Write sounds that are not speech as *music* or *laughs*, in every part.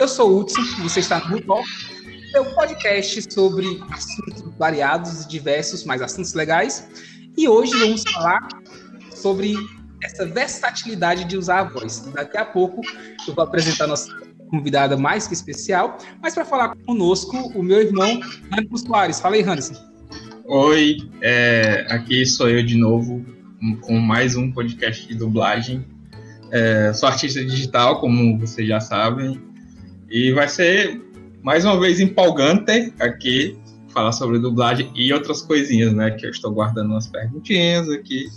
Eu sou o Hudson você está no Rutol, meu podcast sobre assuntos variados e diversos, mas assuntos legais. E hoje vamos falar sobre essa versatilidade de usar a voz. Daqui a pouco eu vou apresentar nossa convidada mais que especial, mas para falar conosco, o meu irmão, Anderson Soares. Fala aí, Anderson. Oi, é, aqui sou eu de novo, com mais um podcast de dublagem. É, sou artista digital, como vocês já sabem, e vai ser mais uma vez empolgante aqui falar sobre dublagem e outras coisinhas, né? Que eu estou guardando umas perguntinhas aqui.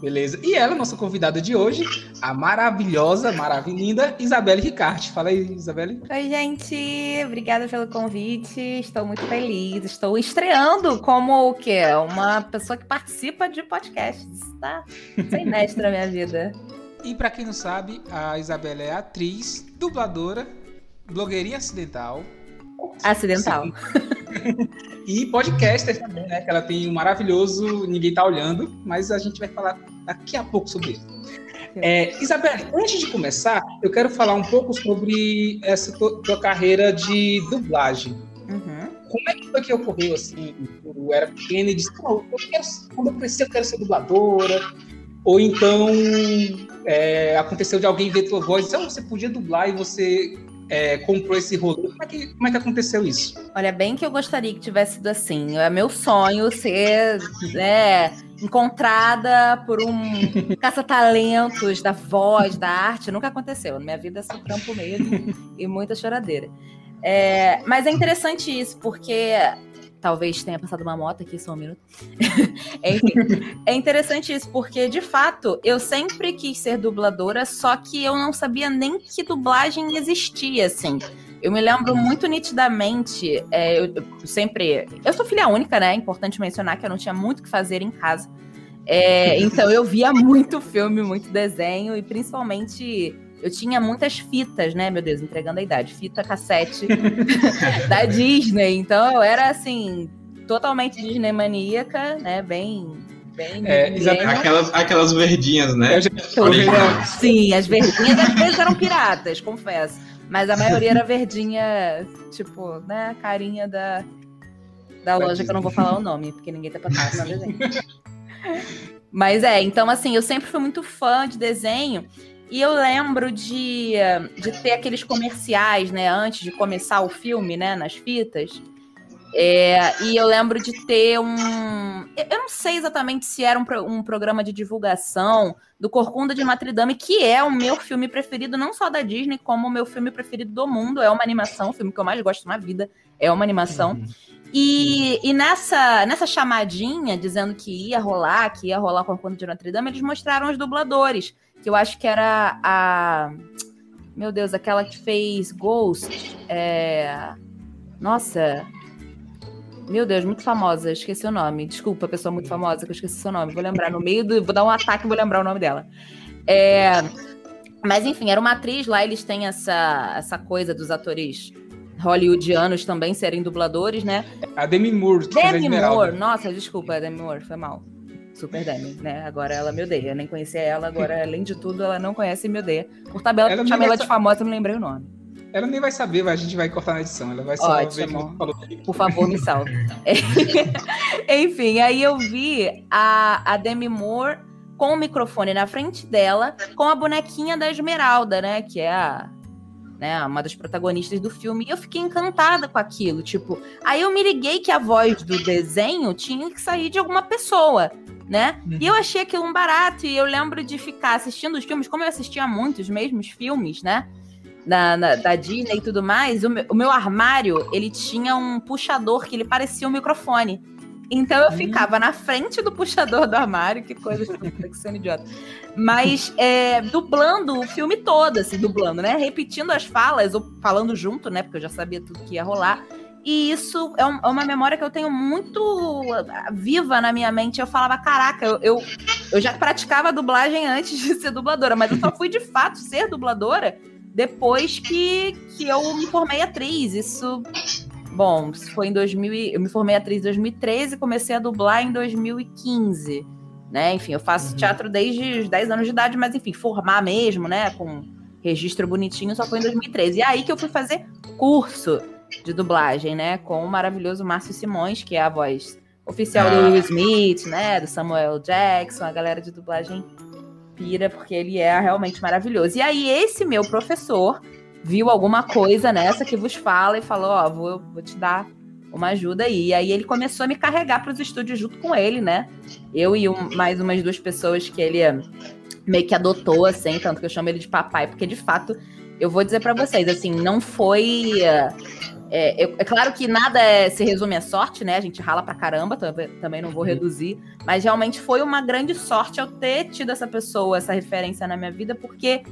Beleza. E ela, nossa convidada de hoje, a maravilhosa, maravilhinda Isabelle Ricarte. Fala aí, Isabelle. Oi, gente. Obrigada pelo convite. Estou muito feliz. Estou estreando como o quê? Uma pessoa que participa de podcasts, tá? Sem inédito na minha vida. E para quem não sabe, a Isabelle é atriz, dubladora, blogueirinha acidental. Acidental. e podcaster também, né? Que ela tem um maravilhoso Ninguém Tá Olhando, mas a gente vai falar daqui a pouco sobre isso. É, Isabelle, antes de começar, eu quero falar um pouco sobre essa tua, carreira de dublagem. Uhum. Como é que foi que ocorreu assim? Eu era pequena e disse, eu quero, quando eu crescer, eu quero ser dubladora. Ou então é, aconteceu de alguém ver tua voz e oh, você podia dublar e você é, comprou esse rolê. Como é, que, como é que aconteceu isso? Olha, bem que eu gostaria que tivesse sido assim. É meu sonho ser né, encontrada por um *laughs* caça-talentos da voz, da arte. Nunca aconteceu. Na minha vida é só trampo mesmo e muita choradeira. É, mas é interessante isso, porque Talvez tenha passado uma moto aqui, só um minuto. *laughs* Enfim, é interessante isso, porque de fato eu sempre quis ser dubladora, só que eu não sabia nem que dublagem existia, assim. Eu me lembro muito nitidamente, é, eu, eu, sempre. Eu sou filha única, né? É importante mencionar que eu não tinha muito o que fazer em casa. É, então eu via muito filme, muito desenho, e principalmente eu tinha muitas fitas, né? Meu Deus, entregando a idade. Fita cassete *laughs* da Disney. Então eu era assim, totalmente Disney maníaca, né? Bem. Bem é, aquelas, aquelas verdinhas, né? Sim, as verdinhas às vezes eram piratas, confesso. Mas a maioria era verdinha, tipo, né? Carinha da, da loja, que eu não vou falar o nome, porque ninguém tá pra trás na desenho. Mas é, então assim, eu sempre fui muito fã de desenho. E eu lembro de, de ter aqueles comerciais, né, antes de começar o filme, né, nas fitas. É, e eu lembro de ter um. Eu não sei exatamente se era um, um programa de divulgação do Corcunda de Notre Dame, que é o meu filme preferido, não só da Disney, como o meu filme preferido do mundo. É uma animação, o filme que eu mais gosto na vida. É uma animação. Uhum. E, e nessa, nessa chamadinha, dizendo que ia rolar, que ia rolar Corcunda de Notre Dame, eles mostraram os dubladores que eu acho que era a. Meu Deus, aquela que fez Ghost. É... Nossa. Meu Deus, muito famosa, esqueci o nome. Desculpa, pessoa muito famosa, que eu esqueci seu nome. Vou lembrar no meio do. Vou dar um ataque e vou lembrar o nome dela. É... Mas enfim, era uma atriz lá, eles têm essa, essa coisa dos atores hollywoodianos também serem dubladores, né? A Demi Moore. Demi Moore, nossa, desculpa, Demi Moore, foi mal. Super Demi, né? Agora ela me odeia. Eu nem conhecia ela, agora, além de tudo, ela não conhece e me odeia. Por tabela, ela chama ela de famosa, me lembrei o nome. Ela nem vai saber, a gente vai cortar na edição. Ela vai só ver falou. Por favor, me salve. *laughs* Enfim, aí eu vi a, a Demi Moore com o microfone na frente dela, com a bonequinha da Esmeralda, né? Que é a, né, uma das protagonistas do filme, e eu fiquei encantada com aquilo, tipo, aí eu me liguei que a voz do desenho tinha que sair de alguma pessoa né? Uhum. E eu achei aquilo um barato, e eu lembro de ficar assistindo os filmes, como eu assistia muitos mesmos filmes, né? Da, na, da Disney e tudo mais, o meu, o meu, armário, ele tinha um puxador que ele parecia um microfone. Então eu uhum. ficava na frente do puxador do armário, que coisa que sendo idiota. Mas é, dublando o filme todo, assim, dublando, né? Repetindo as falas, ou falando junto, né? Porque eu já sabia tudo que ia rolar. E isso é, um, é, uma memória que eu tenho muito viva na minha mente. Eu falava, caraca, eu, eu, eu, já praticava dublagem antes de ser dubladora, mas eu só fui de fato ser dubladora depois que, que eu me formei atriz. Isso, bom, foi em 2000. Eu me formei atriz em 2013 e comecei a dublar em 2015. Né? Enfim, eu faço uhum. teatro desde os 10 anos de idade, mas enfim, formar mesmo, né? Com registro bonitinho só foi em 2013. E aí que eu fui fazer curso de dublagem, né? Com o maravilhoso Márcio Simões, que é a voz oficial ah. do Will Smith, né? Do Samuel Jackson, a galera de dublagem pira, porque ele é realmente maravilhoso. E aí, esse meu professor viu alguma coisa nessa que vos fala e falou: Ó, vou, vou te dar uma ajuda aí. E aí ele começou a me carregar para os estúdios junto com ele, né? Eu e um, mais umas duas pessoas que ele meio que adotou, assim, tanto que eu chamo ele de papai, porque de fato, eu vou dizer para vocês, assim, não foi. É, é, claro que nada é, se resume à sorte, né? A gente rala pra caramba, também não vou uhum. reduzir. Mas realmente foi uma grande sorte eu ter tido essa pessoa, essa referência na minha vida, porque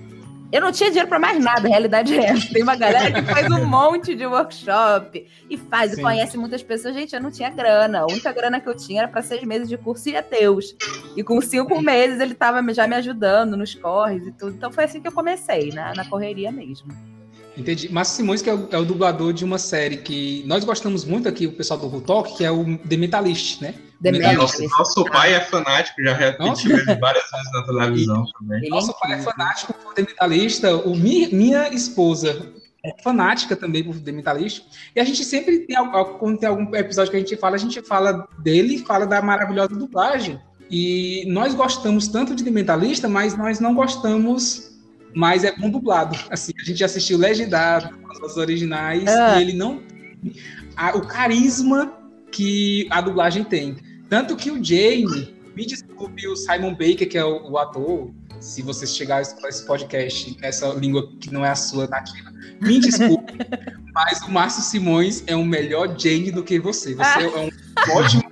eu não tinha dinheiro para mais nada, a realidade é essa. Tem uma galera que faz um *laughs* monte de workshop e faz, Sim. e conhece muitas pessoas. Gente, eu não tinha grana. A única grana que eu tinha era para seis meses de curso e ateus. E com cinco meses ele estava já me ajudando nos corres e tudo. Então foi assim que eu comecei, na, na correria mesmo. Entendi. Márcio Simões, que é o, é o, dublador de uma série que nós gostamos muito aqui, o pessoal do Rutalk, que é o The Metalist, né? The Metalist. Nosso, nosso pai é fanático, já repetiu ele várias vezes na televisão e, também. Nosso pai é fanático por The Metalista. O, minha esposa é fanática também por The Metalist. E a gente sempre tem, quando tem algum episódio que a gente fala, a gente fala dele e fala da maravilhosa dublagem. E nós gostamos tanto de The Mentalista, mas nós não gostamos mas é bom dublado. Assim, a gente assistiu legendado, as originais, ah. e ele não tem a, o carisma que a dublagem tem. Tanto que o Jamie, me desculpe o Simon Baker, que é o, o ator, se você chegar a esse podcast nessa língua que não é a sua nativa, me desculpe, *laughs* mas o Márcio Simões é um melhor Jane do que você. Você ah. é um ótimo.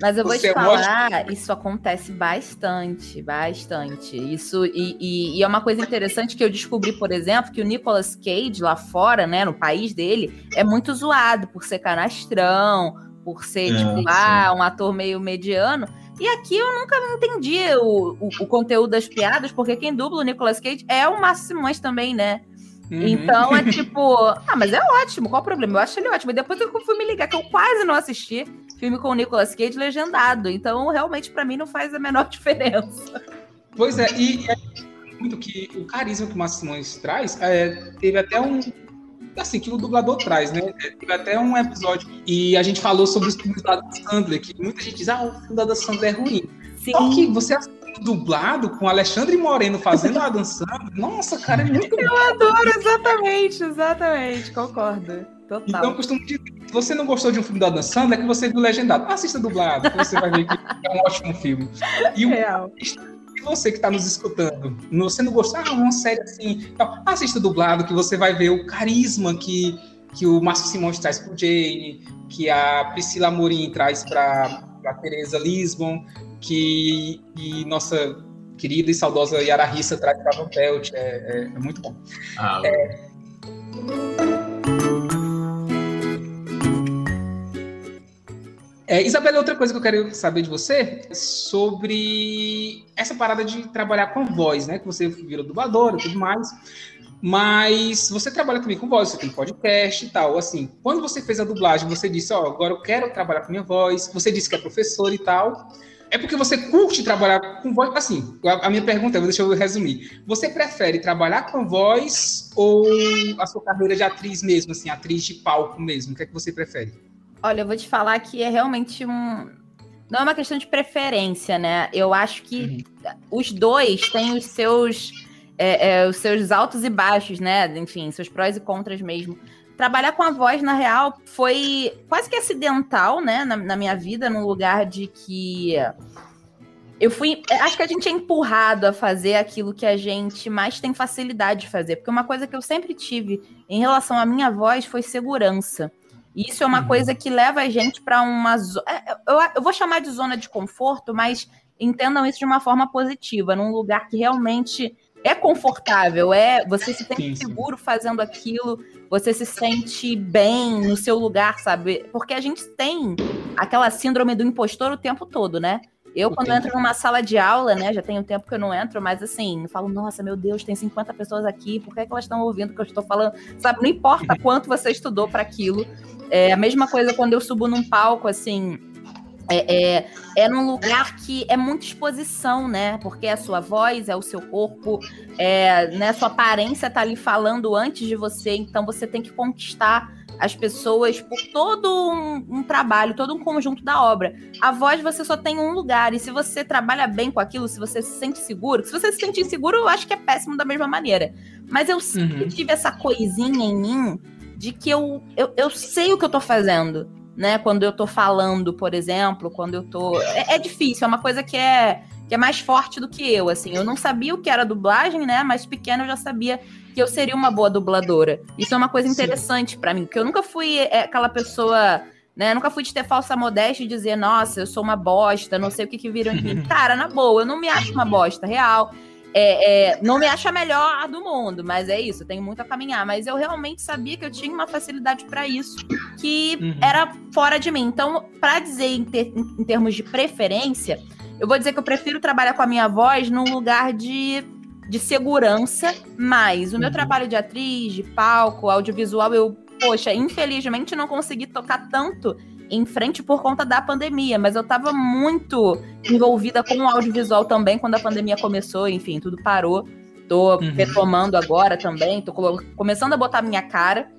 mas eu vou você te é falar, ótimo... isso acontece bastante, bastante. Isso e, e, e, é uma coisa interessante que eu descobri, por exemplo, que o Nicolas Cage lá fora, né, no país dele, é muito zoado por ser canastrão, por ser é, tipo, ah, um ator meio mediano. E aqui eu nunca entendi o, o, o, conteúdo das piadas, porque quem dubla o Nicolas Cage é o Márcio Simões também, né? Uhum. Então é *laughs* tipo, ah, mas é ótimo, qual o problema? Eu acho ele ótimo. E depois eu fui me ligar, que eu quase não assisti filme com o Nicolas Cage legendado. Então, realmente, para mim, não faz a menor *laughs* diferença. Pois é, e é muito que o carisma que o Márcio Simões traz, é, teve até um. Assim, que o dublador traz, né? É, teve até um episódio e a gente falou sobre os filmes da Sandler, que muita gente diz, ah, o filme da Sandler é ruim. Sim. Só que você dublado com Alexandre Moreno fazendo a dançando. Nossa, cara, é muito Eu adoro, exatamente, exatamente, concordo. Total. Então, eu costumo dizer, se você não gostou de um filme da Dan Sandler, é que você viu legendado. Assista dublado, que você vai ver que é um ótimo filme. E o Real. E você que está nos escutando, você não gostou, ah, uma série assim, então, assista dublado, que você vai ver o carisma que, que o Márcio Simões traz para o Jane, que a Priscila Amorim traz para a Teresa Lisbon, que e nossa querida e saudosa Yara Rissa traz para Van Pelt. É, é, é, muito bom. Ah, é... É, Isabela, outra coisa que eu quero saber de você é sobre essa parada de trabalhar com voz, né? Que você virou dubladora e tudo mais. Mas você trabalha também com voz, você tem podcast e tal. Assim, quando você fez a dublagem, você disse, ó, oh, agora eu quero trabalhar com minha voz. Você disse que é professor e tal. É porque você curte trabalhar com voz. Assim, a minha pergunta, deixa eu resumir. Você prefere trabalhar com voz ou a sua carreira de atriz mesmo, assim, atriz de palco mesmo? O que é que você prefere? Olha, eu vou te falar que é realmente um. Não é uma questão de preferência, né? Eu acho que uhum. os dois têm os seus, é, é, os seus altos e baixos, né? Enfim, seus prós e contras mesmo. Trabalhar com a voz, na real, foi quase que acidental, né? Na, na minha vida, num lugar de que eu fui. Acho que a gente é empurrado a fazer aquilo que a gente mais tem facilidade de fazer. Porque uma coisa que eu sempre tive em relação à minha voz foi segurança. Isso é uma uhum. coisa que leva a gente para uma. É, eu, eu vou chamar de zona de conforto, mas entendam isso de uma forma positiva, num lugar que realmente é confortável, é você se sente seguro fazendo aquilo, você se sente bem no seu lugar, sabe? Porque a gente tem aquela síndrome do impostor o tempo todo, né? Eu, quando entro numa sala de aula, né, já tem um tempo que eu não entro, mas assim, eu falo, nossa, meu Deus, tem 50 pessoas aqui, por que, é que elas estão ouvindo o que eu estou falando? Sabe, não importa quanto você estudou para aquilo, é a mesma coisa quando eu subo num palco, assim. é, é, é num lugar que é muita exposição, né? Porque é a sua voz, é o seu corpo, é, né? Sua aparência tá ali falando antes de você, então você tem que conquistar as pessoas por todo um, um, trabalho, todo um conjunto da obra. A voz você só tem um lugar, e se você trabalha bem com aquilo, se você se sente seguro, se você se sente inseguro, eu acho que é péssimo da mesma maneira. Mas eu sempre uhum. tive essa coisinha em mim de que eu, eu, eu sei o que eu tô fazendo né? Quando eu tô falando, por exemplo, quando eu tô. É, é, difícil, é uma coisa que é, que é mais forte do que eu, assim. Eu não sabia o que era dublagem, né? Mas pequena eu já sabia que eu seria uma boa dubladora. Isso é uma coisa interessante para mim, porque eu nunca fui é, aquela pessoa. Né? Nunca fui de ter falsa modéstia e dizer, nossa, eu sou uma bosta, não sei o que, que viram em mim. *laughs* Cara, na boa, eu não me acho uma bosta, real. É, é, não me acha a melhor do mundo, mas é isso, tenho muito a caminhar. Mas eu realmente sabia que eu tinha uma facilidade para isso, que uhum. era fora de mim. Então, para dizer em, ter, em, termos de preferência, eu vou dizer que eu prefiro trabalhar com a minha voz num lugar de, de segurança, mas o meu uhum. trabalho de atriz, de palco, audiovisual, eu, poxa, infelizmente não consegui tocar tanto em frente por conta da pandemia, mas eu estava muito envolvida com o audiovisual também quando a pandemia começou, enfim, tudo parou. Tô uhum. retomando agora também, tô começando a botar minha cara.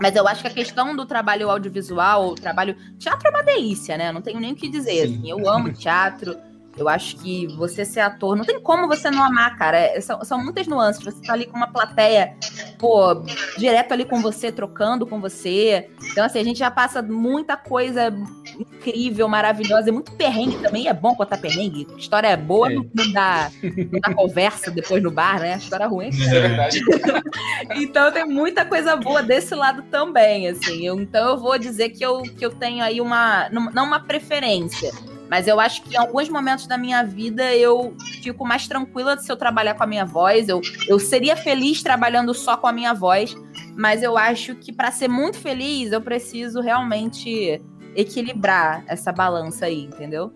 Mas eu acho que a questão do trabalho audiovisual, o trabalho. Teatro é uma delícia, né? Não tenho nem o que dizer. Assim. Eu amo teatro. Eu acho que você ser ator, não tem como você não amar, cara. É, são, são muitas nuances. Você tá ali com uma plateia, pô, direto ali com você, trocando com você. Então, assim, a gente já passa muita coisa incrível, maravilhosa, e muito perrengue também. É bom contar perrengue. História é boa, é. Não, dá, não dá conversa depois no bar, né? História ruim. É verdade. *laughs* então, tem muita coisa boa desse lado também, assim. Eu, então, eu vou dizer que eu, que eu tenho aí uma, não uma preferência mas eu acho que em alguns momentos da minha vida eu fico mais tranquila se eu trabalhar com a minha voz. Eu, eu seria feliz trabalhando só com a minha voz, mas eu acho que para ser muito feliz eu preciso realmente equilibrar essa balança aí, entendeu?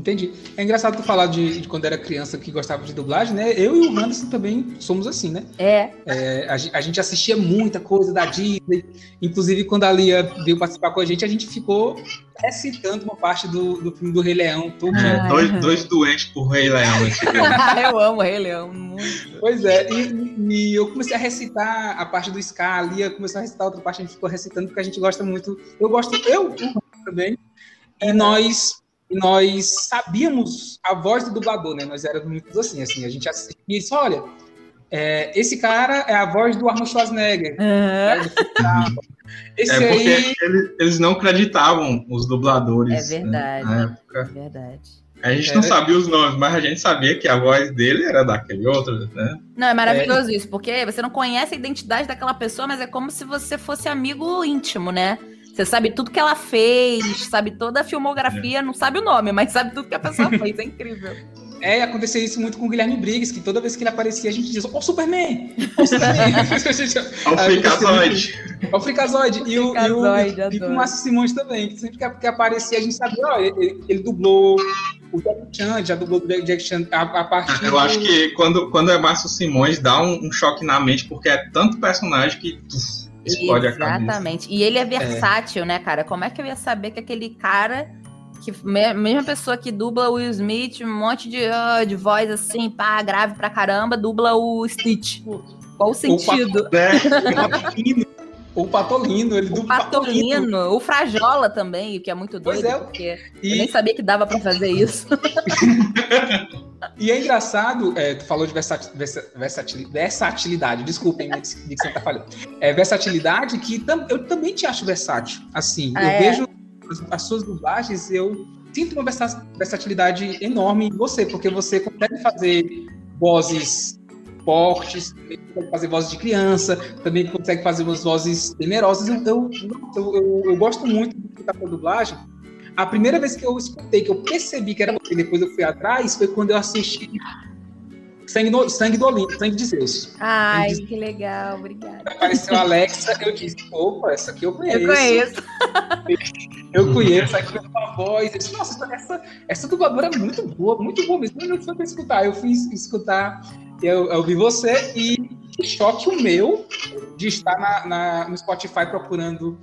Entendi. É engraçado tu falar de, de, quando era criança que gostava de dublagem, né? Eu e o Anderson também somos assim, né? É. é a, a, gente assistia muita coisa da Disney. Inclusive, quando a Lia veio participar com a gente, a gente ficou recitando uma parte do, do filme do Rei Leão. Todo é, dois, dois doentes por Rei Leão. *laughs* eu amo Rei Leão muito. Pois é, e, e, eu comecei a recitar a parte do Scar, a Lia começou a recitar outra parte, a gente ficou recitando porque a gente gosta muito. Eu gosto, eu também. E nós e nós sabíamos a voz do dublador, né? Nós éramos muito assim, assim, a gente assistia e disse, olha, é, esse cara é a voz do Arnold Schwarzenegger. Uhum. Esse é porque aí... eles, eles, não acreditavam os dubladores. É verdade. Né, na época. É verdade. A gente não sabia os nomes, mas a gente sabia que a voz dele era daquele outro, né? Não, é maravilhoso é. isso, porque você não conhece a identidade daquela pessoa, mas é como se você fosse amigo íntimo, né? Você sabe tudo que ela fez, sabe toda a filmografia, é. não sabe o nome, mas sabe tudo que a pessoa *laughs* fez. É incrível. É, acontecia isso muito com o Guilherme Briggs, que toda vez que ele aparecia, a gente dizia, ó, oh, Superman! Ó, oh, Superman! Ó, o Fricazoide! Ó, o Fricazoide! E o, e o, e o Márcio Simões também, que sempre que, aparecia, a gente sabia, ó, ele, ele dublou o Jack Chan, já dublou o Jack Chan a, a partir Eu acho que quando, quando é Márcio Simões, dá um, um choque na mente, porque é tanto personagem que Exatamente. E ele é versátil, é. né, cara? Como é que eu ia saber que aquele cara que mesma pessoa que dubla o Will Smith, um monte de, uh, de voz assim, pá, grave pra caramba, dubla o Stitch. Qual o sentido? O Patolino, ele o Patolino, Patolino, o Frajola também, o que é muito doido, é. porque e... eu nem sabia que dava para fazer isso. *laughs* e é engraçado, é, tu falou de versatilidade, versatilidade desculpem, minha dicção tá falhando. É, versatilidade que tam, eu também te acho versátil, assim, ah, eu é? vejo as, as suas dublagens, eu sinto uma versatilidade enorme em você, porque você consegue fazer vozes fortes, consegue fazer vozes de criança, também consegue fazer umas vozes temerosas. Eu, eu, eu, eu gosto muito do da dublagem. A primeira vez que eu escutei, que eu percebi que era você, depois eu fui atrás, foi quando eu assisti Sangue, do, sangue do Olimpo, Sangue de Zeus. Ai, disse, que legal, obrigada. Apareceu a Alexa, eu disse, opa, essa aqui eu conheço. Eu conheço. eu conheço, aí com a voz. Eu disse, nossa, essa, essa dubladora é muito boa, muito boa mesmo. Eu não tinha escutar. Eu fui escutar eu, eu vi você e choque o meu de estar na, na, no Spotify procurando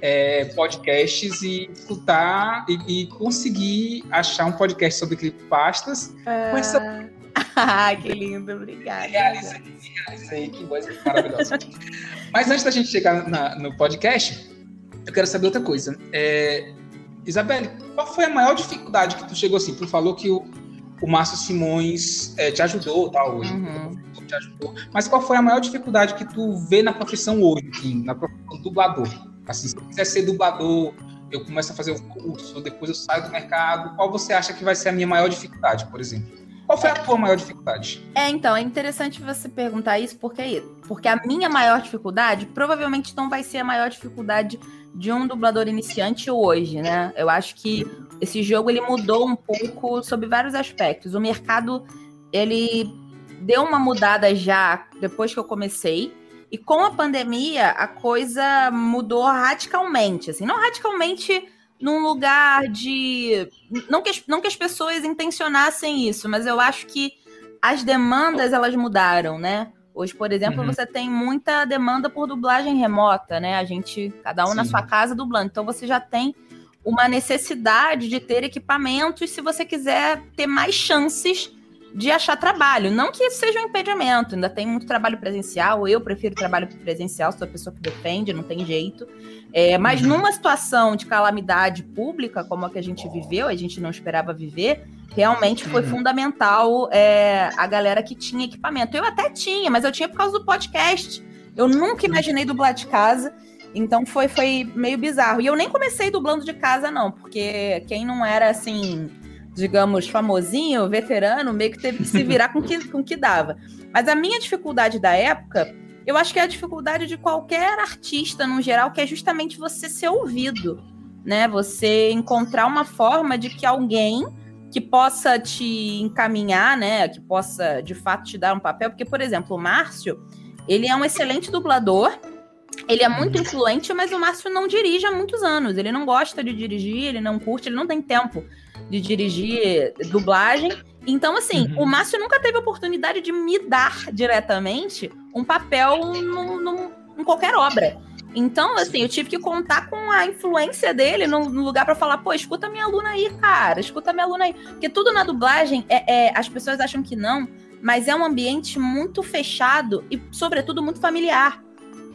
é, podcasts e escutar e, e, conseguir achar um podcast sobre creepypastas ah, com essa. *laughs* Ah, que lindo, obrigada. Realiza, realiza que voz maravilhosa. Mas antes da gente chegar na, no podcast, eu quero saber outra coisa. É, Isabelle, qual foi a maior dificuldade que tu chegou assim? Tu falou que o, o Márcio Simões é, te ajudou, tal, hoje. Uhum. Te ajudou. Mas qual foi a maior dificuldade que tu vê na profissão hoje, assim, na profissão dublador? Assim, se eu quiser ser dublador, eu começo a fazer o curso, depois eu saio do mercado, qual você acha que vai ser a minha maior dificuldade, por exemplo? Qual foi a tua maior dificuldade? É, então, é interessante você perguntar isso, porque porque a minha maior dificuldade provavelmente não vai ser a maior dificuldade de um dublador iniciante hoje, né? Eu acho que esse jogo ele mudou um pouco sobre vários aspectos. O mercado ele deu uma mudada já depois que eu comecei. E com a pandemia, a coisa mudou radicalmente. Assim, não radicalmente num lugar de. Não que, as, não que as pessoas intencionassem isso, mas eu acho que as demandas elas mudaram, né? Hoje, por exemplo, uhum. você tem muita demanda por dublagem remota, né? A gente, cada um Sim. na sua casa dublando. Então você já tem uma necessidade de ter equipamentos se você quiser ter mais chances de achar trabalho. Não que isso seja um impedimento, ainda tem muito trabalho presencial. Eu prefiro trabalho presencial, sou a pessoa que defende, não tem jeito. É, mas uhum. numa situação de calamidade pública, como a que a gente viveu, a gente não esperava viver, realmente foi uhum. fundamental é, a galera que tinha equipamento. Eu até tinha, mas eu tinha por causa do podcast. Eu nunca imaginei dublar de casa. Então foi, foi meio bizarro. E eu nem comecei dublando de casa, não, porque quem não era assim digamos, famosinho, veterano, meio que teve que se virar com o que, com que dava. Mas a minha dificuldade da época, eu acho que é a dificuldade de qualquer artista, no geral, que é justamente você ser ouvido, né? Você encontrar uma forma de que alguém que possa te encaminhar, né? Que possa, de fato, te dar um papel. Porque, por exemplo, o Márcio, ele é um excelente dublador, ele é muito influente, mas o Márcio não dirige há muitos anos. Ele não gosta de dirigir, ele não curte, ele não tem tempo de dirigir dublagem. Então, assim, uhum. o Márcio nunca teve oportunidade de me dar diretamente um papel num, num, em qualquer obra. Então, assim, eu tive que contar com a influência dele no, no lugar para falar, pô, escuta minha aluna aí, cara, escuta minha aluna aí. Porque tudo na dublagem, é, é, as pessoas acham que não, mas é um ambiente muito fechado e, sobretudo, muito familiar.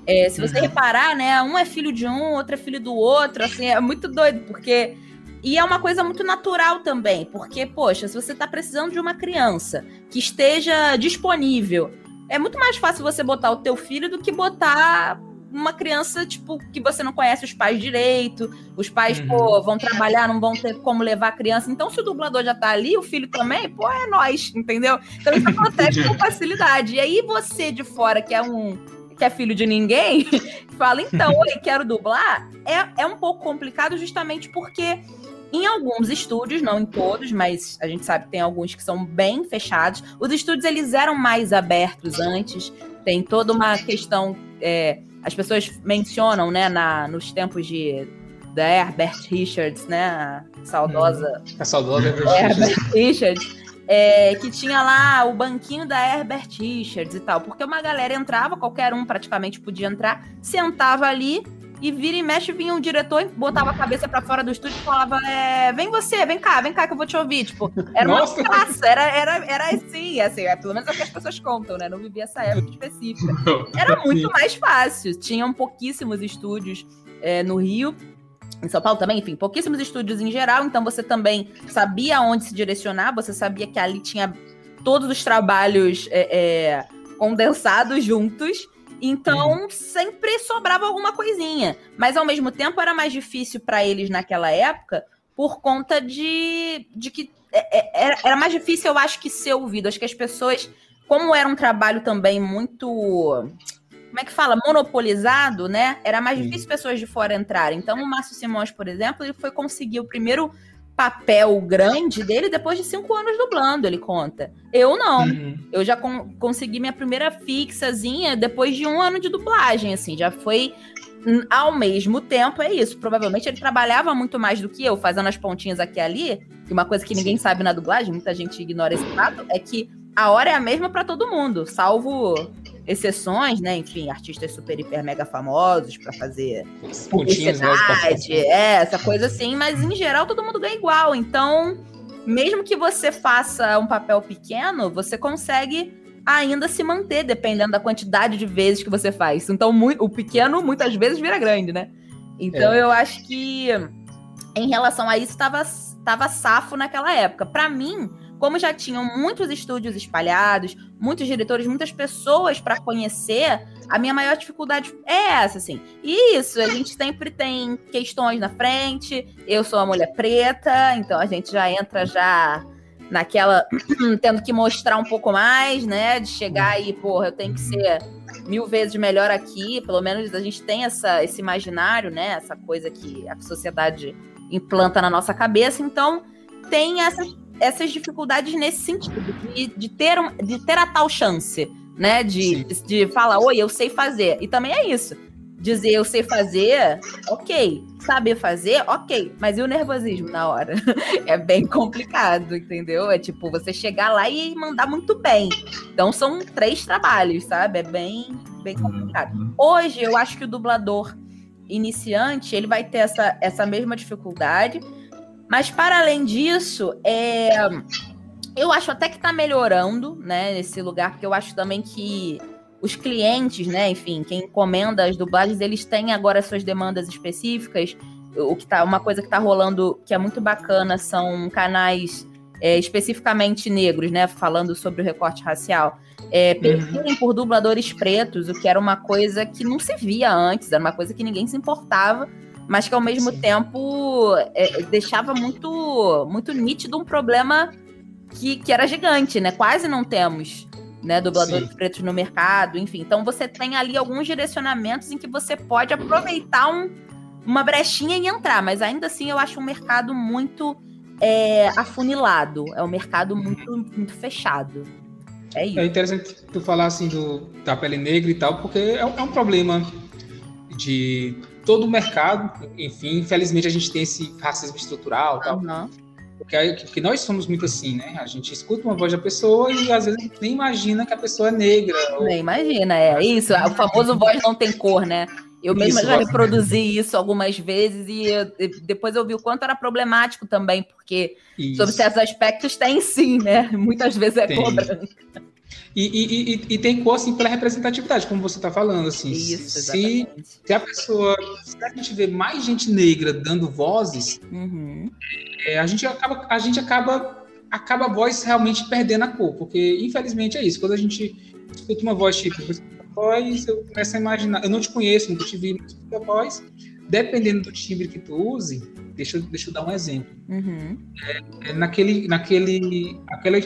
É, se você uhum. reparar, né, um é filho de um, outro é filho do outro, assim, é muito doido, porque e é uma coisa muito natural também, porque, poxa, se você está precisando de uma criança que esteja disponível, é muito mais fácil você botar o teu filho do que botar uma criança, tipo, que você não conhece os pais direito, os pais, uhum. pô, vão trabalhar, não vão ter como levar a criança. Então, se o dublador já tá ali, o filho também, pô, é nós, entendeu? Então, isso acontece com facilidade. E aí, você de fora, que é um que é filho de ninguém, *laughs* fala, então, oi, quero dublar, é, é um pouco complicado justamente porque em alguns estúdios, não em todos, mas a gente sabe que tem alguns que são bem fechados. Os estúdios eles eram mais abertos antes. Tem toda uma questão. É, as pessoas mencionam, né, na, nos tempos de da Herbert Richards, né, a saudosa. Hum, a saudosa Herbert Richards. É, que tinha lá o banquinho da Herbert Richards e tal, porque uma galera entrava, qualquer um praticamente podia entrar, sentava ali e vira e mexe, vinha um diretor, botava a cabeça para fora do estúdio e falava: é, vem você, vem cá, vem cá que eu vou te ouvir. Tipo, era uma praça, era, era, era assim, assim, é, pelo menos é o que as pessoas contam, né? Não vivia essa época específica. Era muito mais fácil. Tinham pouquíssimos estúdios é, no Rio. Em São Paulo também, enfim, pouquíssimos estúdios em geral, então você também sabia onde se direcionar, você sabia que ali tinha todos os trabalhos é, é condensados juntos. Então, uhum. sempre sobrava alguma coisinha. Mas, ao mesmo tempo, era mais difícil para eles naquela época por conta de, de que é, é, era, era mais difícil, eu acho, que ser ouvido. Acho que as pessoas, como era um trabalho também muito. Como é que fala? Monopolizado, né? Era mais difícil pessoas de fora entrarem. Então, o Márcio Simões, por exemplo, ele foi conseguir o primeiro papel grande dele depois de cinco anos dublando, ele conta. Eu não. Uhum. Eu já con consegui minha primeira fixazinha depois de um ano de dublagem, assim. Já foi ao mesmo tempo, é isso. Provavelmente ele trabalhava muito mais do que eu, fazendo as pontinhas aqui e ali. E uma coisa que ninguém Sim. sabe na dublagem, muita gente ignora esse fato, é que a hora é a mesma para todo mundo, salvo exceções, né? Enfim, artistas super, hiper, mega famosos para fazer né? publicidade, é, essa coisa assim, mas em geral todo mundo ganha igual. Então, mesmo que você faça um papel pequeno, você consegue ainda se manter, dependendo da quantidade de vezes que você faz. Então, muito, o pequeno muitas vezes vira grande, né? Então, É. eu acho que em relação a isso, estava tava safo naquela época. Para mim, como já tinham muitos estúdios espalhados, muitos diretores, muitas pessoas para conhecer, a minha maior dificuldade é essa, assim. Isso, a gente sempre tem questões na frente. Eu sou uma mulher preta, então a gente já entra já naquela *clears throat* tendo que mostrar um pouco mais, né? De chegar aí, porra, eu tenho que ser mil vezes melhor aqui. Pelo menos a gente tem essa, esse imaginário, né? Essa coisa que a sociedade implanta na nossa cabeça. Então, tem essas, essas dificuldades nesse sentido, de, de, ter, um, de ter a tal chance, né? De, de, de falar, oi, eu sei fazer. E também é isso. Dizer eu sei fazer, ok. Saber fazer, ok. Mas e o nervosismo na hora? *laughs* é bem complicado, entendeu? É tipo, você chegar lá e mandar muito bem. Então são três trabalhos, sabe? É bem, bem complicado. Uhum. Hoje, eu acho que o dublador iniciante, ele vai ter essa, essa mesma dificuldade. Mas para além disso, é... eu acho até que tá melhorando, né, nesse lugar, porque eu acho também que os clientes, né, enfim, quem encomenda as dublagens, eles têm agora suas demandas específicas. O que tá, uma coisa que tá rolando que é muito bacana são canais é, especificamente negros, né, falando sobre o recorte racial. É, por dubladores pretos, o que era uma coisa que não se via antes, era uma coisa que ninguém se importava, mas que ao mesmo Sim. tempo é, deixava muito, muito nítido um problema que, que era gigante, né? Quase não temos né, dubladores Sim. pretos no mercado, enfim. Então você tem ali alguns direcionamentos em que você pode aproveitar um- uma brechinha e entrar, mas ainda assim eu acho um mercado muito é, afunilado, é um mercado muito, muito fechado. É isso. É interessante tu falar assim do, da pele negra e tal, porque é, é um problema de todo o mercado. Enfim, infelizmente a gente tem esse racismo estrutural, tal, Aham. porque, porque nós somos muito assim, né? A gente escuta uma voz da pessoa e às vezes a gente nem imagina que a pessoa é negra. ou- Nem imagina, é isso. O famoso voz não tem cor, né? Eu mesma Isso, já reproduzi isso algumas vezes e eu- e depois eu vi o quanto era problemático também, porque Isso. sobre certos aspectos tem sim, né? Muitas vezes é Tem. cor branca. E, e, e, e tem cor assim pela representatividade, como você está falando. Assim, Isso, se, se a pessoa. Se a gente vê mais gente negra dando vozes, Uhum. é, a gente acaba, a gente acaba, acaba a voz realmente perdendo a cor, porque infelizmente é isso. Quando a gente escuta uma voz tipo, voz, eu começo a imaginar. Eu não te conheço, nunca te vi, mas a voz. Dependendo do timbre que tu use, deixa, eu- deixa eu dar um exemplo. Uhum. É, naquele, naquele, aquela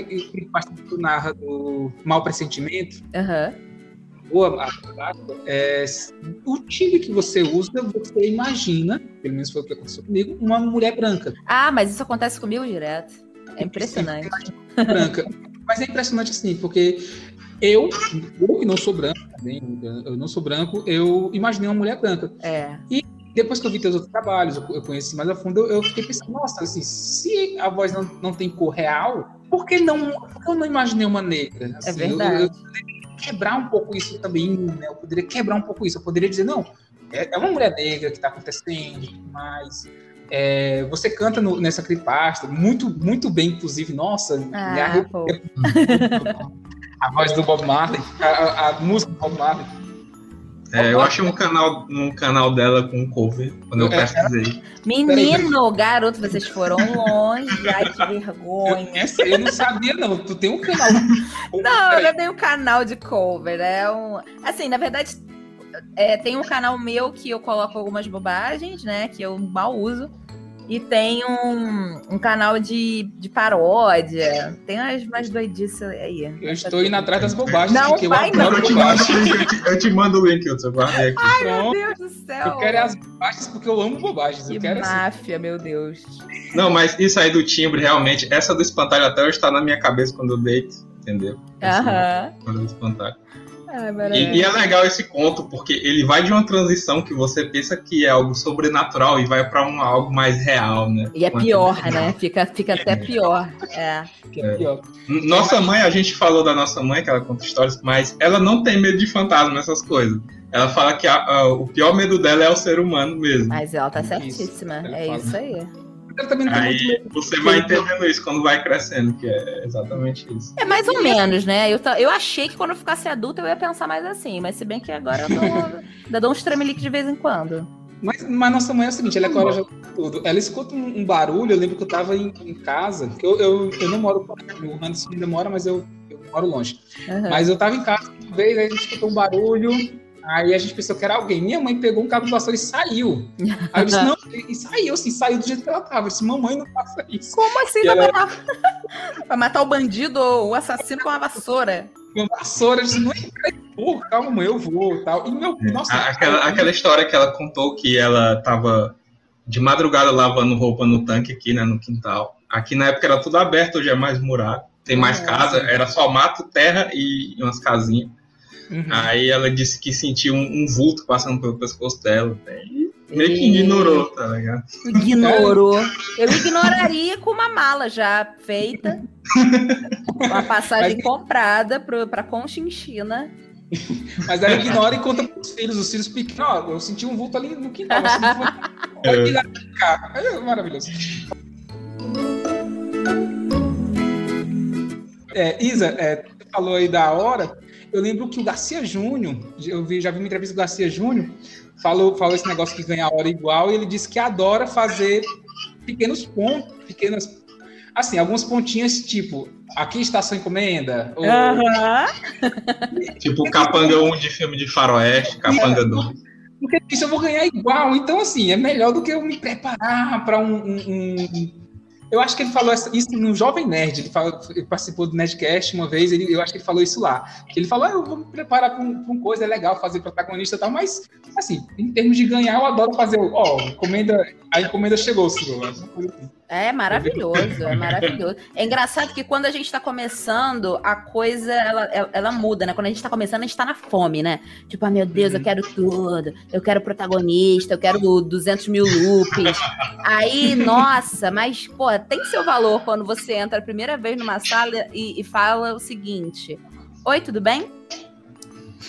parte que tu narra do mau pressentimento, Aham. boa, é, o timbre que você usa, você imagina, pelo menos foi o que aconteceu comigo, uma mulher branca. Ah, mas isso acontece comigo direto. É impressionante. branca. Mas é impressionante assim, porque eu, eu que não sou branco, também, eu não sou branco, eu imaginei uma mulher branca. É. Depois que eu vi teus outros trabalhos, eu, eu conheci mais a fundo, eu, eu fiquei pensando, nossa, assim, se a voz não, não tem cor real, por que não, por que eu não imaginei uma negra? Assim, eu- verdade. Eu, poderia quebrar um pouco isso também, né? Eu poderia quebrar um pouco isso, eu poderia dizer, não, é, é uma mulher negra que está acontecendo, mas é, você canta no- nessa cripasta, muito, muito bem, inclusive, nossa, Ah, pô. a voz do Bob Marley, a, a- a música do Bob Marley. É, eu achei um canal, um canal dela com cover, quando eu É. pesquisei. Menino, garoto, vocês foram longe. Ai, que vergonha. Essa eu não sabia, não. Tu tem um canal. Não, eu não tenho canal de cover. É um. Assim, na verdade, é, tem um canal meu que eu coloco algumas bobagens, né? Que eu mal uso. E tem um, um canal de, de paródia. Tem umas, umas doidices aí. Eu estou indo atrás das bobagens. Não, porque eu vai adoro não. Eu te mando bobagens. o link, eu te, eu te mando o link, eu guardei aqui. Pronto. Meu Deus do céu. Eu quero é as bobagens porque eu amo bobagens. Que Eu quero assim. máfia, meu Deus. Não, mas isso aí do timbre, realmente, essa do espantalho até hoje tá na minha cabeça quando eu deito, entendeu? Aham. Quando eu espantalho. E, e, é legal esse conto, porque ele vai de uma transição que você pensa que é algo sobrenatural e vai para um algo mais real, né? E é pior, né? Fica, fica até pior. É. é. pior. Nossa mãe, a gente falou da nossa mãe, que ela conta histórias, mas ela não tem medo de fantasma, essas coisas. Ela fala que a, a, o pior medo dela é o ser humano mesmo. Mas ela tá certíssima. Isso. É isso aí. Aí você vai entendendo isso quando vai crescendo, que é exatamente isso. É mais ou menos, né? Eu, eu achei que quando eu ficasse adulta eu ia pensar mais assim, mas se bem que agora eu dou, *laughs* ainda dou uns tremelique de vez em quando. Mas, mas nossa mãe é o seguinte, ela é corajosa tudo. Ela escuta um, um, barulho, eu lembro que eu tava em, em casa, que eu, eu, eu não moro o Anderson ainda mora, mas eu, eu moro longe. Uhum. Mas eu tava em casa uma vez, aí a gente escutou um barulho, Aí a gente pensou que era alguém. Minha mãe pegou um cabo de vassoura e saiu. Aí eu disse, não, *laughs* e saiu, assim, saiu do jeito que ela tava. Eu disse, mamãe, não faça isso. Como assim vai ela... matar? *laughs* vai matar o bandido ou o assassino com uma vassoura? Uma vassoura, eu disse, não porra, calma, mãe, eu vou tal. E meu, é. nossa. Aquela, aquela história que ela contou que ela tava de madrugada lavando roupa no tanque aqui, né, no quintal. Aqui na época era tudo aberto, hoje é mais murado. Tem mais casa, era só mato, terra e umas casinhas. Uhum. Aí ela disse que sentiu um, um, vulto passando pelo pescoço dela. E meio que ignorou, tá ligado? Ignorou. Eu ignoraria com uma mala já feita. *laughs* uma passagem Mas... comprada pro, pra Conchinchina. Mas ela ignora e conta pros filhos, os filhos pequenos. Ó, eu senti um vulto ali no quintal. Assim, *laughs* é. é maravilhoso. É, Isa, é, você falou aí da hora. Eu lembro que o Garcia Júnior, eu vi, já vi uma entrevista do Garcia Júnior, falou, falou esse negócio que ganha a hora igual, e ele disse que adora fazer pequenos pontos, pequenas. Assim, algumas pontinhas, tipo, aqui está sua encomenda. Ou... *laughs* tipo Capanga 1 de filme de faroeste, Capanga 2 porque isso eu vou ganhar igual. Então, assim, é melhor do que eu me preparar para um, um, um, eu acho que ele falou isso no Jovem Nerd. Ele, falou, ele participou do Nerdcast uma vez. Ele, eu acho que ele falou isso lá. Ele falou: ah, eu vou me preparar para um, uma coisa, é legal fazer protagonista e tal. Mas, assim, em termos de ganhar, eu adoro fazer. Ó, oh, encomenda, a encomenda chegou, senhor. Assim. É maravilhoso, é maravilhoso. É engraçado que quando a gente está começando, a coisa ela, ela, muda, né? Quando a gente está começando, a gente está na fome, né? Tipo, ah, meu Deus, eu uhum. quero tudo, eu quero protagonista, eu quero 200 mil loops. Aí, nossa, mas, pô, tem seu valor quando você entra a primeira vez numa sala e, e fala o seguinte: Oi, tudo bem?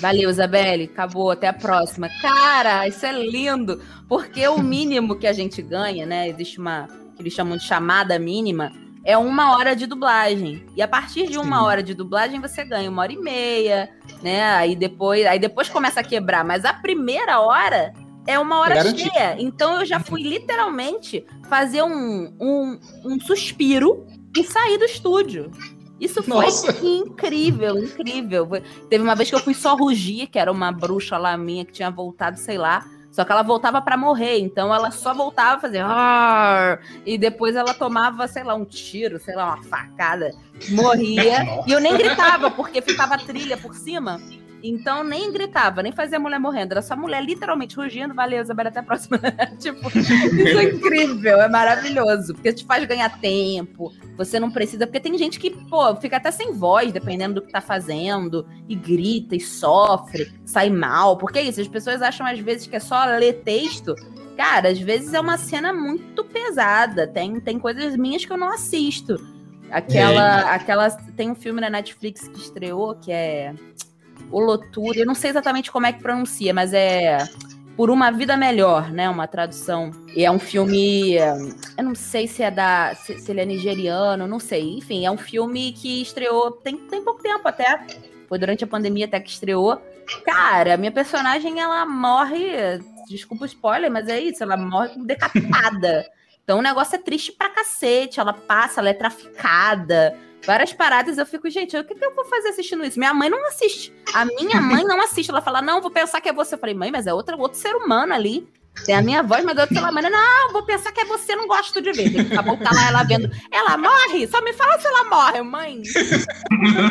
Valeu, Isabelle. Acabou. Até a próxima. Cara, isso é lindo. Porque o mínimo que a gente ganha, né? Existe uma que eles chamam de chamada mínima, é uma hora de dublagem. E a partir de uma Sim. hora de dublagem você ganha uma hora e meia, né? Aí depois, aí depois começa a quebrar. Mas a primeira hora é uma hora é cheia. Então eu já fui literalmente fazer um, um, um suspiro e sair do estúdio. Isso foi Nossa. incrível, incrível. Teve uma vez que eu fui só rugir, que era uma bruxa lá minha que tinha voltado, sei lá. Só que ela voltava para morrer, então ela só voltava a fazer e depois ela tomava, sei lá, um tiro, sei lá, uma facada, morria. *laughs* e eu nem gritava porque ficava trilha por cima. Então nem gritava, nem fazia a mulher morrendo. Era só a mulher literalmente rugindo. Valeu, Isabela, até a próxima. *laughs* tipo, isso é incrível, é maravilhoso. Porque te faz ganhar tempo. Você não precisa. Porque tem gente que, pô, fica até sem voz, dependendo do que tá fazendo, e grita e sofre, sai mal. Porque é isso, as pessoas acham às vezes que é só ler texto. Cara, às vezes é uma cena muito pesada. Tem, tem coisas minhas que eu não assisto. Aquela, aquela. Tem um filme na Netflix que estreou que é. Holotura, eu não sei exatamente como é que pronuncia, mas é Por Uma Vida Melhor, né? Uma tradução. E é um filme. Eu não sei se é da. Se, se ele é nigeriano, não sei. Enfim, é um filme que estreou tem, tem pouco tempo até. Foi durante a pandemia até que estreou. Cara, minha personagem, ela morre. Desculpa o spoiler, mas é isso, ela morre decapitada. Então o negócio é triste pra cacete. Ela passa, ela é traficada várias paradas, eu fico, gente, o que, que eu vou fazer assistindo isso? Minha mãe não assiste. A minha mãe não assiste. Ela fala, não, vou pensar que é você. Eu falei, mãe, mas é outro, outro ser humano ali. Tem a minha voz, mas é outro ser humano. Não, vou pensar que é você, não gosto de ver. Daqui a pouco tá lá ela vendo. Ela morre? Só me fala se ela morre, mãe.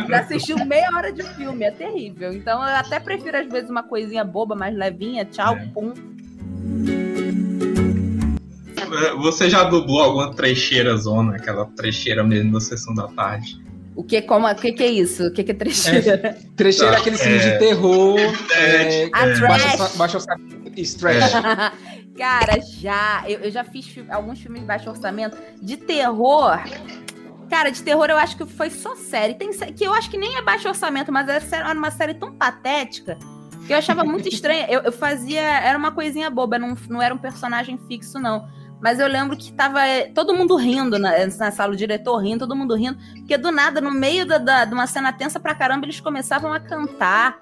Já assistiu meia hora de filme, é terrível. Então eu até prefiro, às vezes, uma coisinha boba, mais levinha. Tchau, é. pum. Você já dublou alguma trecheira zona, aquela trecheira mesmo da sessão da tarde? O que, como, o que, que é isso? O que, que é trecheira? É, trecheira é aquele filme de é. terror. É, a é, trash. Baixo, orçamento. Isso, trash. *laughs* Cara, já. Eu, eu já fiz alguns filmes de baixo orçamento. De terror. Cara, de terror eu acho que foi só série. Tem que eu acho que nem é baixo orçamento, mas era uma série tão patética que eu achava muito estranha. Eu, eu fazia. Era uma coisinha boba, não, não era um personagem fixo, não. Mas eu lembro que tava eh, todo mundo rindo na, na sala, o diretor rindo, todo mundo rindo, porque do nada, no meio da, da, de uma cena tensa pra caramba, eles começavam a cantar.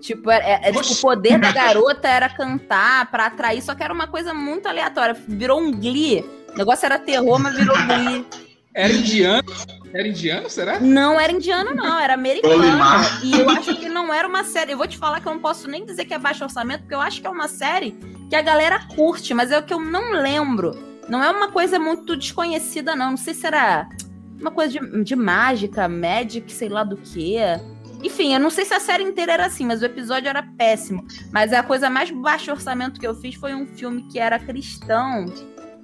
Tipo, é, é, tipo, o poder da *laughs* garota era cantar pra atrair, só que era uma coisa muito aleatória. Virou um glee. O negócio era terror, mas virou glee. Era indiano? Era indiano, será? Não era indiano, não, era americano. E eu acho que não era uma série. Eu vou te falar que eu não posso nem dizer que é baixo orçamento, porque eu acho que é uma série que a galera curte, mas é o que eu não lembro. Não é uma coisa muito desconhecida, não. Não sei se era uma coisa de, de mágica, magic, sei lá do que. Enfim, eu não sei se a série inteira era assim, mas o episódio era péssimo. Mas a coisa mais baixo orçamento que eu fiz foi um filme que era cristão.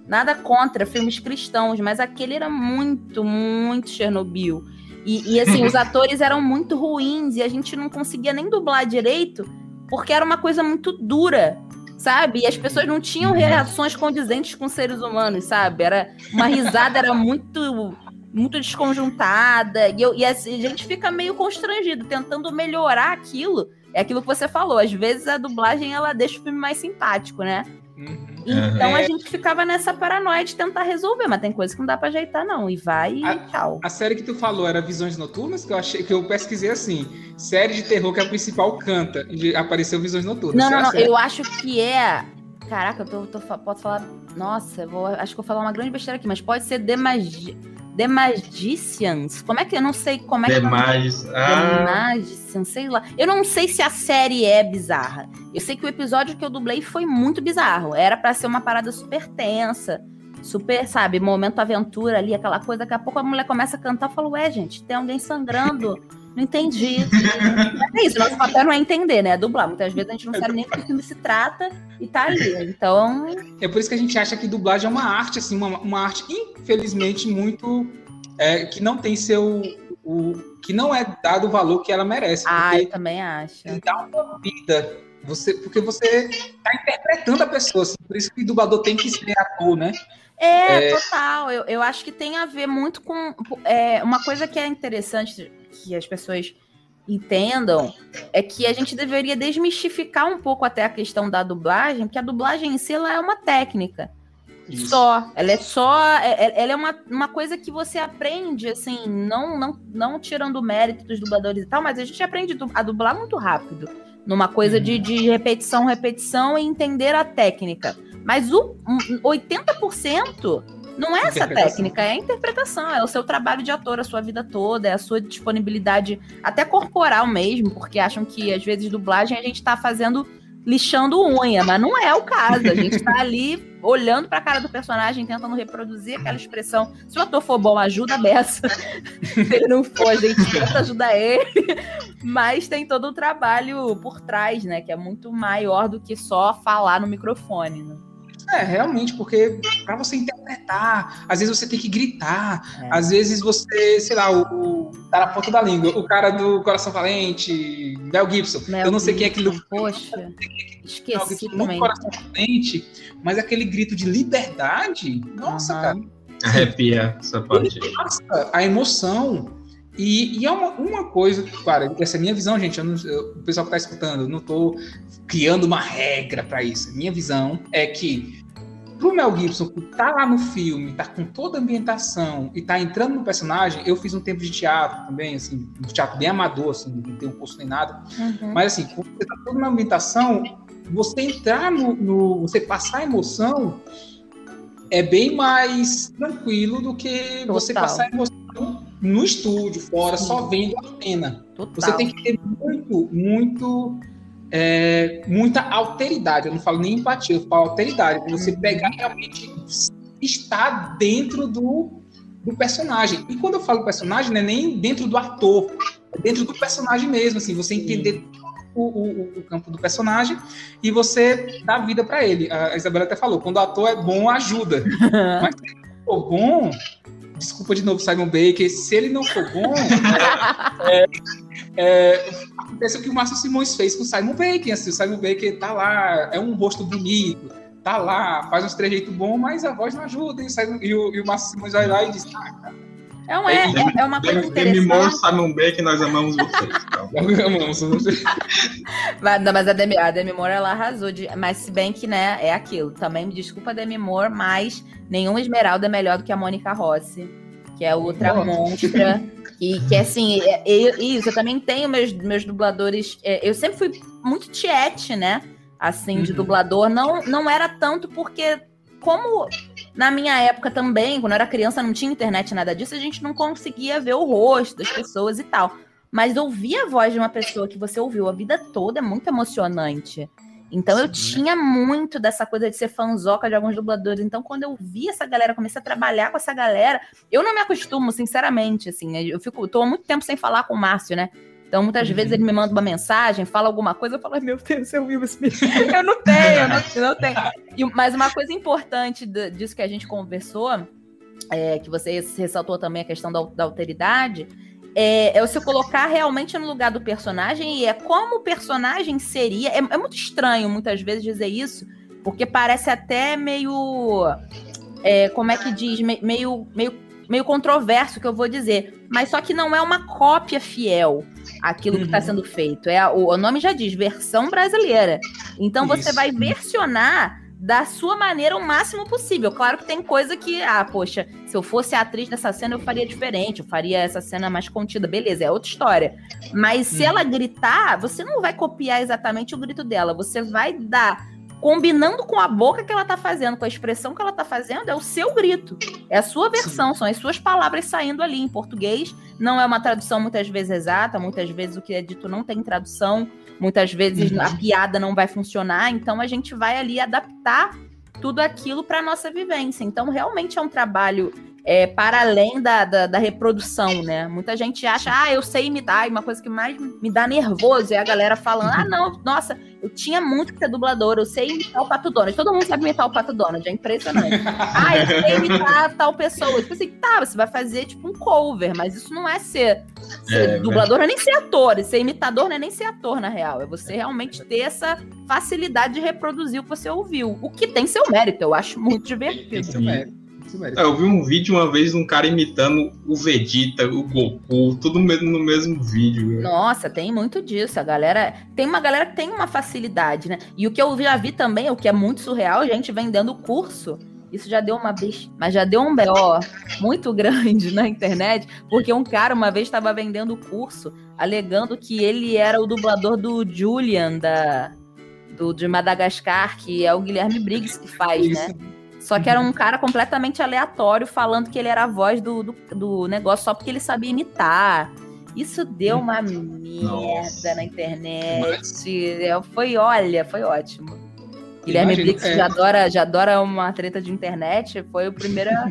Nada contra filmes cristãos, mas aquele era muito, muito Chernobyl. E, e assim, *laughs* os atores eram muito ruins e a gente não conseguia nem dublar direito porque era uma coisa muito dura sabe? E as pessoas não tinham uhum. reações condizentes com seres humanos, sabe? Era uma risada era muito muito desconjuntada e, eu, e assim, a gente fica meio constrangido tentando melhorar aquilo. É aquilo que você falou, às vezes a dublagem ela deixa o filme mais simpático, né? Uhum. Então uhum. a gente ficava nessa paranoia de tentar resolver, mas tem coisa que não dá pra ajeitar, não. E vai e a, tchau. A série que tu falou era Visões Noturnas, que eu achei que eu pesquisei assim. Série de terror que a principal canta. E apareceu Visões Noturnas. Não, não, não. Eu acho que é. Caraca, eu tô, tô, posso falar. Nossa, vou, acho que vou falar uma grande besteira aqui, mas pode ser The Magia. The Magicians. Como é que eu não sei como é The que Mag... ah. The Magicians, sei lá. Eu não sei se a série é bizarra. Eu sei que o episódio que eu dublei foi muito bizarro. Era para ser uma parada super tensa, super, sabe, momento aventura ali, aquela coisa. Daqui a pouco a mulher começa a cantar e fala: Ué, gente, tem alguém sangrando. *laughs* Não entendi. é isso, nosso papel não é entender, né? É dublar. Muitas vezes a gente não sabe nem do que o filme se trata e tá ali. Então. É por isso que a gente acha que dublagem é uma arte, assim, uma, uma arte, infelizmente, muito. É, que não tem seu. O, que não é dado o valor que ela merece. Ah, eu também acho. Dá uma vida. Você, porque você está interpretando a pessoa, assim, por isso que o dublador tem que ser ator, né? É, é, total. Eu, eu acho que tem a ver muito com. É, uma coisa que é interessante que as pessoas entendam é que a gente deveria desmistificar um pouco até a questão da dublagem, porque a dublagem em si ela é uma técnica. Isso. Só. Ela é só. É, é, ela é uma, uma coisa que você aprende, assim, não, não, não tirando o mérito dos dubladores e tal, mas a gente aprende a dublar muito rápido. Numa coisa de, de repetição, repetição e entender a técnica. Mas o 80% não é essa técnica, é a interpretação, é o seu trabalho de ator a sua vida toda, é a sua disponibilidade até corporal mesmo, porque acham que às vezes dublagem a gente tá fazendo lixando unha, mas não é o caso. A gente tá *laughs* ali olhando para a cara do personagem, tentando reproduzir aquela expressão. Se o ator for bom, ajuda a beça. *laughs* Se ele não for, a gente tenta ajudar ele. Mas tem todo o trabalho por trás, né? Que é muito maior do que só falar no microfone. Né? É, realmente, porque para você interpretar, às vezes você tem que gritar, é. às vezes você, sei lá, o, o tá na ponta da língua, o cara do Coração Valente, Mel Gibson, Mel eu não sei quem é aquele. Poxa, esqueci também. Coração Valente, mas aquele grito de liberdade, nossa, uhum. cara. Arrepia essa parte. Nossa, a emoção. E, e, é uma, uma coisa, claro, essa é a minha visão, gente. Não, eu, o pessoal que está escutando, eu não estou criando uma regra para isso. Minha visão é que pro Mel Gibson, que tá lá no filme, tá com toda a ambientação e tá entrando no personagem, eu fiz um tempo de teatro também, assim, um teatro bem amador, assim, não tenho curso nem nada. Uhum. Mas assim, quando você tá toda na ambientação, você entrar no, no, você passar a emoção é bem mais tranquilo do que Total. você passar a emoção no estúdio, fora, Sim. só vendo a cena. Total. Você tem que ter muito, muito, é, muita alteridade. Eu não falo nem empatia, eu falo alteridade. Você uhum. pegar realmente estar dentro do, do personagem. E quando eu falo personagem, não é nem dentro do ator, é dentro do personagem mesmo, assim, você entender o, o, o, campo do personagem e você dá vida para ele. A Isabela até falou, quando o ator é bom, ajuda. *laughs* Mas se for bom, desculpa de novo, Simon Baker, se ele não for bom, *laughs* é, é, acontece o que o Márcio Simões fez com o Simon Baker. Assim, o Simon Baker tá lá, é um rosto bonito, tá lá, faz uns trejeitos bons, mas a voz não ajuda. E, e, o, e o Márcio Simões vai lá e diz, ah, cara, é, é, é, é uma coisa Demi, interessante. Demi Moore, Simon Baker, nós amamos vocês. *laughs* amamos vocês. mas, não, mas a Demi, a Demi Moore, ela arrasou. De, mas se bem que, né, é aquilo. Também me desculpa, Demi Moore, mas nenhuma Esmeralda é melhor do que a Mônica Rossi, que é outra Nossa. monstra. E que, assim, é, é, isso, eu também tenho meus, meus dubladores. Eu sempre fui muito tiete, né? Assim, de uhum. dublador. Não, não era tanto porque, como na minha época também, quando eu era criança, não tinha internet, nada disso, a gente não conseguia ver o rosto das pessoas e tal. Mas ouvir a voz de uma pessoa que você ouviu a vida toda é muito emocionante. Então eu tinha muito dessa coisa de ser fanzoca de alguns dubladores. Então, quando eu vi essa galera, comecei a trabalhar com essa galera, eu não me acostumo, sinceramente, assim. Eu fico, tô há muito tempo sem falar com o Márcio, né? Então, muitas uhum. vezes ele me manda uma mensagem, fala alguma coisa, eu falo, meu Deus, eu vivo esse *laughs* Eu não tenho, eu não, eu não tenho. E, mas uma coisa importante disso que a gente conversou, é, que você ressaltou também a questão da, da alteridade, é, é você colocar realmente no lugar do personagem e é como o personagem seria. É, é muito estranho muitas vezes dizer isso, porque parece até meio. É, como é que diz? meio, meio, meio controverso que eu vou dizer. Mas só que não é uma cópia fiel aquilo que está uhum. sendo feito. É o, o, nome já diz, versão brasileira. Então Isso. você vai versionar da sua maneira o máximo possível. Claro que tem coisa que, ah, poxa, se eu fosse atriz dessa cena, eu faria diferente, eu faria essa cena mais contida, beleza, é outra história. Mas se uhum. ela gritar, você não vai copiar exatamente o grito dela, você vai dar combinando com a boca que ela tá fazendo, com a expressão que ela tá fazendo, é o seu grito. É a sua versão, Sim. são as suas palavras saindo ali em português. Não é uma tradução muitas vezes exata, muitas vezes o que é dito não tem tradução, muitas vezes uhum. a piada não vai funcionar, então a gente vai ali adaptar tudo aquilo para nossa vivência. Então, realmente é um trabalho é, para além da, da, da, reprodução, né? Muita gente acha, ah, eu sei imitar, e uma coisa que mais me dá nervoso é a galera falando, ah, não, nossa, eu tinha muito que ser dublador, eu sei imitar o Pato Donald. Todo mundo sabe imitar o Pato Donald, é impressionante. *laughs* ah, eu sei imitar tal pessoa. Tipo assim, tá, você vai fazer tipo um cover, mas isso não é ser, ser é, dublador, não é nem ser ator, ser imitador não é nem ser ator, na real. É você realmente ter essa facilidade de reproduzir o que você ouviu. O que tem seu mérito, eu acho muito divertido. Tem seu mérito. É, eu vi um vídeo uma vez de um cara imitando o Vegeta, o Goku, tudo mesmo no mesmo vídeo. Nossa, tem muito disso. A galera. Tem uma galera que tem uma facilidade, né? E o que eu já vi também, o que é muito surreal, gente vendendo curso. Isso já deu uma vez, mas já deu um BO muito grande na internet, porque um cara uma vez estava vendendo curso, alegando que ele era o dublador do Julian da do de Madagascar, que é o Guilherme Briggs que faz, Isso. né? Só que era um cara completamente aleatório falando que ele era a voz do, do, do negócio só porque ele sabia imitar. Isso deu uma merda Nossa. na internet. É, foi, olha, foi ótimo. Guilherme Briggs é. já, adora, já adora uma treta de internet, foi o primeiro a,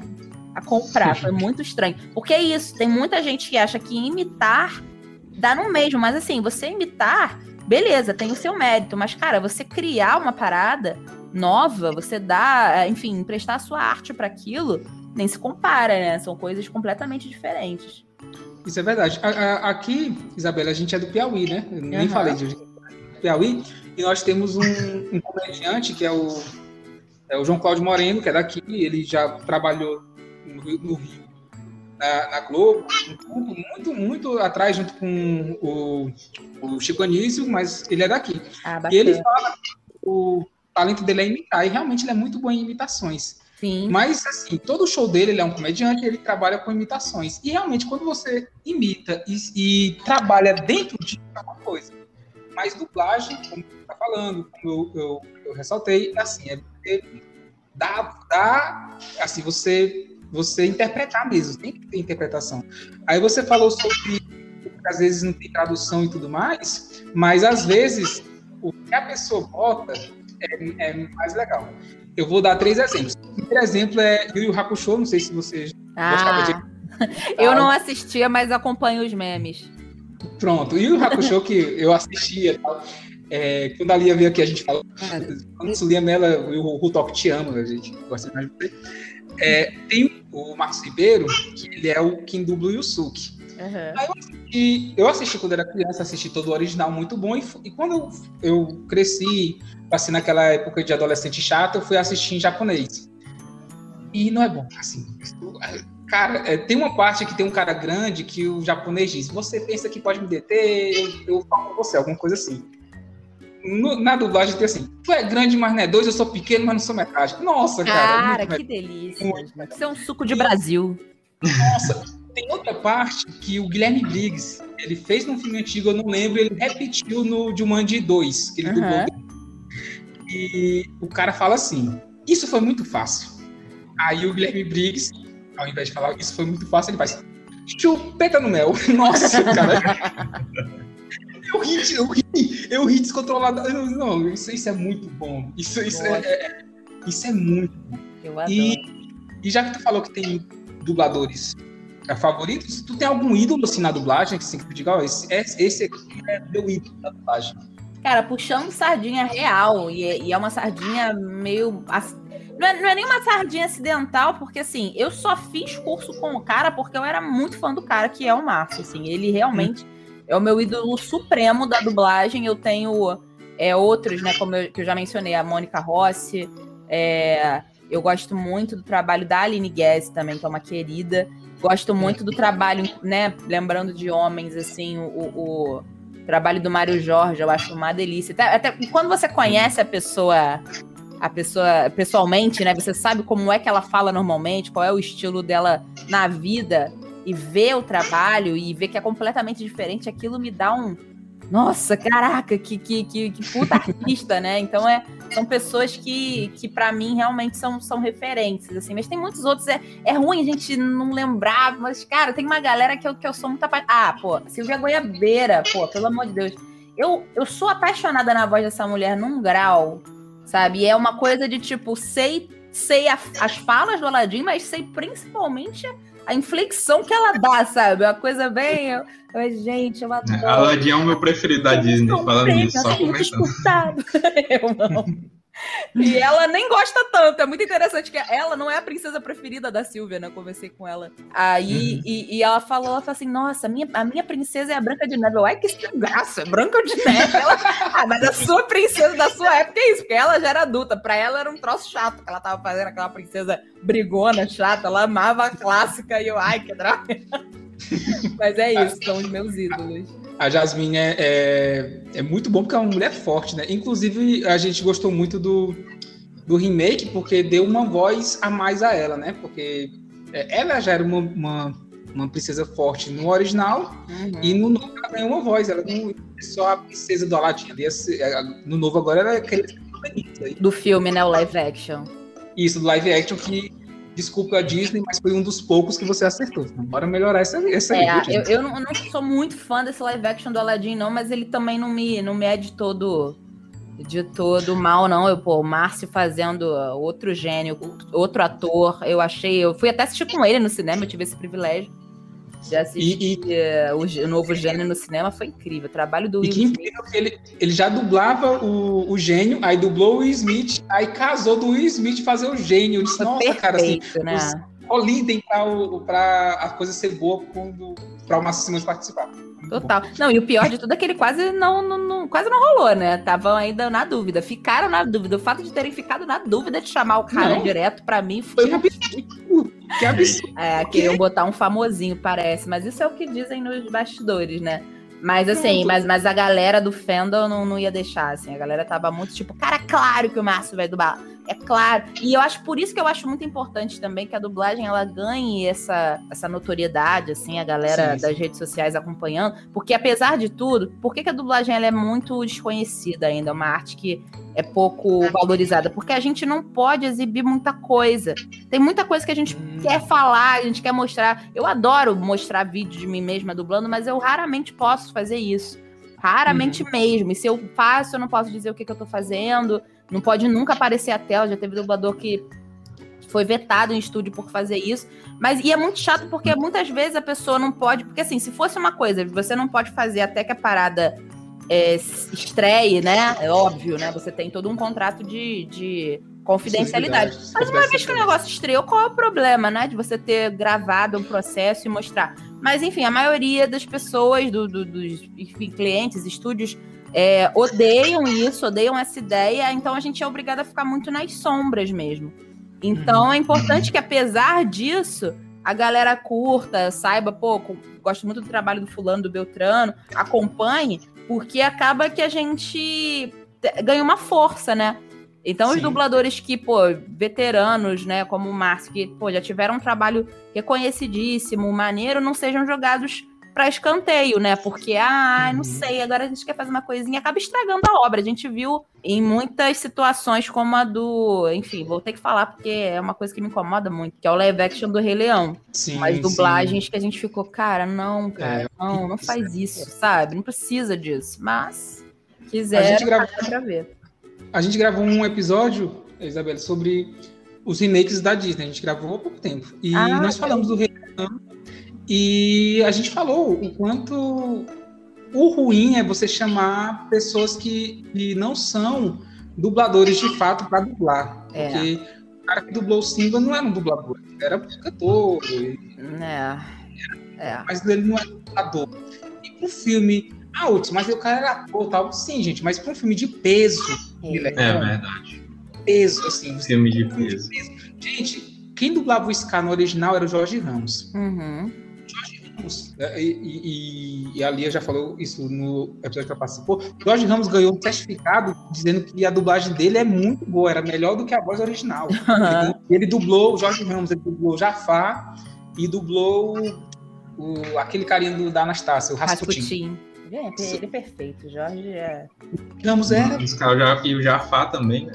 a comprar. Foi muito estranho. Porque é isso, tem muita gente que acha que imitar dá no mesmo, mas assim, você imitar, beleza, tem o seu mérito, mas cara, você criar uma parada nova, você dá, enfim, emprestar a sua arte para aquilo, nem se compara, né? São coisas completamente diferentes. Isso é verdade. Aqui, Isabela, a gente é do Piauí, né? Eu nem uhum. falei de Piauí. E nós temos um, um comediante que é o, é o João Cláudio Moreno, que é daqui. Ele já trabalhou no Rio, no Rio na, na, Globo, muito, muito, muito atrás, junto com o, o Chico Anísio, mas ele é daqui. Ah, e ele fala o, talento dele é imitar, e realmente ele é muito bom em imitações. Sim. Mas, assim, todo show dele, ele é um comediante, ele trabalha com imitações. E realmente, quando você imita e, e trabalha dentro de uma coisa, mas dublagem, como você está falando, como eu, eu, eu, ressaltei, assim, é dá, dá assim, você, você interpretar mesmo, tem que ter interpretação. Aí você falou sobre às vezes não tem tradução e tudo mais, mas às vezes o que a pessoa bota é, é, mais legal. Eu vou dar três exemplos. O primeiro exemplo é Yu Yu Hakusho, não sei se você ah, de... *laughs* Eu não assistia, mas acompanho os memes. Pronto, Yu Yu Hakusho que eu assistia é, quando a Lia veio aqui, a gente falou. Quando a Lia Mela, o Rutok te ama, a gente gosta mais de você. é, tem o Marcos Ribeiro, que ele é o quem dubla o Yusuke. Uhum. Aí eu assisti, eu assisti quando era criança, assisti todo o original muito bom, e, e quando eu, eu cresci, passei naquela época de adolescente chato, eu fui assistir em japonês. E não é bom, assim. Cara, é, tem uma parte que tem um cara grande que o japonês diz: Você pensa que pode me deter? Eu, eu falo com você, alguma coisa assim. No, na dublagem tem assim: Tu é grande, mas não é dois, eu sou pequeno, mas não sou metade. Nossa, cara. Cara, que delícia. Isso é um suco de Brasil. Nossa, tem outra parte que o Guilherme Briggs, ele fez num filme antigo, eu não lembro, ele repetiu no Jumanji 2, que ele uhum. dublou. E o cara fala assim: Isso foi muito fácil. Aí o Guilherme Briggs, ao invés de falar isso foi muito fácil, ele faz chupeta no mel. *laughs* Nossa, cara. eu ri, eu ri, eu ri descontrolado. Não, isso, isso é muito bom. Isso, isso, é, é, isso é muito bom. Eu adoro. E, e já que tu falou que tem dubladores é, favoritos, tu tem algum ídolo assim na dublagem que, que tu diga, oh, esse, esse aqui é meu ídolo da dublagem? Cara, puxando sardinha real, e, é, e é uma sardinha meio. Não é, não é nem uma sardinha acidental, porque assim, eu só fiz curso com o cara porque eu era muito fã do cara, que é o Márcio. Assim, ele realmente é o meu ídolo supremo da dublagem. Eu tenho é, outros, né? Como eu, que eu já mencionei, a Mônica Rossi. É, eu gosto muito do trabalho da Aline Guess também, que é uma querida. Gosto muito do trabalho, né? Lembrando de homens, assim, o, o trabalho do Mário Jorge, eu acho uma delícia. Até, até quando você conhece a pessoa a pessoa pessoalmente, né? Você sabe como é que ela fala normalmente, qual é o estilo dela na vida e ver o trabalho e ver que é completamente diferente, aquilo me dá um nossa, caraca, que, que, que, que puta artista, né? Então é, são pessoas que, que para mim realmente são, são referências, assim. Mas tem muitos outros, é, é ruim a gente não lembrar, mas, cara, tem uma galera que eu, que eu sou muito apaixonada. Ah, pô, Silvia Goiabeira, pô, pelo amor de Deus. Eu, eu sou apaixonada na voz dessa mulher num grau, sabe? E é uma coisa de tipo, sei, sei a, as falas do Aladdin, mas sei principalmente a inflexão que ela dá, sabe? Uma coisa bem. Eu, eu, gente, eu adoro. Aladdin é o meu preferido da Disney, falando isso, só comentando. eu não. *laughs* E ela nem gosta tanto. É muito interessante que ela não é a princesa preferida da Silvia, né? Eu conversei com ela. Aí, uhum. e, e, ela falou, ela falou assim: nossa, minha, a minha princesa é a Branca de Neve. Eu, Ai, que graça, Branca de Neve. Ela, ah, mas a sua princesa da sua época é isso, porque ela já era adulta. Pra ela era um troço chato que ela tava fazendo, aquela princesa brigona, chata. Ela amava a clássica e eu, ai, que droga. *laughs* mas é isso, são os meus ídolos. A Jasmine é, é, é, muito bom porque é uma mulher forte, né? Inclusive, a gente gostou muito do, do remake porque deu uma voz a mais a ela, né? Porque é, ela já era uma, uma, uma princesa forte no original uhum. e no novo ela ganhou uma voz. Ela não é só a princesa do Aladdin. No novo agora ela é aquele do filme, né? O live action. Isso, do live action que desculpa a Disney, mas foi um dos poucos que você acertou. Bora melhorar essa, essa é, aí, eu, eu, não, eu, não, sou muito fã desse live action do Aladdin, não, mas ele também não me, não me é de todo de todo mal, não. Eu, pô, o Márcio fazendo outro gênio, outro ator, eu achei. Eu fui até assistir com ele no cinema, eu tive esse privilégio de assistir e, e, o, novo gênio no cinema, foi incrível. O trabalho do Will que incrível que ele, ele já dublava o, o gênio, aí dublou o Will Smith, aí casou do Will Smith fazer o gênio. Eu disse, nossa, perfeito, cara, assim, né? colidem para a coisa ser boa quando para o Márcio Simões participar. Total. Não, e o pior de tudo é que ele quase não, não, não quase não rolou, né? Estavam ainda na dúvida. Ficaram na dúvida. O fato de terem ficado na dúvida de chamar o cara não. direto, para mim, foi um absurdo. Que absurdo. É, queriam botar um famosinho, parece. Mas isso é o que dizem nos bastidores, né? Mas assim, mas, mas a galera do fandom não, não ia deixar, assim. A galera tava muito tipo, cara, claro que o Márcio vai dublar. É claro. E eu acho por isso que eu acho muito importante também que a dublagem ela ganhe essa, essa notoriedade, assim, a galera sim, sim. das redes sociais acompanhando. Porque apesar de tudo, por que, que a dublagem ela é muito desconhecida ainda? É uma arte que é pouco valorizada, porque a gente não pode exibir muita coisa. Tem muita coisa que a gente hum. quer falar, a gente quer mostrar. Eu adoro mostrar vídeos de mim mesma dublando, mas eu raramente posso fazer isso. Raramente hum. mesmo. E se eu faço, eu não posso dizer o que, que eu tô fazendo. Não pode nunca aparecer a tela. Já teve dublador que foi vetado em estúdio por fazer isso. Mas e é muito chato porque muitas vezes a pessoa não pode. Porque assim, se fosse uma coisa, você não pode fazer até que a parada é, estreie, né? É óbvio, né? Você tem todo um contrato de, de Confidencialidade. Mas uma vez que o negócio estreou, qual é o problema, né? De você ter gravado um processo e mostrar. Mas, enfim, a maioria das pessoas, do, do, dos enfim, clientes, estúdios, é, odeiam isso, odeiam essa ideia, então a gente é obrigado a ficar muito nas sombras mesmo. Então é importante que, apesar disso, a galera curta, saiba, pô, gosto muito do trabalho do fulano, do Beltrano, acompanhe, porque acaba que a gente ganha uma força, né? Então, Sim. os dubladores que, pô, veteranos, né, como o Márcio, que, pô, já tiveram um trabalho reconhecidíssimo, maneiro, não sejam jogados para escanteio, né? Porque, ah, não uhum. sei, agora a gente quer fazer uma coisinha, acaba estragando a obra. A gente viu em muitas situações como a do. Enfim, vou ter que falar porque é uma coisa que me incomoda muito, que é o live action do Rei Leão. Sim, Mas dublagens sim. que a gente ficou, cara, não, cara, é, não, não faz isso, sabe? Não precisa disso. Mas, quiser, a gente grava... pra ver. A gente gravou um episódio, Isabela, sobre os remakes da Disney. A gente gravou há pouco tempo. E ah, nós falamos do Rei Leão e a gente falou o quanto o ruim é você chamar pessoas que, que não são dubladores de fato para dublar. É. Porque o cara que dublou o Simba não era um dublador, era um cantor. É. é. Mas ele não é dublador. E para um filme. Ah, Uts, mas o cara era ator tal. Sim, gente, mas para um filme de peso. É, é verdade. Peso, assim. Filme de peso. de peso. Gente, quem dublava o Scar no original era o Jorge Ramos. Uhum. É, e, e, e, a Lia já falou isso no episódio que ela participou. Jorge Ramos ganhou um certificado dizendo que a dublagem dele é muito boa, era melhor do que a voz original. Uhum. Ele dublou, o Jorge Ramos, ele dublou Jafar e dublou o, aquele carinha do, da Anastácia, o Rasputin. Rasputin. Gente, ele é perfeito, Jorge é. Ramos era. E o Jafar também, né?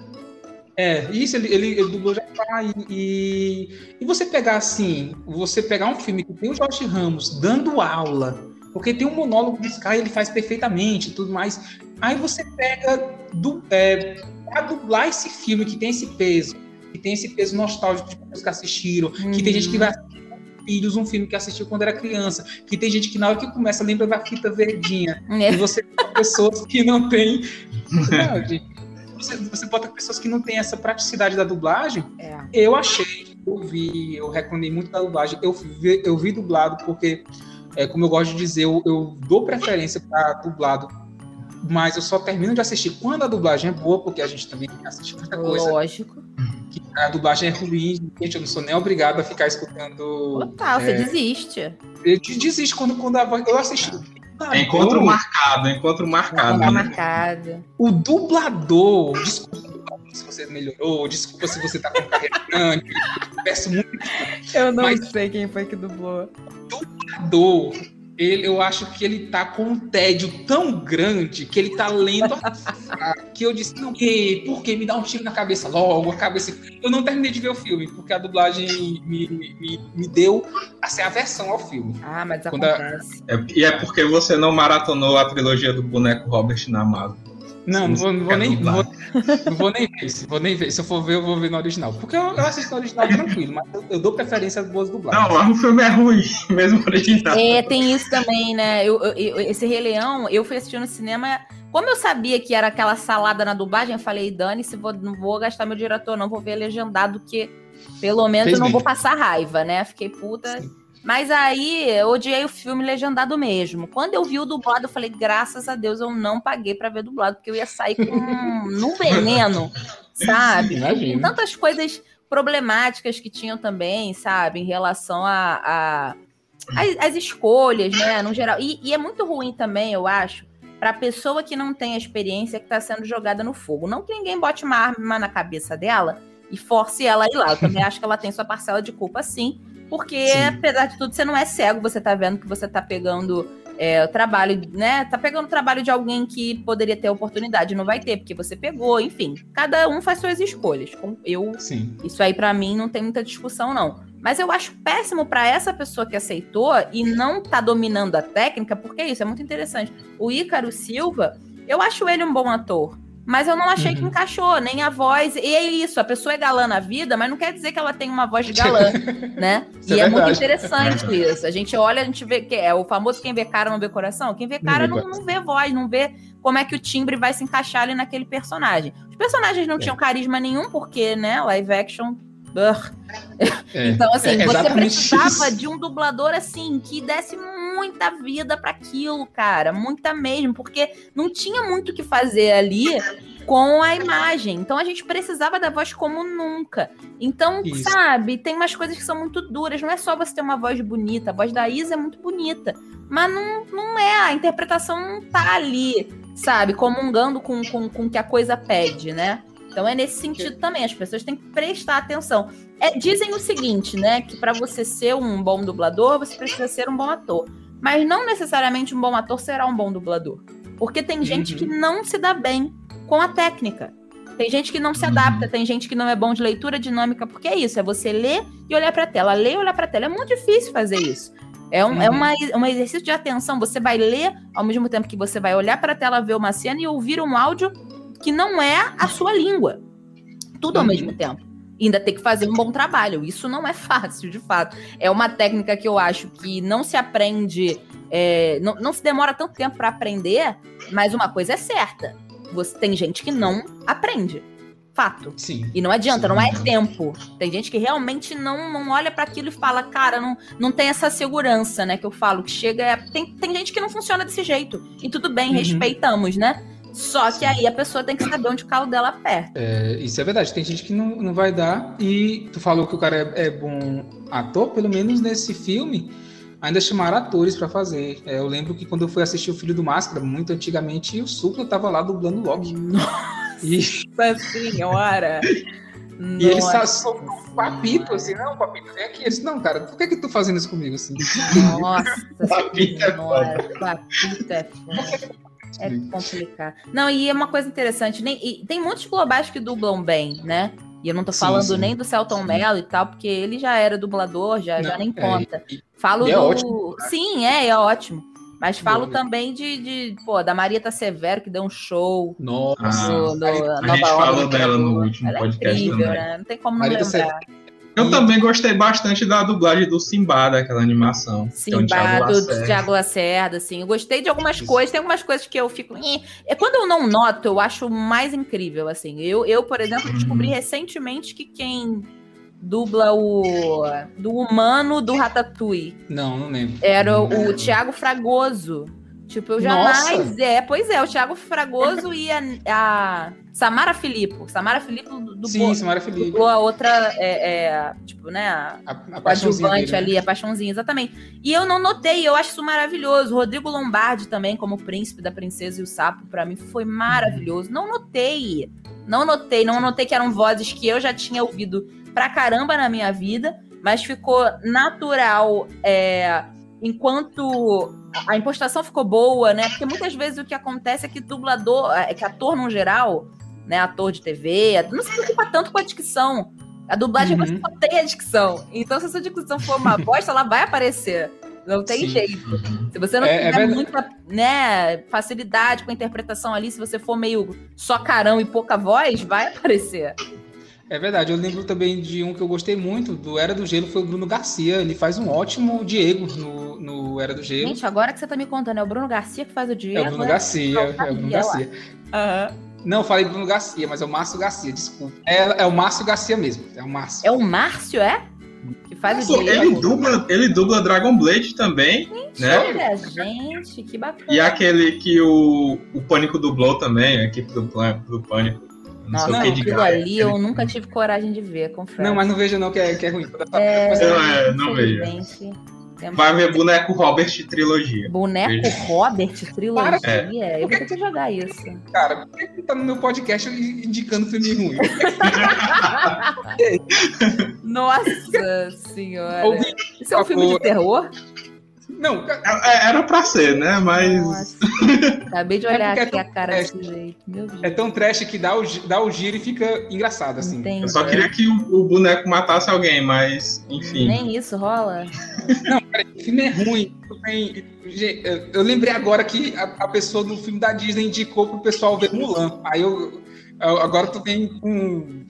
É, isso, ele, ele, ele dublou já e, e, e você pegar assim, você pegar um filme que tem o Jorge Ramos dando aula, porque tem um monólogo do Sky, ele faz perfeitamente e tudo mais. Aí você pega do, é, pra dublar esse filme que tem esse peso, que tem esse peso nostálgico de pessoas que assistiram, uhum. que tem gente que vai assistir com filhos um filme que assistiu quando era criança, que tem gente que na hora que começa lembra da fita verdinha. É. E você tem pessoas que não têm. *laughs* Não, gente, você, você bota pessoas que não têm essa praticidade da dublagem. É. Eu achei, eu vi, eu reclamei muito da dublagem. Eu vi, eu vi dublado porque, é, como eu gosto de dizer, eu, eu dou preferência para dublado. Mas eu só termino de assistir quando a dublagem é boa, porque a gente também assiste muita coisa. Lógico. Que a dublagem é ruim, gente, eu não sou nem obrigado a ficar escutando. Total, é, você desiste. Eu desisto quando, quando a voz. Eu assisti é encontro marcado, encontro marcado. Encontro né? marcado. O dublador, desculpa se você melhorou, desculpa se você tá com carreira *laughs* grande, peço muito. Eu não mas, sei quem foi que dublou. Dublador ele, eu acho que ele tá com um tédio tão grande que ele tá lendo que eu disse, não, que, por que me dá um tiro na cabeça logo, a cabeça. Eu não terminei de ver o filme, porque a dublagem me, me, me deu assim, a versão ao filme. Ah, mas acontece. A... É, e é porque você não maratonou a trilogia do boneco Robert na Amazon. Não, não vou, não vou nem, vou, não vou nem ver. Se, vou nem ver. Se eu for ver, eu vou ver no original. Porque eu, eu assisto no original tranquilo, mas eu, eu, dou preferência às boas dublagens. Não, o filme é ruim, *laughs* mesmo original. É, tem isso também, né? Eu, eu, esse Rei Leão, eu fui assistir no cinema. Como eu sabia que era aquela salada na dublagem, eu falei, Dani, se vou, não vou gastar meu diretor, não vou ver legendado, que pelo menos Fez eu não bem. vou passar raiva, né? Fiquei puta. Sim. Mas aí eu odiei o filme legendado mesmo. Quando eu vi o dublado, eu falei, graças a Deus eu não paguei para ver dublado, porque eu ia sair com um veneno, sabe? Imagina. Tantas coisas problemáticas que tinham também, sabe, em relação a, a as, as, escolhas, né, no geral. E, e é muito ruim também, eu acho, para a pessoa que não tem a experiência que está sendo jogada no fogo. Não que ninguém bote uma arma na cabeça dela e force ela a ir lá. Eu também acho que ela tem sua parcela de culpa, sim. Porque, Sim. apesar de tudo, você não é cego, você tá vendo que você tá pegando é, o trabalho, né? Tá pegando o trabalho de alguém que poderia ter oportunidade, não vai ter, porque você pegou, enfim. Cada um faz suas escolhas. Eu, Sim. isso aí para mim não tem muita discussão, não. Mas eu acho péssimo para essa pessoa que aceitou e não tá dominando a técnica, porque isso é muito interessante. O Ícaro Silva, eu acho ele um bom ator. Mas eu não achei que Uhum. encaixou, nem a voz. E é isso, a pessoa é galã na vida, mas não quer dizer que ela tem uma voz de galã, *laughs* né? Isso e é é, muito interessante isso. A gente olha, a gente vê que é o famoso quem vê cara não vê coração. Quem vê cara não, não vê voz, não vê como é que o timbre vai se encaixar ali naquele personagem. Os personagens não É. tinham carisma nenhum, porque, né, live action. É. Então, assim, É você exatamente precisava isso. de um dublador assim, que desse muita vida para aquilo, cara. Muita mesmo, porque não tinha muito o que fazer ali com a imagem. Então a gente precisava da voz como nunca. Então, Isso. sabe, tem umas coisas que são muito duras. Não é só você ter uma voz bonita. A voz da Isa é muito bonita. Mas não, não é, a interpretação não tá ali, sabe, comungando com, com, com o que a coisa pede, né? Então é nesse sentido também, as pessoas têm que prestar atenção. É, dizem o seguinte, né? Que para você ser um bom dublador, você precisa ser um bom ator. Mas não necessariamente um bom ator será um bom dublador. Porque tem gente Uhum. que não se dá bem com a técnica. Tem gente que não se Uhum. adapta, tem gente que não é bom de leitura dinâmica, porque é isso, é você ler e olhar pra tela. Ler e olhar pra tela. É muito difícil fazer isso. É um, é Uhum. uma, um exercício de atenção. Você vai ler ao mesmo tempo que você vai olhar pra tela, ver uma cena e ouvir um áudio que não é a sua língua. Tudo ao Uhum. mesmo tempo. E ainda tem que fazer um bom trabalho. Isso não é *laughs* fácil, de fato. É uma técnica que eu acho que não se aprende, é, não, não se demora tanto tempo para aprender, mas uma coisa é certa. Você tem gente que não aprende. Fato. Sim. E não adianta, Sim. não é tempo. Tem gente que realmente não, não olha para aquilo e fala, cara, não, não tem essa segurança, né? Que eu falo, que chega. é- Tem, tem gente que não funciona desse jeito. E tudo bem, Uhum. respeitamos, né? Só que aí a pessoa tem que saber onde o calo dela aperta. É, isso é verdade. Tem gente que não, não vai dar. E tu falou que o cara é, é bom ator, pelo menos nesse filme, ainda chamaram atores pra fazer. É, eu lembro que quando eu fui assistir o Filho do Máscara, muito antigamente, o Supla tava lá dublando o Loki. E, Nossa senhora! *laughs* e ele só soltou um papito, assim, não, papito, vem aqui. Ele disse, não, cara, por que que tu fazendo isso comigo, assim? Nossa *laughs* Papito é senhora, papito é foda. É complicado. Não, e é uma coisa interessante, nem, e tem muitos globais que dublam bem, né? E eu não tô Sim, falando sim. nem do Celton Mello e tal, porque ele já era dublador, já, já Não, nem é, conta. e- Falo e é do. ótimo, Sim, é, é ótimo. Mas falo Bom, também de, de, pô, da Marieta Severo, que deu um show Nossa. No, no, a Nova gente falou Ordem, dela no Ela último é podcast incrível, também. né? Não tem como não Marieta lembrar. Eu também gostei bastante da dublagem do Simba, daquela animação. Simba, do. Thiago Lacerda, assim. Eu gostei de algumas Isso. coisas, tem algumas coisas que eu fico. É quando eu não noto, eu acho mais incrível, assim. Eu, eu por exemplo, descobri Uhum. recentemente que quem dubla o do humano do Ratatouille Não, não lembro. era o, Não. o Thiago Fragoso. Tipo, eu jamais. Nossa! É, pois é, o Thiago Fragoso e a, a Samara Filippo. Samara Filippo dublou, Sim, Samara Felipe. dublou a outra, é, é, tipo, né? a- A, a paixãozinha dele, né? ali, a paixãozinha, exatamente. E eu não notei, eu acho isso maravilhoso. Rodrigo Lombardi também, como príncipe da princesa e o sapo, pra mim foi maravilhoso. Não notei, não notei, não notei que eram vozes que eu já tinha ouvido pra caramba na minha vida, mas ficou natural, é, enquanto a impostação ficou boa, né? Porque muitas vezes o que acontece é que dublador, é que ator no geral, né, ator de TV, não se preocupa tanto com a dicção. A dublagem Uhum. você só tem a dicção. Então, se a sua dicção for uma *laughs* bosta, ela vai aparecer. Não tem Sim. jeito. Uhum. Se você não É- é tiver verdade. muita né, facilidade com a interpretação ali, se você for meio só carão e pouca voz, vai aparecer. É verdade, eu lembro também de um que eu gostei muito, do Era do Gelo, foi o Bruno Garcia. Ele faz um ótimo Diego no, no Era do Gelo. Gente, agora que você tá me contando, é o Bruno Garcia que faz o é Diego. o Bruno né? Garcia, é o Bruno Garcia. Aham. Não, eu falei Bruno Garcia, mas é o Márcio Garcia, desculpa. É, é o Márcio Garcia mesmo, é o Márcio. É o Márcio, é? Que faz Pô, o Diego. ele, dubla, ele dubla Dragon Blade também, né? Olha, gente, que bacana. E aquele que o, o Pânico dublou também, a equipe do, Pânico. Não Nossa, sei o que de aquilo Gaia. ali eu nunca tive coragem de ver, confesso. Não, mas não veja não que é, que é ruim. É, Não, é, não vejo. Temos- Vai ver boneco Robert trilogia. Boneco Vejo. Robert, trilogia. É. Eu vou ter que jogar isso. Cara, por que tá no meu podcast indicando filme ruim? *laughs* Nossa senhora. Ouvi, Isso é um filme de terror? Não, É- Era pra ser, né? Mas. Nossa. Acabei de É olhar é aqui tão a cara trash. desse jeito. Meu Deus. é tão trash que dá o, dá o giro e fica engraçado, assim. Entendi. Eu só queria que o, o boneco matasse alguém, mas, enfim. Nem isso rola. O filme é ruim. Eu- lembrei agora que a, a pessoa do filme da Disney indicou pro pessoal ver Mulan. Aí eu, agora tu vem com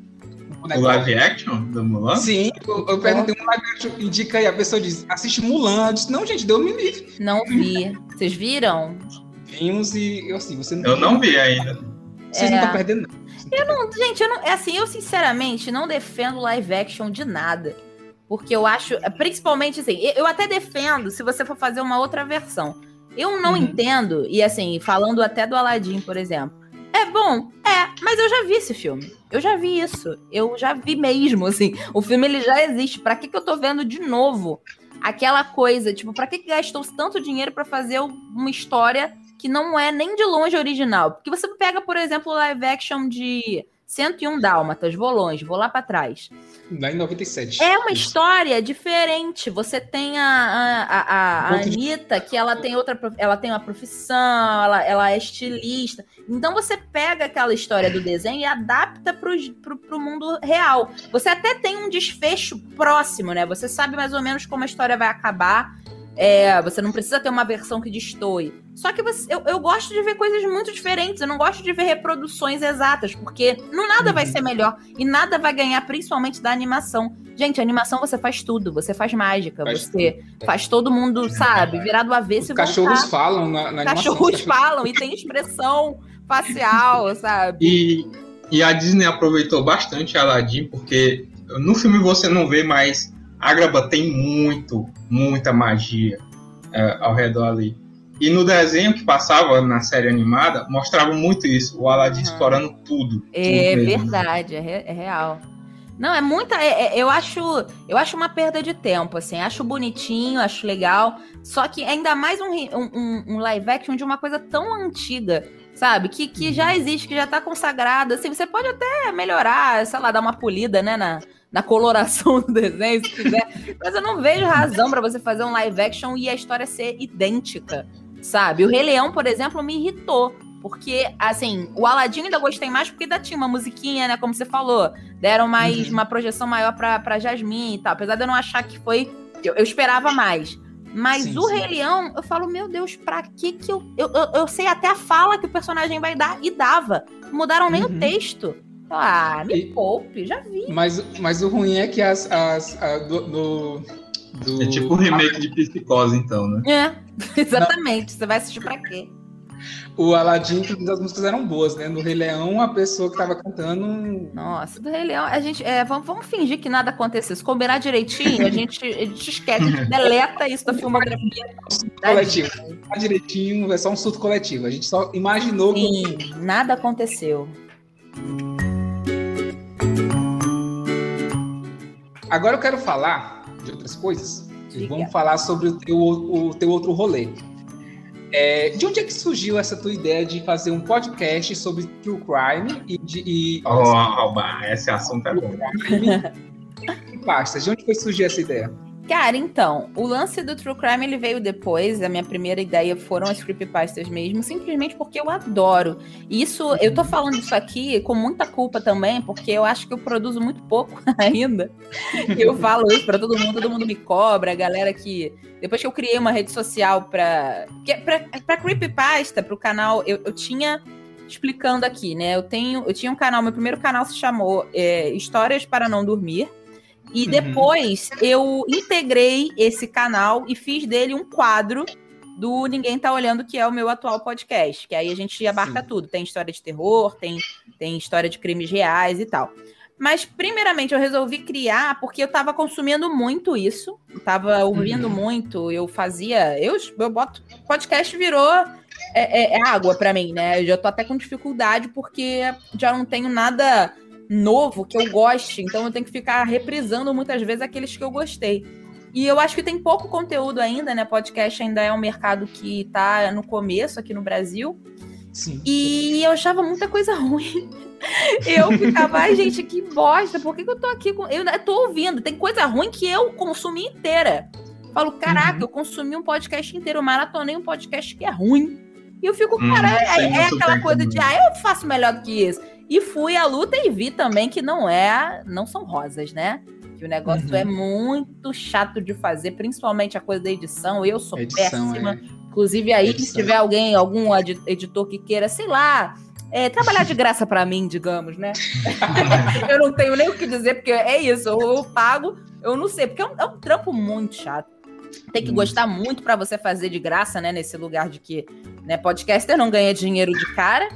O boneco. live action do Mulan? Sim, eu, eu perguntei um live action, indica aí, a pessoa diz, assiste Mulan. Eu disse, não, gente, deu me livre. Não vi. Vocês viram? Vimos e eu assim, você não. Eu não vi ainda. Vocês É. não estão perdendo nada. Não, gente, eu não, é assim, eu sinceramente não defendo live action de nada. Porque eu acho, principalmente assim, eu eu até defendo se você for fazer uma outra versão. Eu não Uhum. entendo, e assim, falando até do Aladdin, por exemplo. É bom, é, mas eu já vi esse filme. Eu já vi isso. Eu já vi mesmo, assim. O filme ele já existe. Pra que, que eu tô vendo de novo aquela coisa? Tipo, pra que, que gastou tanto dinheiro pra fazer uma história que não é nem de longe original? Porque você pega, por exemplo, o live action de 101 Dálmatas, vou longe, vou lá pra trás. Lá em 97. É uma história diferente. Você tem a, a, a, a Anitta, que ela tem outra, ela tem uma profissão, ela, ela é estilista. Então você pega aquela história do desenho e adapta pro, pro mundo real. Você até tem um desfecho próximo, né? Você sabe mais ou menos como a história vai acabar. É, você não precisa ter uma versão que destoe. Só que você- eu, eu gosto de ver coisas muito diferentes. Eu não gosto de ver reproduções exatas, porque não nada vai Uhum. ser melhor e nada vai ganhar, principalmente da animação. Gente, a animação você faz tudo, você faz mágica, Faz você faz todo mundo, sabe, virar do avesso Os e cachorros voltar. falam na, na animação. Cachorros Os cachorros- falam e tem expressão facial, *laughs* sabe? E, e a Disney aproveitou bastante Aladdin, porque no filme você não vê, mas Agrabah tem muito, muita magia é, ao redor ali. E no desenho que passava na série animada, mostrava muito isso, o Aladdin Uhum. explorando tudo. É tudo verdade, é, re- é real. Não, é muita. é- é- eu acho, eu acho uma perda de tempo, assim. Acho bonitinho, acho legal. Só que ainda mais um, um- um- live action de uma coisa tão antiga, sabe? Que, que já existe, que já tá consagrada. Assim, você pode até melhorar, sei lá, dar uma polida, né, na, na coloração do desenho, se quiser. Mas eu não vejo razão pra você fazer um live action e a história ser idêntica, sabe? O Rei Leão, por exemplo, me irritou. Porque, assim, o Aladdin ainda gostei mais porque ainda tinha uma musiquinha, né? Como você falou. Deram mais Uhum. uma projeção maior pra, pra Jasmine e tal. Apesar de eu não achar que foi. Eu, eu esperava mais. Mas Sim, o sim. Rei Leão, eu falo, meu Deus, pra que que eu, eu. eu eu sei até a fala que o personagem vai dar e dava. Mudaram nem Uhum. o texto. Ah, me E- poupe, já vi. Mas, mas o ruim é que as. as a- do, do, do- É tipo um remake de Psicose, então, né? É, *laughs* exatamente. Você vai assistir pra quê? O Aladdin, todas as músicas eram boas, né? No Rei Leão, a pessoa que tava cantando. Nossa, do Rei Leão, a gente. é, vamos, vamos fingir que nada aconteceu. Se combinar direitinho, a gente, a gente esquece, a gente deleta isso da filmografia. da *laughs* Coletivo. Tá direitinho, é só um surto coletivo. A gente só imaginou que. Sim, nada aconteceu. Agora eu quero falar de outras coisas. E vamos falar sobre o teu, o teu outro rolê. É, de onde é que surgiu essa tua ideia de fazer um podcast sobre true crime e de e, Alba, esse assunto é bom. e pastas? De onde foi surgir essa ideia? Cara, então, o lance do True Crime ele veio depois. A minha primeira ideia foram as creepypastas mesmo, simplesmente porque eu adoro. Isso, eu tô falando isso aqui com muita culpa também, porque eu acho que eu produzo muito pouco *laughs* ainda. Eu falo isso pra todo mundo, todo mundo me cobra, a galera que. Depois que eu criei uma rede social pra. que- Pra, pra creepypasta, pro canal, eu, eu tinha. Explicando aqui, né? Eu tenho, eu tinha um canal, meu primeiro canal se chamou é, Histórias para Não Dormir. E Uhum. depois eu integrei esse canal e fiz dele um quadro do Ninguém Tá Olhando, que é o meu atual podcast. Que aí a gente abarca Sim. tudo. Tem história de terror, tem, tem história de crimes reais e tal. Mas, primeiramente, eu resolvi criar porque eu tava consumindo muito isso. Tava ouvindo Uhum. muito, eu fazia. Eu, eu boto. Podcast virou é, é- é água pra mim, né? Eu já tô até com dificuldade porque já não tenho nada novo que eu goste, então eu tenho que ficar reprisando muitas vezes aqueles que eu gostei. E eu acho que tem pouco conteúdo ainda, né? Podcast ainda é um mercado que tá no começo aqui no Brasil. Sim. E eu achava muita coisa *laughs* ruim. Eu ficava, ai, gente, que bosta, por que, que eu tô aqui com. Eu, tô ouvindo, tem coisa ruim que eu consumi inteira. Falo, caraca, uhum. eu consumi um podcast inteiro, eu maratonei um podcast que é ruim. E eu fico, hum, cara, é, é aquela coisa de, ah, eu faço melhor do que isso. E fui à luta e vi também que não é, não são rosas, né? Que o negócio uhum. é muito chato de fazer, principalmente a coisa da edição. Eu sou edição, péssima. É. Inclusive aí, edição. se tiver alguém, algum editor que queira, sei lá, é, trabalhar de graça para mim, digamos, né? *laughs* eu não tenho nem o que dizer, porque é isso, eu, eu pago, eu não sei, porque é um, é um trampo muito chato. Tem que gostar muito para você fazer de graça, né? Nesse lugar de que né, podcaster não ganha dinheiro de cara,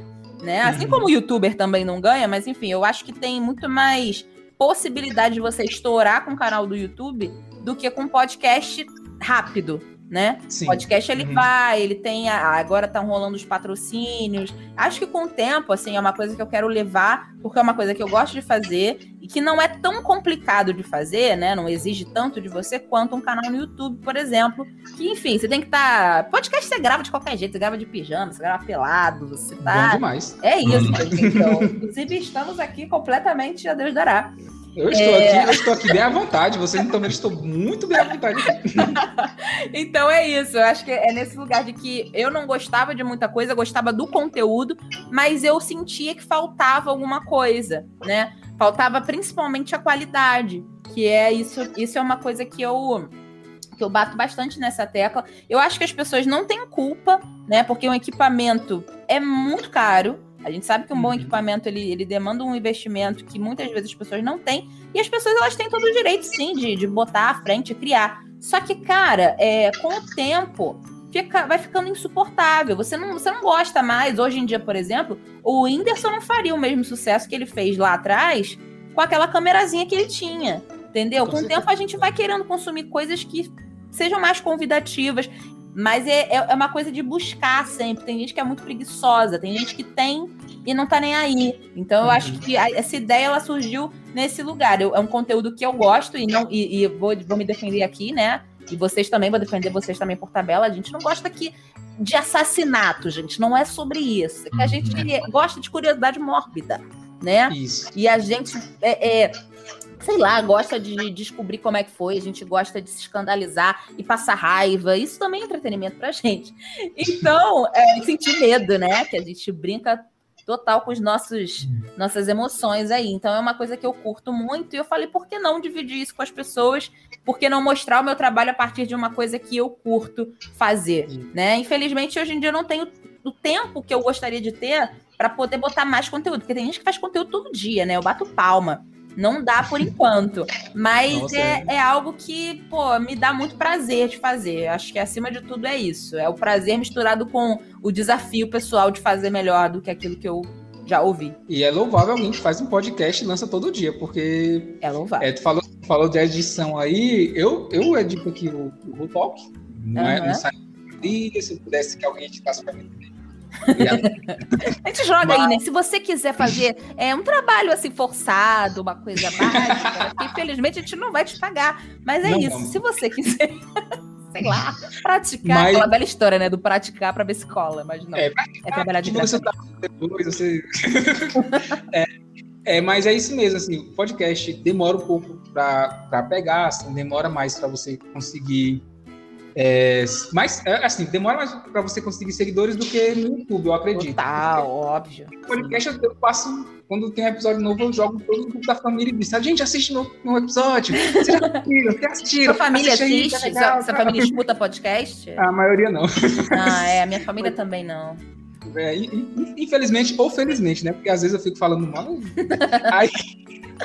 né? Assim como o youtuber também não ganha, mas enfim, eu acho que tem muito mais possibilidade de você estourar com o canal do YouTube do que com podcast rápido, né? Sim. Podcast ele uhum. vai, ele tem a, agora tá rolando os patrocínios. Acho que com o tempo, assim, é uma coisa que eu quero levar, porque é uma coisa que eu gosto de fazer e que não é tão complicado de fazer, né? Não exige tanto de você quanto um canal no YouTube, por exemplo. Que, enfim, você tem que estar. Tá... Podcast você grava de qualquer jeito, você grava de pijama, você grava pelado, você tá. Bom demais. É isso, uhum. então. Inclusive, estamos aqui completamente a Deus dará. Eu estou é... aqui, eu estou aqui bem à vontade. Vocês também estou muito bem à vontade *laughs* então é isso. Eu acho que é nesse lugar de que eu não gostava de muita coisa, gostava do conteúdo, mas eu sentia que faltava alguma coisa, né? Faltava principalmente a qualidade, que é isso. Isso é uma coisa que eu que eu bato bastante nessa tecla. Eu acho que as pessoas não têm culpa, né? Porque um equipamento é muito caro a gente sabe que um bom uhum. equipamento ele, ele demanda um investimento que muitas vezes as pessoas não têm, e as pessoas elas têm todo o direito, sim, de, de botar à frente criar. Só que, cara, é, com o tempo, fica, vai ficando insuportável. Você não, você não gosta mais. Hoje em dia, por exemplo, o Whindersson não faria o mesmo sucesso que ele fez lá atrás com aquela câmerazinha que ele tinha. Entendeu? Com, com o tempo a gente vai querendo consumir coisas que sejam mais convidativas. Mas é, é, é uma coisa de buscar sempre. Tem gente que é muito preguiçosa, tem gente que tem e não tá nem aí. Então eu uhum. acho que a, essa ideia ela surgiu nesse lugar. Eu, é um conteúdo que eu gosto e não e, e vou, vou me defender aqui, né? E vocês também, vou defender vocês também por tabela. A gente não gosta aqui de assassinato, gente. Não é sobre isso. É que a gente uhum. gosta de curiosidade mórbida, né? Isso. E a gente é, é sei lá, gosta de descobrir como é que foi, a gente gosta de se escandalizar e passar raiva. Isso também é entretenimento pra gente. Então, é, sentir medo, né? Que a gente brinca total com os nossos nossas emoções aí. Então é uma coisa que eu curto muito e eu falei, por que não dividir isso com as pessoas? Por que não mostrar o meu trabalho a partir de uma coisa que eu curto fazer, né? Infelizmente hoje em dia eu não tenho o tempo que eu gostaria de ter para poder botar mais conteúdo, porque tem gente que faz conteúdo todo dia, né? Eu bato palma. Não dá por enquanto. Mas Nossa, é, é, algo que, pô, me dá muito prazer de fazer. Acho que acima de tudo é isso. É o prazer misturado com o desafio pessoal de fazer melhor do que aquilo que eu já ouvi. E é louvável alguém que faz um podcast e lança todo dia, porque. É louvável. É, tu falou, falou de edição aí, eu, eu edito aqui o, o Talk. Não, uhum. é, não sai. E se pudesse que alguém editasse pra mim a gente joga Mas... aí, né? Se você quiser fazer é, um trabalho assim forçado, uma coisa básica, que infelizmente a gente não vai te pagar. Mas é não, isso. Se você quiser. *laughs* sei lá, praticar. Mas... Aquela bela história, né? Do praticar para ver se cola, mas não. É, é trabalhar de. Você tá depois, você... *laughs* é, é, mas é isso mesmo, assim, o podcast demora um pouco para pegar, assim, demora mais para você conseguir é, mas, é, assim, demora mais para você conseguir seguidores do que no YouTube, eu acredito. Total, óbvio. No podcast eu passo, quando tem um episódio novo, eu jogo todo o grupo da família e diz, a gente assiste no, no episódio. Vocês já assistiram, vocês assistiram. Sua família assiste? Aí, tá legal, sua, família escuta podcast? A maioria não. Ah, é, a minha *laughs* família também não. É, infelizmente ou felizmente, né? Porque às vezes eu fico falando mal. *laughs* Aí,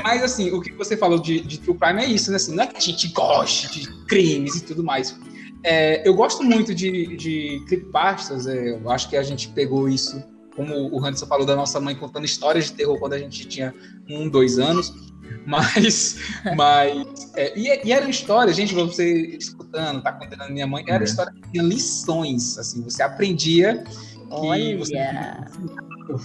mas assim, o que você falou de, de True Crime é isso, né? Assim, não é que a gente goste de crimes e tudo mais. É, eu gosto muito de, de creepypastas, é, eu acho que a gente pegou isso, como o Hanson falou da nossa mãe contando histórias de terror quando a gente tinha um, dois anos, *laughs* mas, mas é, e, e eram histórias, gente, você escutando, tá contando a minha mãe, era uhum. história que tinha lições, assim, você aprendia Olha. Você...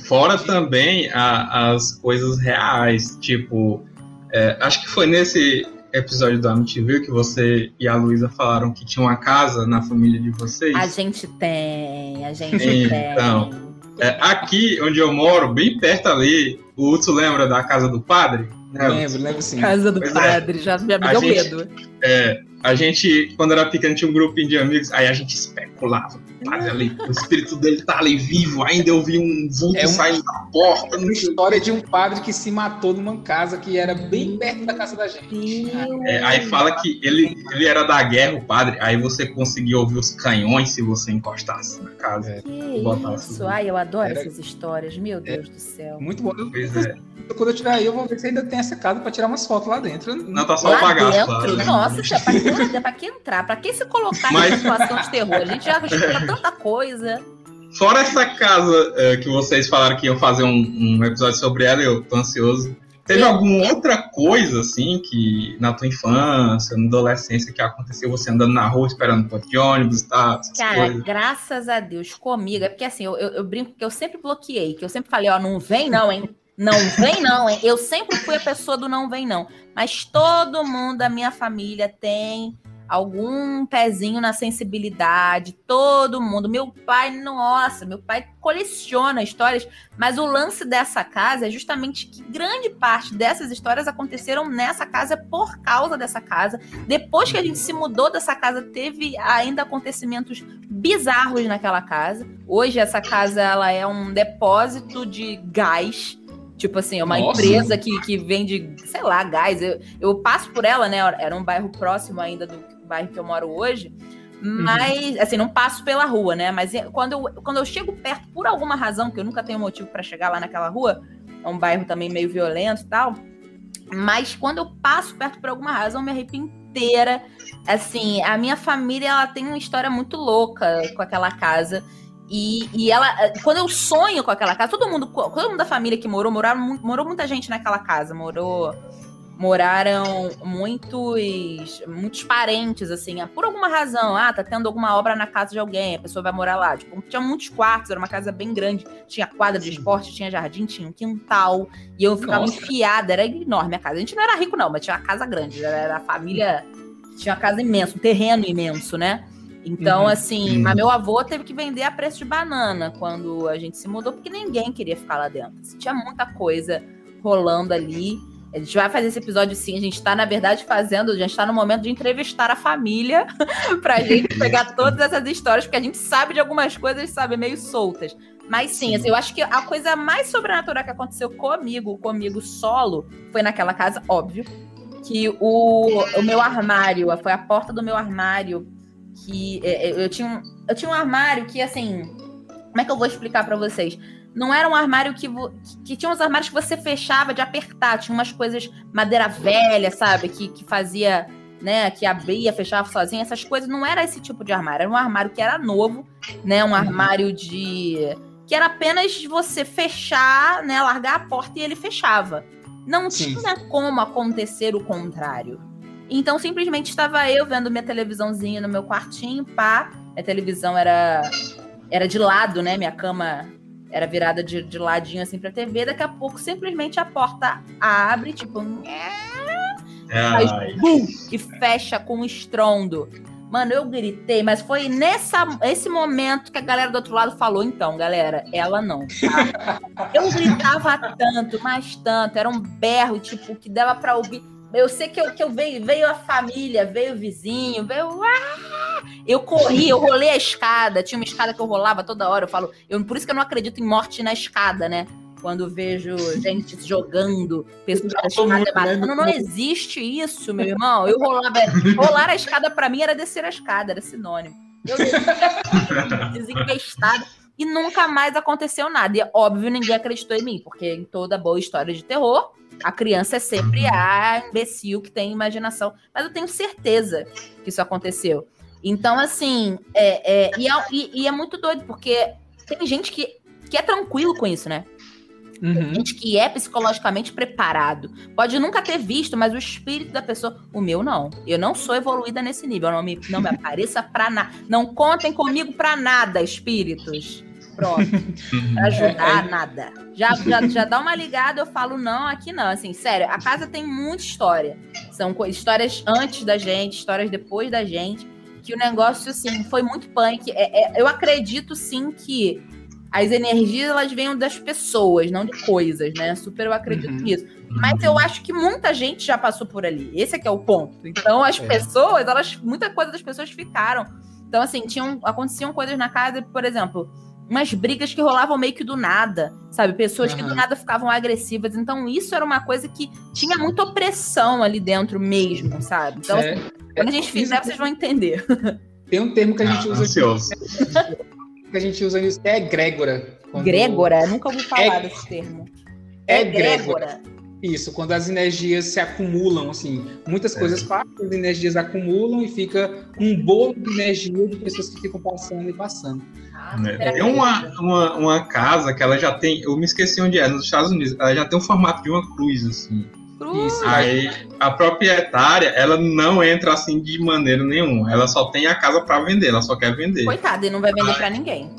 Fora também a, as coisas reais, tipo, é, acho que foi nesse episódio do Amityville que você e a Luísa falaram que tinha uma casa na família de vocês? A gente tem, a gente então, tem. Então, é, aqui onde eu moro, bem perto ali, o Hudson lembra da casa do padre? Lembro, lembro sim. Casa do pois é. padre, é. já, já me deu medo. É, a gente, quando era pequeno, tinha um grupinho de amigos, aí a gente especulava. Ali, o espírito dele tá ali vivo, ainda eu vi um vulto é um, saindo da porta. É uma história de um padre que se matou numa casa que era bem perto da casa da gente. É, aí fala que ele, ele era da guerra, o padre, aí você conseguia ouvir os canhões se você encostasse na casa. É. Isso, ai, eu adoro era... essas histórias, meu Deus do céu. Muito bom. Pois é. Quando eu tiver aí, eu vou ver se ainda tem essa casa pra tirar umas fotos lá dentro. Não, tá só lá o bagaço. Nossa, pra que, pra que entrar? Pra que se colocar Mas... em situação de terror? A gente já tanta coisa. Fora essa casa é, que vocês falaram que iam fazer um, um, episódio sobre ela, eu tô ansioso. Teve alguma outra coisa, assim, que na tua infância, na adolescência, que aconteceu você andando na rua esperando ponto de ônibus e tal? Cara, coisas? graças a Deus, comigo. É porque assim, eu, eu, eu, brinco que eu sempre bloqueei, que eu sempre falei, ó, não vem não, hein? Não vem não, hein? Eu sempre fui a pessoa do não vem não. Mas todo mundo da minha família tem algum pezinho na sensibilidade, todo mundo. Meu pai, nossa, meu pai coleciona histórias, mas o lance dessa casa é justamente que grande parte dessas histórias aconteceram nessa casa por causa dessa casa. Depois que a gente se mudou dessa casa, teve ainda acontecimentos bizarros naquela casa. Hoje essa casa ela é um depósito de gás Tipo assim, é uma Nossa. empresa que, que vende, sei lá, gás. Eu, eu passo por ela, né? Era um bairro próximo ainda do bairro que eu moro hoje. Mas, uhum. assim, não passo pela rua, né? Mas quando eu, quando eu chego perto, por alguma razão, que eu nunca tenho motivo para chegar lá naquela rua, é um bairro também meio violento e tal. Mas quando eu passo perto por alguma razão, eu me arrepio inteira. Assim, a minha família, ela tem uma história muito louca com aquela casa. E, e ela, quando eu sonho com aquela casa, todo mundo, todo mundo da família que morou, moraram, morou muita gente naquela casa, morou moraram muitos muitos parentes assim, ah, por alguma razão, ah, tá tendo alguma obra na casa de alguém, a pessoa vai morar lá, tipo, tinha muitos quartos, era uma casa bem grande, tinha quadra de esporte, tinha jardim, tinha um quintal, e eu ficava Nossa. enfiada, era enorme a casa. A gente não era rico não, mas tinha uma casa grande, era a família tinha uma casa imensa, um terreno imenso, né? Então, uhum. assim, uhum. mas meu avô teve que vender a preço de banana quando a gente se mudou, porque ninguém queria ficar lá dentro. Assim, tinha muita coisa rolando ali. A gente vai fazer esse episódio sim. A gente está, na verdade, fazendo, a gente está no momento de entrevistar a família *laughs* para a gente pegar todas essas histórias, porque a gente sabe de algumas coisas, sabe, meio soltas. Mas sim, assim, eu acho que a coisa mais sobrenatural que aconteceu comigo, comigo solo, foi naquela casa, óbvio, que o, o meu armário, foi a porta do meu armário que é, é, eu tinha um, eu tinha um armário que assim, como é que eu vou explicar para vocês? Não era um armário que, que tinha uns armários que você fechava de apertar, tinha umas coisas madeira velha, sabe, que, que fazia, né, que abria, fechava sozinho, essas coisas não era esse tipo de armário, era um armário que era novo, né, um armário de que era apenas você fechar, né, largar a porta e ele fechava. Não Sim. tinha como acontecer o contrário. Então, simplesmente estava eu vendo minha televisãozinha no meu quartinho, pá. A televisão era, era de lado, né? Minha cama era virada de, de ladinho assim pra TV. Daqui a pouco, simplesmente a porta abre, tipo. Faz, bum, e fecha com um estrondo. Mano, eu gritei, mas foi nessa, esse momento que a galera do outro lado falou, então, galera, ela não. Tá? Eu gritava tanto, mas tanto, era um berro, tipo, que dava para ouvir. Eu sei que eu, que eu veio, veio a família, veio o vizinho, veio. Ah! Eu corri, eu rolei a escada. Tinha uma escada que eu rolava toda hora. Eu falo, eu, por isso que eu não acredito em morte na escada, né? Quando vejo gente jogando, pessoas na escada batendo. Não, não existe isso, meu irmão. Eu rolava. Rolar a escada para mim era descer a escada, era sinônimo. Eu *laughs* desinvestada. E nunca mais aconteceu nada. E óbvio, ninguém acreditou em mim, porque em toda boa história de terror, a criança é sempre uhum. a imbecil que tem imaginação. Mas eu tenho certeza que isso aconteceu. Então, assim, é, é, e, é, e, e, é muito doido, porque tem gente que, que é tranquilo com isso, né? Uhum. Tem gente que é psicologicamente preparado. Pode nunca ter visto, mas o espírito da pessoa. O meu não. Eu não sou evoluída nesse nível. Não me, não me apareça pra nada. Não contem comigo pra nada, espíritos. Pronto. *laughs* pra ajudar, nada. Já, já, já dá uma ligada, eu falo, não, aqui não. Assim, sério, a casa tem muita história. São histórias antes da gente, histórias depois da gente. Que o negócio, assim, foi muito punk. É, é, eu acredito, sim, que as energias elas vêm das pessoas, não de coisas, né? Super eu acredito Uhum. nisso. Mas eu acho que muita gente já passou por ali. Esse é que é o ponto. Então as É. pessoas, elas, muita coisa das pessoas ficaram. Então assim, tinham, aconteciam coisas na casa, por exemplo, umas brigas que rolavam meio que do nada, sabe? Pessoas que do nada ficavam agressivas. Então isso era uma coisa que tinha muita opressão ali dentro mesmo, sabe? Então É, assim, quando a gente fizer, isso- vocês vão entender. *laughs* Tem um termo que a gente Ah, usa ansioso. *laughs* que a gente usa nisso, que é egrégora. Quando- Grégora, nunca ouvi falar É- desse termo. Egrégora. Isso, quando as energias se acumulam, assim, muitas É. coisas fáceis, as energias acumulam e fica um bolo de energia de pessoas que ficam passando e passando. Ah, será Tem uma, uma, uma casa que ela já tem, eu me esqueci onde é, nos Estados Unidos, ela já tem um formato de uma cruz, assim. Cruz. Isso. Aí a proprietária, ela não entra assim de maneira nenhuma, ela só tem a casa para vender, ela só quer vender. Coitada, e não vai vender pra ninguém.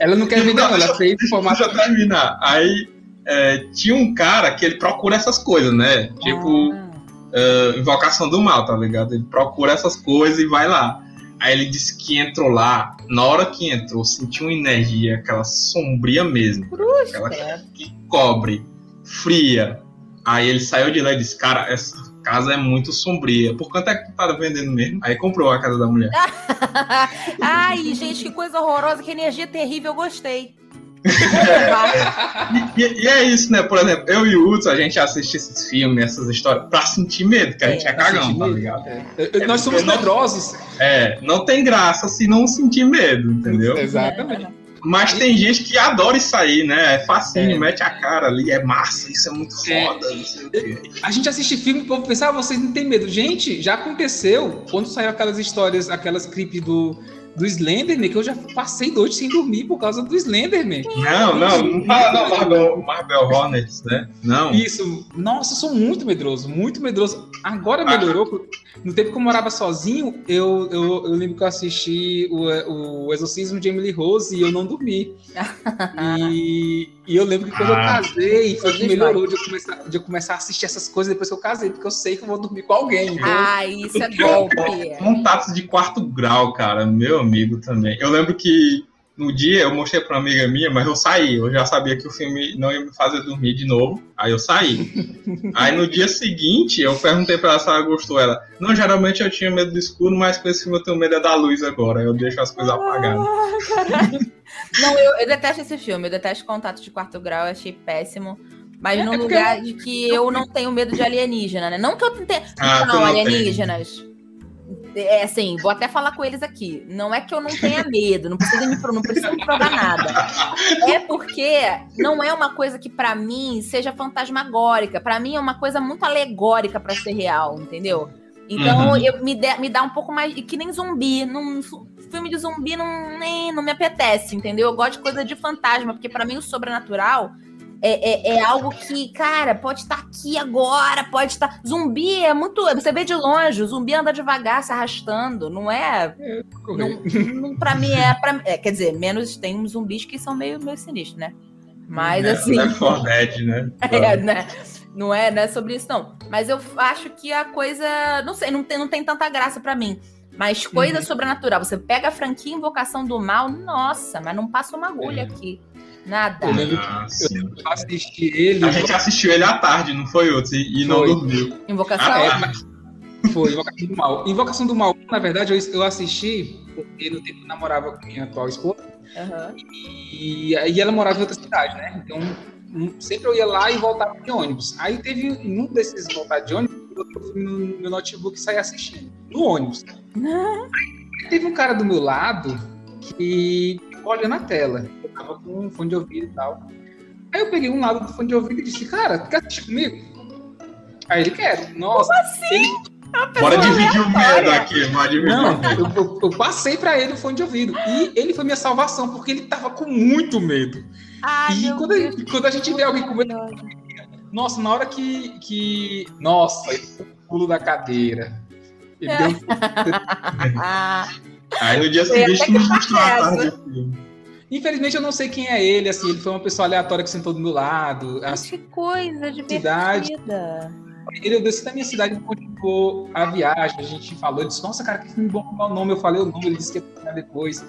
Ela não quer *laughs* vender, não, ela fez um formato. Deixa eu terminar. Aí é, tinha um cara que ele procura essas coisas, né? Tipo, Ah. é, invocação do mal, tá ligado? Ele procura essas coisas e vai lá. Aí ele disse que entrou lá, na hora que entrou, sentiu uma energia, aquela sombria mesmo. aquela credo. que cobre, fria. Aí ele saiu de lá e disse, cara, essa casa é muito sombria. Por quanto é que tu tá vendendo mesmo? Aí comprou a casa da mulher. *laughs* Ai, gente, que coisa horrorosa, que energia terrível, eu gostei. Levar. E, e é isso, né? Por exemplo, eu e o Hudson, a gente assiste esses filmes, essas histórias, pra sentir medo, que a gente é, Pra cagão, tá ligado? É. Eu- Nós somos medrosos. É, não tem graça se não sentir medo, entendeu? Exatamente. Mas tem gente que adora isso aí, né? É facinho, É. mete a cara ali, é massa, isso é muito foda, não sei o quê. A gente assiste filme e o povo pensa, ah, vocês não têm medo. Gente, já aconteceu. Quando saiu aquelas histórias, aquelas clipes do, do Slenderman, que eu já passei noite sem dormir por causa do Slenderman. Não, não, não fala não, Marvel, Marvel Hornets, né? Não. Isso, nossa, eu sou muito medroso, muito medroso. Agora melhorou. porque No tempo que eu morava sozinho, eu, eu, eu lembro que eu assisti o, o Exorcismo de Emily Rose e eu não dormi. *laughs* E, e eu lembro que quando Ah. eu casei, foi que melhorou de eu, começar, de eu começar a assistir essas coisas depois que eu casei, porque eu sei que eu vou dormir com alguém. entendeu? Ai, isso é golpe. Contatos de quarto grau, cara, meu amigo também. Eu lembro que no dia eu mostrei pra uma amiga minha, mas eu saí. Eu já sabia que o filme não ia me fazer dormir de novo. Aí eu saí. *laughs* Aí no dia seguinte eu perguntei pra ela se ela gostou. Ela, não, geralmente eu tinha medo do escuro, mas com esse filme eu tenho medo é da luz agora. Eu deixo as coisas apagadas. *laughs* Não, eu, eu detesto esse filme, eu detesto Contato de Quarto Grau, eu achei péssimo. Mas É, num é lugar de que eu não tenho medo de alienígena, né? Não que eu tente... Ah, não, não alienígenas. É assim, vou até falar com eles aqui. Não é que eu não tenha medo, não precisa me, não precisa me provar nada. É porque não é uma coisa que pra mim seja fantasmagórica. Pra mim é uma coisa muito alegórica pra ser real, entendeu? Então Uhum. eu, me, dê- me dá um pouco mais. e Que nem zumbi. Num, filme de zumbi não, nem, não me apetece, entendeu? Eu gosto de coisa de fantasma, porque pra mim o sobrenatural é, é, é algo que, cara, pode estar aqui agora, pode estar. Zumbi é muito. Você vê de longe, o zumbi anda devagar, se arrastando, não é. Não, não, pra mim é, pra, é. Quer dizer, menos tem uns zumbis que são meio, meio sinistros, né? Mas É, assim. Left 4 Dead, né? *laughs* É, né? Não é, não é sobre isso, não. Mas eu acho que a coisa. Não sei, não tem, não tem tanta graça pra mim. Mas coisa Uhum. sobrenatural. Você pega a franquia Invocação do Mal, nossa, mas não passa uma agulha É. aqui. Nada. Eu lembro Ah, Eu lembro que eu assisti ele. A gente assistiu ele à tarde, não foi outro? E, e não dormiu. Invocação. Ah, É, mas foi Invocação do Mal. Invocação do Mal, na verdade, eu, eu assisti porque no tempo eu namorava com minha atual esposa Aham. e, e ela morava em outra cidade, né? Então sempre eu ia lá e voltava de ônibus. Aí teve um desses voltar de ônibus, eu no meu notebook e saí assistindo no ônibus. Aí teve um cara do meu lado que ficou olhando a tela. Eu tava com um fone de ouvido e tal. Aí eu peguei um lado do fone de ouvido e disse, cara, quer assistir comigo? Aí ele quer. Nossa, ele Bora dividir o medo aqui, bora dividir o Não, medo. eu, eu- eu passei pra ele o fone de ouvido. E ele foi minha salvação, porque ele tava com muito medo. Ai, e quando, Deus. quando a gente vê alguém com medo. Nossa, na hora que. que nossa, ele deu um pulo da cadeira. Ele É. deu um *laughs* Aí no dia seguinte tu que mostrou a é tarde? Infelizmente eu não sei quem é ele, assim, ele foi uma pessoa aleatória que sentou do meu lado. que coisa cidade. divertida. ele desci da minha cidade, continuou a viagem, a gente falou, ele disse, nossa, cara, que filme bom, é o nome? Eu falei o nome, ele disse que ia depois.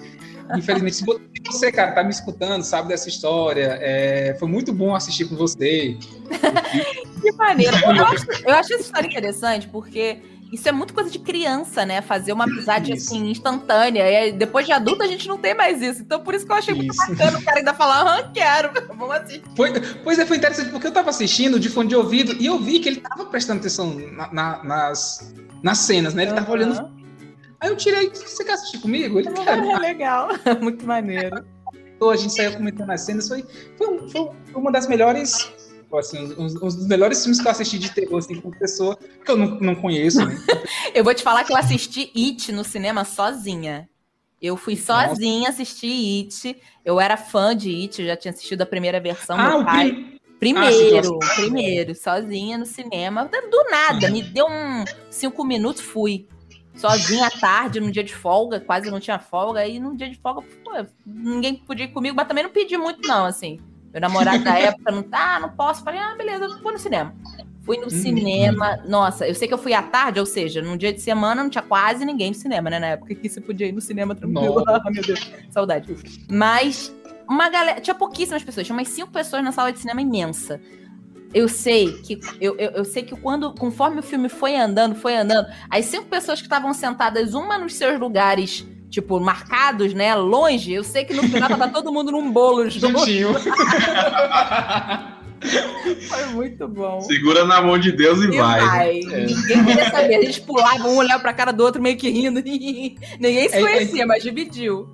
Infelizmente, *laughs* se você, cara, tá me escutando, sabe dessa história, é, foi muito bom assistir com você. *laughs* que maneiro. Eu acho, eu acho essa história interessante, porque isso é muito coisa de criança, né? Fazer uma amizade isso. assim, instantânea. E depois de adulto a gente não tem mais isso. Então por isso que eu achei muito isso. bacana o cara ainda falar, ah, quero, *laughs* vamos assistir. Foi, pois é, foi interessante, porque eu tava assistindo de fone de ouvido e eu vi que ele tava prestando atenção na, na, nas, nas cenas, né? Ele tava uhum. olhando. Aí eu tirei, você quer assistir comigo? Ele quer. É *laughs* legal, *laughs* muito maneiro. A gente saiu comentando as cenas, foi, foi, foi uma das melhores assim, um, um, dos melhores filmes que eu assisti de terror, assim, com pessoa que eu não, não conheço. Né? *laughs* eu vou te falar que eu assisti It no cinema sozinha. Eu fui sozinha assistir It. Eu era fã de It, já tinha assistido a primeira versão. Ah, meu pai. Prim... Primeiro, ah, primeiro, sozinha no cinema. Do nada, me deu um cinco minutos, fui. Sozinha à tarde, num dia de folga, quase não tinha folga. E num dia de folga, pô, ninguém podia ir comigo, mas também não pedi muito, não, assim. Meu namorado da época não tá, ah, não posso. Falei, ah, beleza, vou no cinema. Fui no cinema. Nossa, eu sei que eu fui à tarde, ou seja, num dia de semana não tinha quase ninguém no cinema, né? Na época que você podia ir no cinema tranquilo. *laughs* Ah, meu Deus, saudade. Mas uma galera. Tinha pouquíssimas pessoas, tinha umas cinco pessoas na sala de cinema imensa. Eu sei que eu, eu, eu, sei que quando conforme o filme foi andando, foi andando, as cinco pessoas que estavam sentadas uma nos seus lugares tipo, marcados, né? Longe, eu sei que no final tava todo mundo num bolo *laughs* juntinho. *laughs* Foi muito bom. Segura na mão de Deus e, e vai. vai. É. Ninguém queria saber. A gente pulava, um olhava pra cara do outro meio que rindo. *laughs* Ninguém se conhecia, é, é... mas dividiu.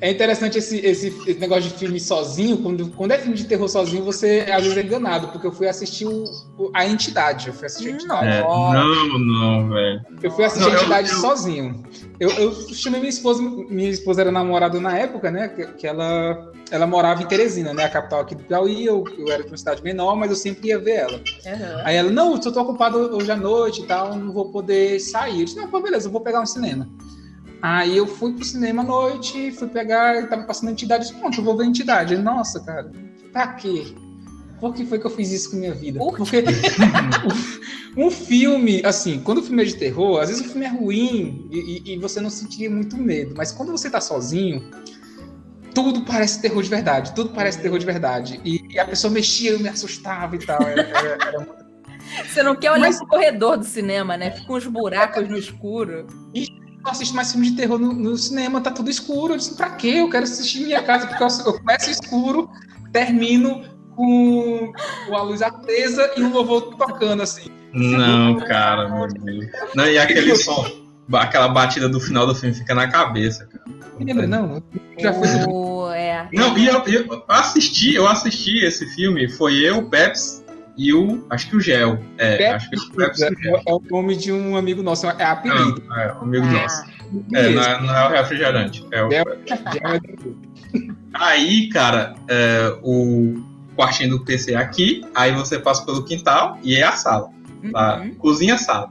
É interessante esse, esse, esse, negócio de filme sozinho. Quando, quando é filme de terror sozinho, você às vezes é enganado, porque eu fui assistir o, o, a entidade. Eu fui assistir a entidade. É, não, não, velho. Eu fui assistir não, a entidade eu, eu... sozinho. Eu, eu chamei minha esposa, minha esposa era namorada na época, né? Que, que, ela, ela morava em Teresina, né? A capital aqui do Piauí. Eu, eu era de uma cidade menor, mas eu sempre ia ver ela. Uhum. Aí ela, não, eu tô ocupado hoje à noite e tal, não vou poder sair. Eu disse, não, pô, beleza, eu vou pegar um cinema. Aí eu fui pro cinema à noite, fui pegar, tava passando entidade, disse, pronto, eu vou ver a entidade. Nossa, cara, pra quê? Por que foi que eu fiz isso com minha vida? Porque *laughs* um filme, assim, quando o filme é de terror, às vezes o filme é ruim e, e, você não sentiria muito medo, mas quando você tá sozinho, tudo parece terror de verdade, tudo parece terror de verdade. E, e a pessoa mexia, eu me assustava e tal. Era, era, era muito... Você não quer olhar mas... pro corredor do cinema, né? Fica uns buracos no escuro. E não assisto mais filme de terror no, no, cinema, tá tudo escuro. Eu disse, pra quê? Eu quero assistir minha casa, porque eu, eu começo escuro, termino com, com a luz acesa e um louvor tocando, assim. Não, cara, meu Deus. Não, e aquele som, aquela batida do final do filme fica na cabeça, cara. Lembra, não? Já foi. Oh, é. Não, e eu, eu, assisti, eu assisti esse filme, foi eu, o Peps e o. Acho que o Gel. É, Pepe, acho que o Pepe é, é, o nome de um amigo nosso, é apelido. Não, é, um amigo ah, nosso. É, não é, não é, o refrigerante. É o... Gel, Gel é Aí, cara, é, o quartinho do PC é aqui, aí você passa pelo quintal e é a sala. Tá? Uhum. Cozinha sala.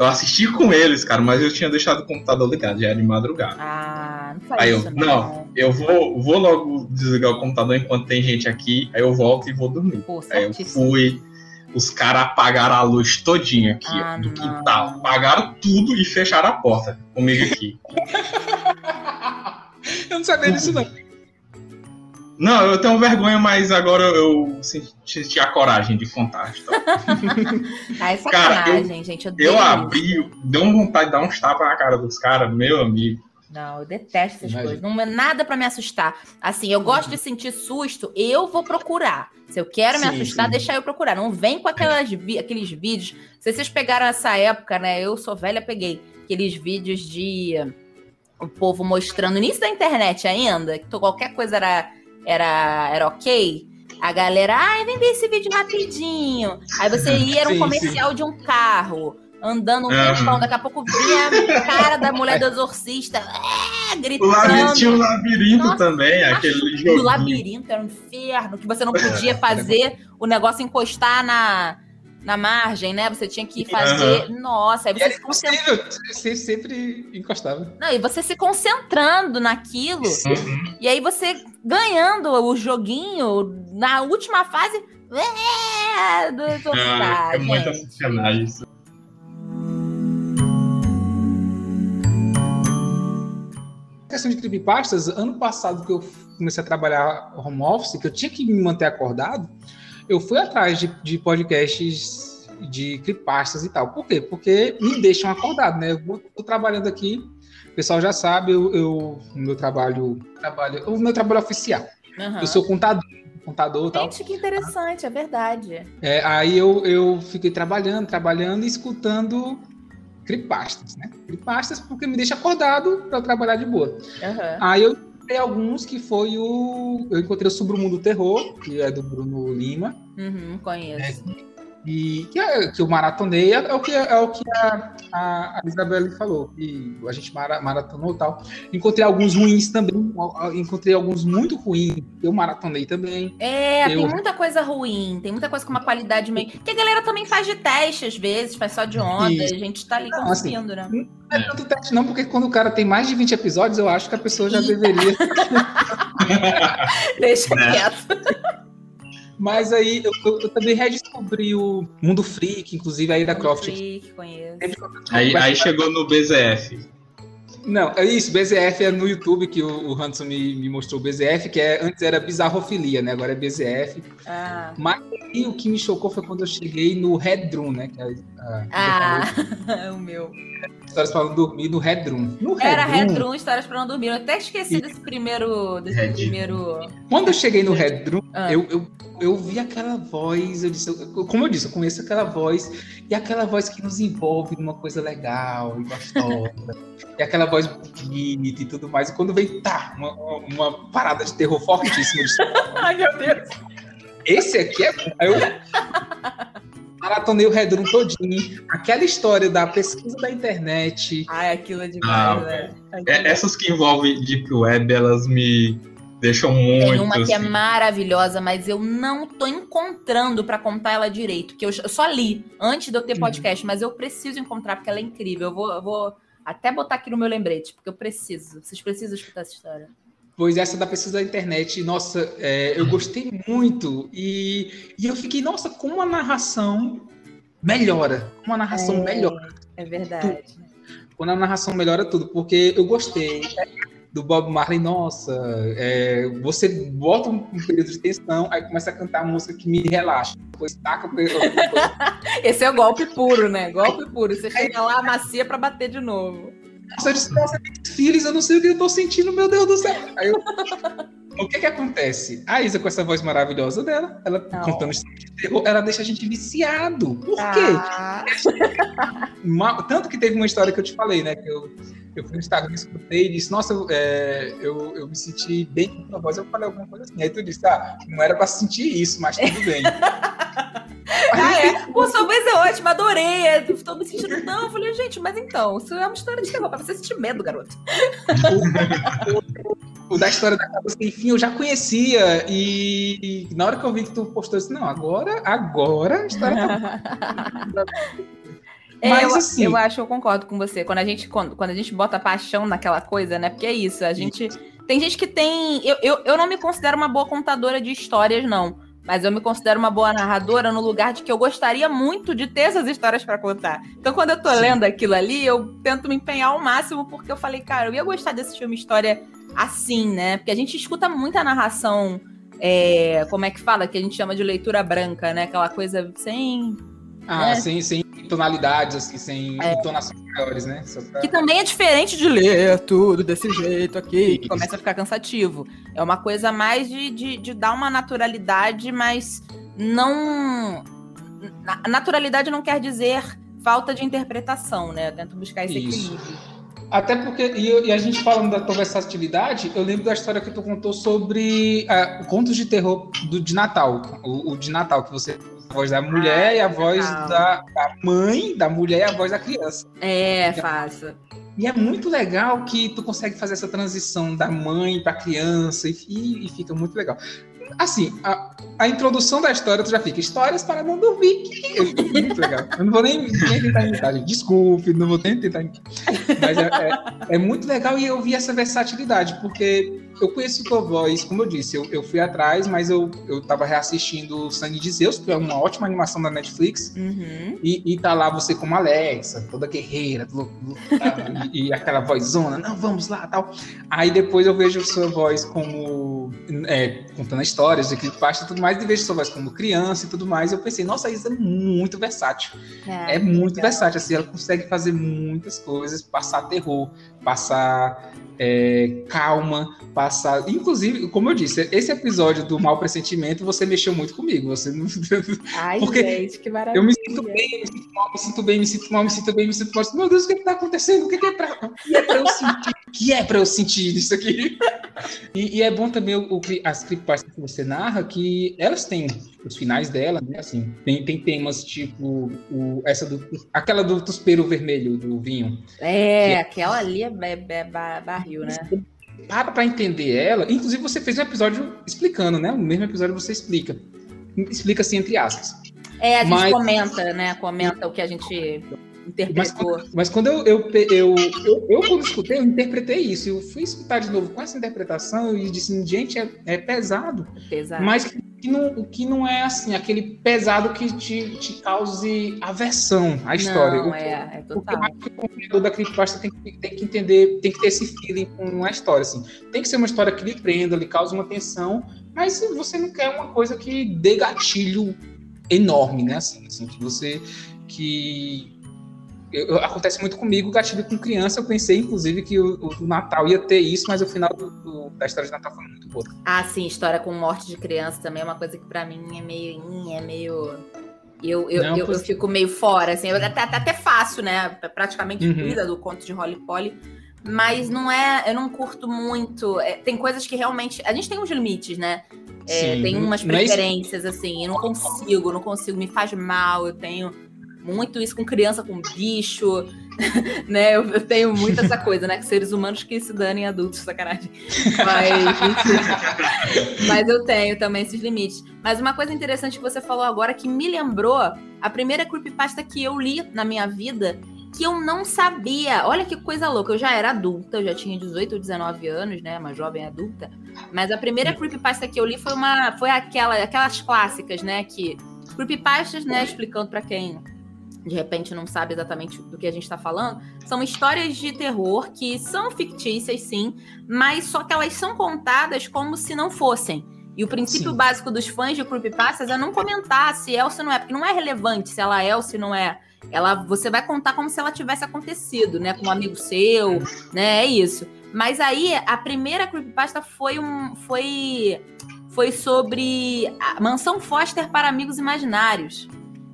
Eu assisti com eles, cara, mas eu tinha deixado o computador ligado, já era de madrugada. Ah, não faz Aí isso, eu, não, não, eu vou, vou logo desligar o computador enquanto tem gente aqui, aí eu volto e vou dormir. Pô, aí eu fui, os caras apagaram a luz todinha aqui, ah, ó, do quintal. Apagaram tudo e fecharam a porta comigo aqui. eu não sabia disso, não. Não, eu tenho vergonha, mas agora eu senti a coragem de contar Então. ah, é sacanagem, cara, eu, gente. Eu, eu abri, deu vontade de dar uns tapas na cara dos caras, meu amigo. Não, eu detesto essas Imagina. coisas. Não é nada para me assustar. Assim, eu gosto de sentir susto, eu vou procurar. Se eu quero sim, me assustar, sim. deixa eu procurar. Não vem com aquelas vi aqueles vídeos. Se vocês pegaram essa época, né? Eu sou velha, peguei aqueles vídeos de o povo mostrando início da internet ainda, que qualquer coisa era era, era ok, a galera, ai, vem ver esse vídeo rapidinho. Aí você ia, era um sim, comercial de um carro, andando um tempão, daqui a pouco vinha a cara da mulher do exorcista, é, gritando. Tinha o labirinto Nossa, também, aquele jogo. O labirinto era um inferno, que você não podia fazer o negócio encostar na na margem, né? Você tinha que fazer. Uhum. Nossa, aí você era se concentrando. Você sempre encostava. Não, e você se concentrando naquilo. Uhum. E aí você ganhando o joguinho na última fase. É, do, do, Ah, tá, é muita gente. sacanagem isso. Questão de creepypastas, ano passado que eu comecei a trabalhar home office, que eu tinha que me manter acordado, eu fui atrás de, de podcasts de creepypastas e tal. Por quê? Porque me deixam acordado, né? Eu tô trabalhando aqui, o pessoal já sabe, eu, eu o meu trabalho, trabalho, o meu trabalho oficial. Aham. Eu sou contador, contador e tal. Gente, que interessante, é verdade. É, aí eu, eu fiquei trabalhando, trabalhando e escutando creepypastas, né? Creepypastas porque me deixa acordado para trabalhar de boa. Aham. Aí eu encontrei alguns que foi o. Eu encontrei o Sobre o Mundo Terror, que é do Bruno Lima, Uhum, conheço. E que, é, que eu maratonei, é, o que, é o que a, a, a Isabelle falou, que a gente mara, maratonou e tal. Encontrei alguns ruins também, encontrei alguns muito ruins, eu maratonei também. É, Eu- tem muita coisa ruim, tem muita coisa com uma qualidade meio. Que a galera também faz de teste às vezes, faz só de onda, Isso. a gente tá ali Não, assim, consumindo, né? Não é tanto teste, não, porque quando o cara tem mais de 20 episódios, eu acho que a pessoa já deveria. *laughs* Deixa né? quieto. Mas aí eu, eu- eu também redescobri o Mundo Freak, inclusive aí da Croft. Freak, conheço. Aí, aí chegou no BZF. Não, é isso, BZF é no YouTube que o, o Hanson me, me mostrou o BZF, que é, antes era bizarrofilia, né? Agora é BZF. Ah, E o que me chocou foi quando eu cheguei no Red Room, né? Que é a, ah *laughs* o meu. histórias para não dormir no Red Room. No Red Era Room, Red Room, histórias pra não dormir. Eu até esqueci desse primeiro. Desse Red primeiro. Quando eu cheguei no Red Room, Ah. eu, eu, eu vi aquela voz, eu disse, eu- como eu disse, eu conheço aquela voz, e aquela voz que nos envolve numa coisa legal e gostosa, e aquela voz bonita e tudo mais. E quando vem, tá, uma, uma parada de terror fortíssima, *laughs* Ai, meu Deus. esse aqui é eu maratonei o Red Room todinho, aquela história da pesquisa da internet, Ai, aquilo é demais, Ah, né? É, essas que envolvem Deep Web, elas me deixam muito. Tem uma que é assim. maravilhosa, mas eu não tô encontrando pra contar ela direito. Que eu só li antes de eu ter Uhum. podcast, mas eu preciso encontrar porque ela é incrível. Eu vou, eu vou até botar aqui no meu lembrete, porque eu preciso. Vocês precisam escutar essa história. Pois essa da pesquisa da internet, nossa, é, eu gostei muito. E, e eu fiquei, nossa, como a narração melhora. Como a narração É. melhora. É verdade. Quando a narração melhora tudo. Porque eu gostei do Bob Marley, nossa, é, você bota um, período de tensão, aí começa a cantar música que me relaxa. Depois taca. depois- *laughs* Esse é o golpe puro, né? Golpe puro. Você chega lá, macia pra bater de novo. Nossa, eu disse, nossa, filhos, eu não sei o que eu tô sentindo, meu Deus do céu. Aí eu... O que que acontece? A Isa, com essa voz maravilhosa dela, ela Não. contando de terror, ela deixa a gente viciado. Por quê? *laughs* Ah, Ma- Tanto que teve uma história que eu te falei, né? Que eu, eu fui no Instagram, escutei e disse, nossa, eu, é, eu, eu me senti bem com a tua voz. Eu falei alguma coisa assim. Aí tu disse, ah, não era pra sentir isso, mas tudo bem. *laughs* Ah, é? Pô, sua voz é ótima, adorei. é, Tô me sentindo tão. Eu falei, gente, mas então, isso é uma história de terror, pra você sentir medo, garoto. O da história da casa sem fim eu já conhecia. E, e na hora que eu vi que tu postou, eu disse, não, agora, agora a história tá *laughs* Mas, eu, assim- eu acho, eu concordo com você. Quando a gente, quando, quando a gente bota paixão naquela coisa, né? Porque é isso, a gente. Tem gente que tem. Eu, eu, eu não me considero uma boa contadora de histórias, não. Mas eu me considero uma boa narradora no lugar de que eu gostaria muito de ter essas histórias pra contar. Então, quando eu tô Sim. lendo aquilo ali, eu tento me empenhar ao máximo, porque eu falei, cara, eu ia gostar desse filme história assim, né? Porque a gente escuta muita narração. é, como é que fala? Que a gente chama de leitura branca, né? Aquela coisa sem Ah, É. sem, sem tonalidades, assim, sem É. entonações maiores, né? Pra- Que também é diferente de ler tudo desse jeito aqui, que começa a ficar cansativo. É uma coisa mais de, de, de dar uma naturalidade, mas não. Na- Naturalidade não quer dizer falta de interpretação, né? Eu tento buscar esse Isso. equilíbrio. Até porque, e, e a gente falando da tua versatilidade, eu lembro da história que tu contou sobre ah, contos de terror do, de Natal. O, o de Natal, que você a voz da mulher e a voz da, da mãe da mulher e a voz da criança. É, faço. E é muito legal que tu consegue fazer essa transição da mãe para criança e, e- e fica muito legal. assim, a, a, introdução da história, tu já fica, histórias para não dormir. *laughs* Muito legal. Eu não vou nem, nem tentar imitar, gente. Desculpe, não vou nem tentar imitar. Mas é, é, é, muito legal e eu vi essa versatilidade, porque eu conheço tua voz, como eu disse, eu, eu fui atrás, mas eu, eu tava reassistindo Sangue de Zeus, que é uma ótima animação da Netflix, uhum. e, e tá lá você como Alexa, toda guerreira, e, e, aquela vozona, não, vamos lá, tal. Aí depois eu vejo sua voz como, é, contando histórias de creepypasta e tudo mais, e vejo sua voz como criança e tudo mais, e eu pensei, nossa, isso é muito versátil. É, é muito legal. versátil, assim, ela consegue fazer muitas coisas, passar terror, passar é, calma, passar. Inclusive, como eu disse, esse episódio do mau pressentimento, você mexeu muito comigo. Você não. *laughs* Ai, Porque gente, que maravilha. Eu me sinto bem, me sinto mal, me sinto bem, me sinto mal, me sinto bem, me sinto mal. Meu Deus, o que está acontecendo? O que é para é pra eu sentir? O que é para eu sentir isso aqui? E, e, é bom também o, o, as creepypastas que você narra, que elas têm os finais dela, né? Assim, tem, tem temas tipo o, essa do, aquela do tuspero vermelho do vinho. É, é aquela ali é, é, é barril, né? Para para entender ela. Inclusive, você fez um episódio explicando, né? O mesmo episódio você explica. Explica assim, entre aspas. É, a gente Mas... comenta, né? Comenta o que a gente interpretou. Mas, mas quando eu eu, eu, eu, eu, quando escutei, eu interpretei isso. Eu fui escutar de novo com essa interpretação e disse, gente, é, é pesado. pesado. Mas que não, que não é assim, aquele pesado que te, te cause aversão à história. Não, é, é total. O consumidor da creepypasta tem que, tem que entender, tem que ter esse feeling com a história, assim. Tem que ser uma história que lhe prenda, lhe cause uma tensão, mas você não quer uma coisa que dê gatilho enorme, né? Assim, assim que você que eu, acontece muito comigo, gatilho com criança. Eu pensei, inclusive, que o, o Natal ia ter isso, mas o final do, do, da história de Natal foi muito boa. Ah, sim, história com morte de criança também é uma coisa que para mim é meio. é meio. Eu, eu, Não, eu, eu, fico meio fora, assim, até, até fácil, né? Praticamente uhum. cuida do conto de Holly Polly. Mas não é, eu não curto muito. É, tem coisas que realmente. A gente tem uns limites, né? É, tem umas preferências, assim, eu não consigo, não consigo, me faz mal, eu tenho muito isso com criança, com bicho, *laughs* né? Eu, eu, tenho muito essa coisa, né? Que seres humanos que se danem adultos, sacanagem. Mas, mas eu tenho também esses limites. Mas uma coisa interessante que você falou agora que me lembrou a primeira creepypasta que eu li na minha vida que eu não sabia. Olha que coisa louca. Eu já era adulta, eu já tinha 18 ou 19 anos, né? Uma jovem adulta. Mas a primeira creepypasta que eu li foi uma foi aquela aquelas clássicas, né, que creepypastas, né, explicando para quem de repente não sabe exatamente do que a gente está falando, são histórias de terror que são fictícias, sim, mas só que elas são contadas como se não fossem. E o princípio sim. básico dos fãs de creepypastas é não comentar se é ou se não é, porque não é relevante se ela é ou se não é. Ela, você vai contar como se ela tivesse acontecido, né, com um amigo seu, né, é isso. Mas aí a primeira creepypasta foi um, foi, foi sobre a Mansão Foster para amigos imaginários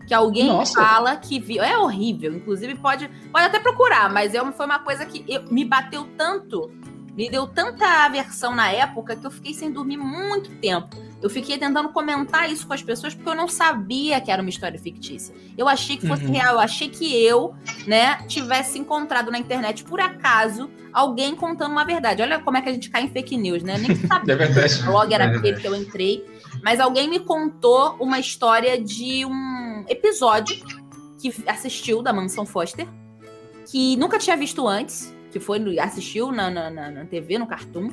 que alguém Nossa. fala que viu. É horrível. Inclusive, pode, pode até procurar, mas eu, foi uma coisa que eu, me bateu tanto, me deu tanta aversão na época que eu fiquei sem dormir muito tempo. Eu fiquei tentando comentar isso com as pessoas porque eu não sabia que era uma história fictícia. Eu achei que fosse uhum. real, eu achei que eu, né, tivesse encontrado na internet por acaso alguém contando uma verdade. Olha como é que a gente cai em fake news, né? Nem *laughs* sabia. É verdade. O blog era é aquele que eu entrei, mas alguém me contou uma história de um episódio que assistiu da Mansão Foster, que nunca tinha visto antes, que foi assistiu na, na, na TV, no Cartoon,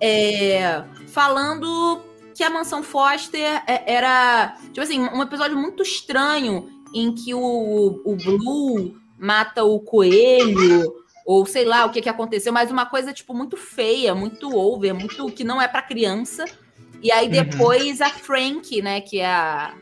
é, falando que a Mansão Foster é, era, tipo assim, um episódio muito estranho em que o, o Blue mata o coelho, ou sei lá o que, que aconteceu, mas uma coisa, tipo, muito feia, muito over, muito que não é para criança. E aí uhum. depois uhum. a Frank, né, que é a,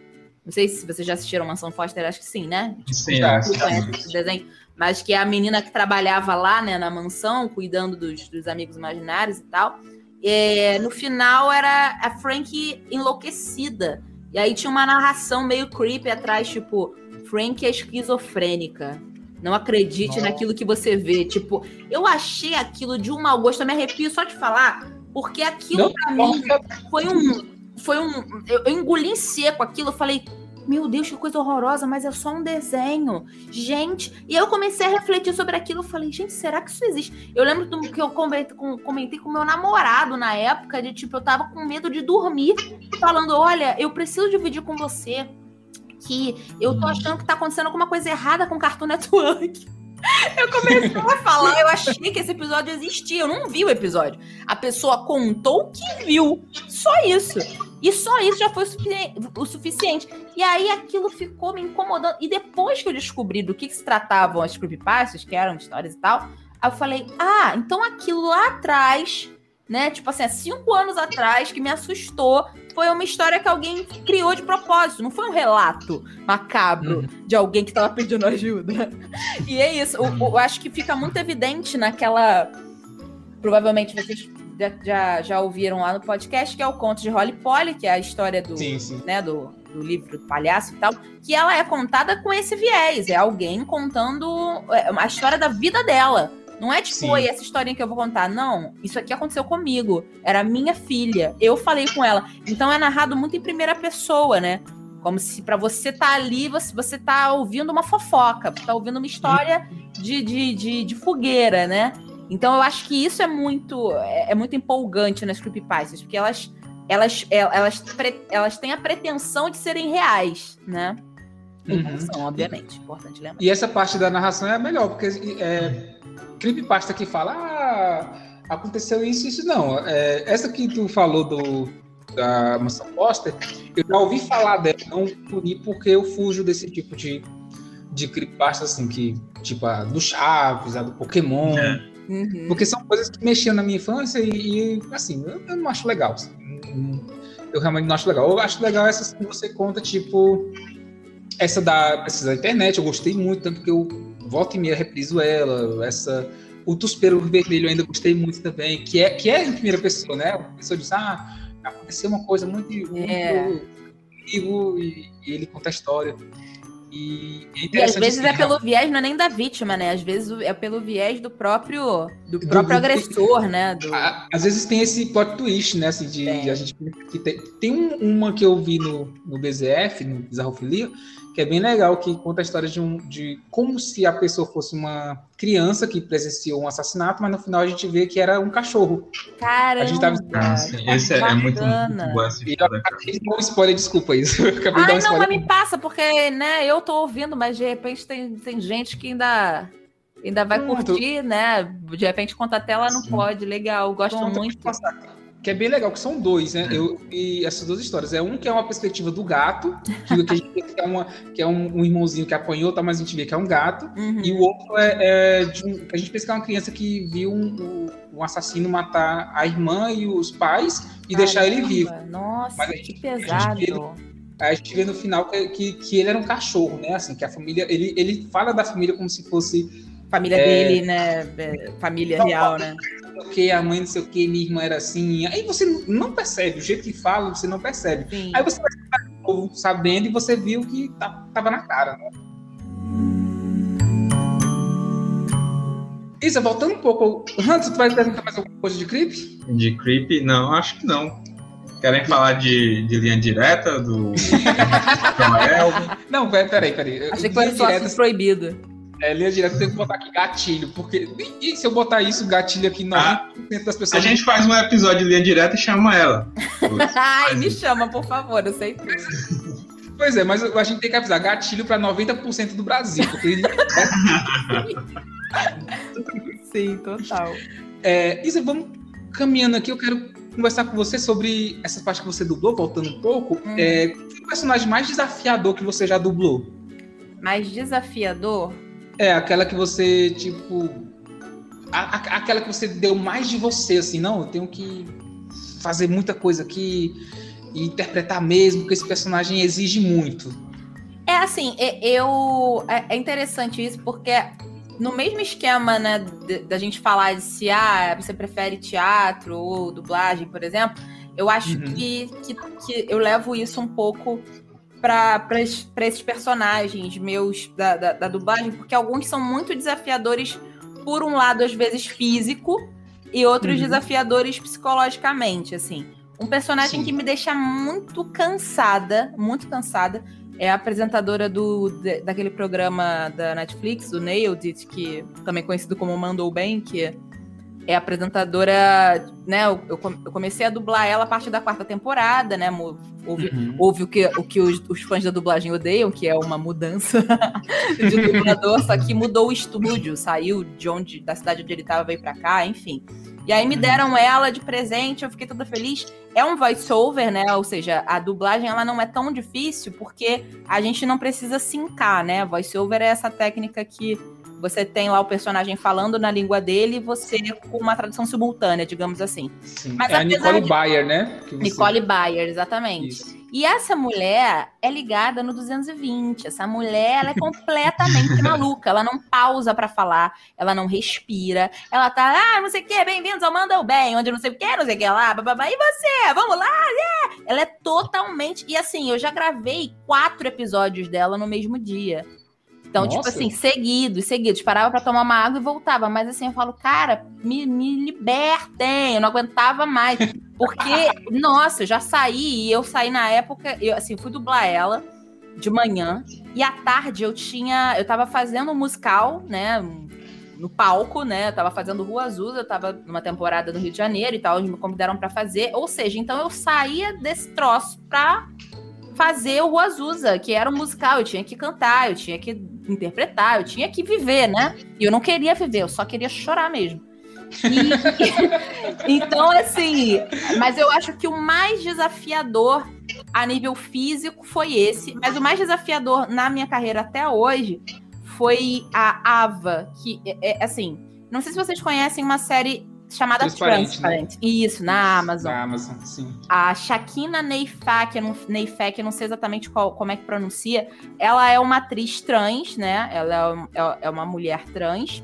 não sei se vocês já assistiram Mansão Foster, acho que sim, né? Tipo, sim, já. esse desenho. Mas que é a menina que trabalhava lá, né, na mansão, cuidando dos, dos amigos imaginários e tal. É, no final era a Frank enlouquecida. E aí tinha uma narração meio creepy atrás, tipo, Frank é esquizofrênica. Não acredite Nossa. naquilo que você vê. Tipo, eu achei aquilo de um mau gosto, eu me arrepio só de falar, porque aquilo para mim foi um foi um. Eu, eu, engoli em seco aquilo, eu falei, meu Deus, que coisa horrorosa, mas é só um desenho. Gente, e eu comecei a refletir sobre aquilo. Eu falei, gente, será que isso existe? Eu lembro do, que eu comentei com, comentei com meu namorado na época, de tipo, eu tava com medo de dormir, falando: olha, eu preciso dividir com você que eu tô achando que tá acontecendo alguma coisa errada com o Cartoon Network. *laughs* Eu comecei a falar, eu achei que esse episódio existia. Eu não vi o episódio. A pessoa contou que viu. Só isso. E só isso já foi o suficiente. E aí aquilo ficou me incomodando. E depois que eu descobri do que, que se tratavam as creepypastas, que eram histórias e tal, eu falei: ah, então aquilo lá atrás, né? Tipo assim, há cinco anos atrás, que me assustou, foi uma história que alguém criou de propósito, não foi um relato macabro uhum. de alguém que estava pedindo ajuda. *laughs* E é isso, eu, acho que fica muito evidente naquela. Provavelmente vocês já, já, já, ouviram lá no podcast, que é o conto de Holly Polly, que é a história do, sim, sim. Né, do, do livro do palhaço e tal, que ela é contada com esse viés, é alguém contando é, a história da vida dela não é tipo, oi, essa historinha que eu vou contar. Não, isso aqui aconteceu comigo. Era minha filha. Eu falei com ela. Então é narrado muito em primeira pessoa, né? Como se para você tá ali, você, você tá ouvindo uma fofoca, você tá ouvindo uma história de, de, de, de fogueira, né? Então eu acho que isso é muito é, é muito empolgante nas creepypastas, porque elas elas, elas, elas têm a pretensão de serem reais, né? Uhum. Obviamente, importante lembrar. E essa parte da narração é a melhor, porque é, creepypasta que fala, ah, aconteceu isso, isso não. É, essa que tu falou do, da Mansão Foster, eu já ouvi falar dela, não puni porque eu fujo desse tipo de, de creepypasta, assim, que, tipo, a do Chaves, a do Pokémon. É. Uhum. Porque são coisas que mexiam na minha infância e, e assim, eu, eu, não acho legal. Assim, eu realmente não acho legal. Eu acho legal essas que você conta, tipo, essa da, essa da internet, eu gostei muito, tanto que eu volta e meia repriso ela. Essa, o Tuspero Vermelho eu ainda gostei muito também, que é, que é em primeira pessoa, né? A pessoa diz, ah, aconteceu uma coisa muito, é. muito comigo, e, e ele conta a história. E, é e às vezes é pelo viés, não é nem da vítima, né? Às vezes é pelo viés do próprio do próprio do, agressor, do, né? Do... às vezes tem esse plot twist, né? Assim, de, a gente que tem, tem uma que eu vi no, no BZF, no Bizarrofilia, que é bem legal, que conta a história de, um, de como se a pessoa fosse uma criança que presenciou um assassinato, mas no final a gente vê que era um cachorro. Caramba! A gente tava... Ah, sim. Esse é, é, muito, muito bom história. Um spoiler, desculpa isso. *laughs* Ai, não, mas me passa, porque né, eu tô ouvindo, mas de repente tem, tem gente que ainda ainda vai hum, curtir, tô... né? De repente conta a tela não Sim. pode, legal, gosto muito que é bem legal, que são dois, né? Eu e essas duas histórias. É um que é uma perspectiva do gato, que, a gente vê que é, uma, que é um, um, irmãozinho que apanhou, tá, mas a gente vê que é um gato. Uhum. E o outro é, é de um, a gente pensa que é uma criança que viu um, um assassino matar a irmã e os pais e Caramba, deixar ele vivo. Nossa, gente, que pesado. A gente, vê, a gente vê no final que, que, que, ele era um cachorro, né? Assim, que a família. Ele, ele fala da família como se fosse. Família é, dele, né? É, família não, real, né? O que, a mãe não sei o que, minha irmã era assim. Aí você não percebe, o jeito que fala, você não percebe. Sim. Aí você vai sabendo e você viu que tá, tava na cara, né? Isa, voltando um pouco. Hans, tu vai perguntar mais alguma coisa de Creep? De Creep? Não, acho que não. Querem falar de, de linha direta do. *laughs* não, peraí, peraí. Achei que foi só proibido. É, linha direta, tem que botar aqui gatilho, porque. E se eu botar isso, gatilho aqui, 90% ah, das pessoas. A gente faz um episódio de linha direta e chama ela. *laughs* Ai, me chama, por favor, eu sei tudo. Pois é, mas a gente tem que avisar gatilho para 90% do Brasil. Porque... Sim, total. É, Isa, vamos caminhando aqui. Eu quero conversar com você sobre essa parte que você dublou, voltando um pouco. Hum. É, qual foi o personagem mais desafiador que você já dublou? Mais desafiador? É, aquela que você, tipo. A, a, aquela que você deu mais de você, assim, não, eu tenho que fazer muita coisa aqui e interpretar mesmo, porque esse personagem exige muito. É assim, eu. É, é interessante isso, porque no mesmo esquema, né, da gente falar de se ah, você prefere teatro ou dublagem, por exemplo, eu acho uhum. que, que, que eu levo isso um pouco para esses personagens meus da, da, da, dublagem, porque alguns são muito desafiadores, por um lado, às vezes físico, e outros uhum. desafiadores psicologicamente, assim. Um personagem Sim. que me deixa muito cansada, muito cansada, é a apresentadora do, daquele programa da Netflix, o Nailed It, que também é conhecido como Mandou Bem, que é apresentadora, né? Eu, eu, comecei a dublar ela a partir da quarta temporada, né? Houve, uhum. houve o que, o que os, os, fãs da dublagem odeiam, que é uma mudança *laughs* de dublador, só que mudou o estúdio, saiu de onde, da cidade onde ele estava, veio para cá, enfim. E aí me uhum. deram ela de presente, eu fiquei toda feliz. É um voice-over, né? Ou seja, a dublagem ela não é tão difícil porque a gente não precisa sincar, né? Voice-over é essa técnica que você tem lá o personagem falando na língua dele e você com uma tradução simultânea, digamos assim. Sim. Mas é a Nicole de... Bayer, né? Você... Nicole Bayer, exatamente. Isso. E essa mulher é ligada no 220. Essa mulher ela é completamente *laughs* maluca. Ela não pausa para falar, ela não respira. Ela tá, ah, não sei o que, bem-vindos ao Manda o Bem, onde não sei o que, não sei o que lá, bababá. E você? Vamos lá? Yeah! Ela é totalmente. E assim, eu já gravei quatro episódios dela no mesmo dia. Então, tipo Nossa. tipo assim, seguidos, seguidos. Parava para tomar uma água e voltava. Mas assim, eu falo, cara, me, me libertem. Eu não aguentava mais. *laughs* Porque, nossa, eu já saí. E eu saí na época, eu assim, fui dublar ela de manhã. E à tarde eu tinha. Eu tava fazendo um musical, né? No palco, né? Eu tava fazendo Rua Azul, eu tava numa temporada no Rio de Janeiro e tal, eles me convidaram para fazer. Ou seja, então eu saía desse troço pra fazer o Azusa, que era um musical, eu tinha que cantar, eu tinha que interpretar, eu tinha que viver, né? E eu não queria viver, eu só queria chorar mesmo. E, *laughs* então, assim, mas eu acho que o mais desafiador a nível físico foi esse, mas o mais desafiador na minha carreira até hoje foi a Ava, que é, é assim, não sei se vocês conhecem uma série chamada Transparente. Né? Isso, na Amazon. Na Amazon, sim. A Shakina Neifak, eu não, Neifak, eu não sei exatamente qual, como é que pronuncia. Ela é uma atriz trans, né? Ela é, é, é uma mulher trans.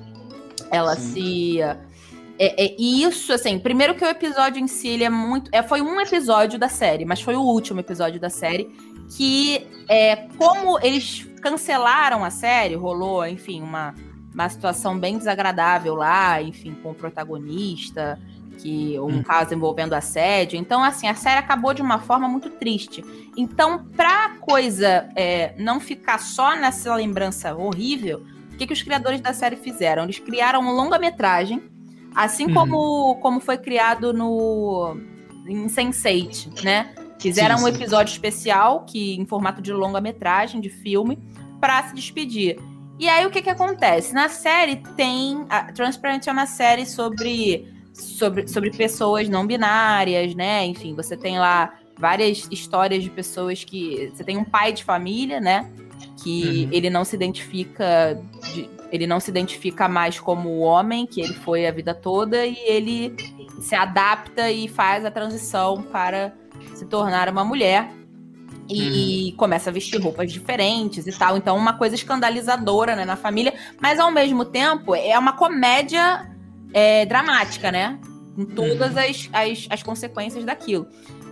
Ela sim. se. É, é, isso, assim, primeiro que o episódio em si, ele é muito. É, foi um episódio da série, mas foi o último episódio da série. Que é como eles cancelaram a série, rolou, enfim, uma uma situação bem desagradável lá, enfim, com o protagonista, que um hum. caso envolvendo assédio. Então, assim, a série acabou de uma forma muito triste. Então, pra coisa é, não ficar só nessa lembrança horrível, o que, que os criadores da série fizeram? Eles criaram um longa-metragem, assim uhum. como, como foi criado no em Sense8, né? Fizeram sim, sim. um episódio especial que em formato de longa-metragem, de filme, para se despedir. E aí o que que acontece? Na série tem. A Transparent é uma série sobre, sobre, sobre pessoas não binárias, né? Enfim, você tem lá várias histórias de pessoas que. Você tem um pai de família, né? Que uhum. ele não se identifica. De, ele não se identifica mais como homem, que ele foi a vida toda, e ele se adapta e faz a transição para se tornar uma mulher e uhum. começa a vestir roupas diferentes e tal. Então, uma coisa escandalizadora né, na família, mas ao mesmo tempo é uma comédia é, dramática, né? Com todas uhum. as, as, as, consequências daquilo.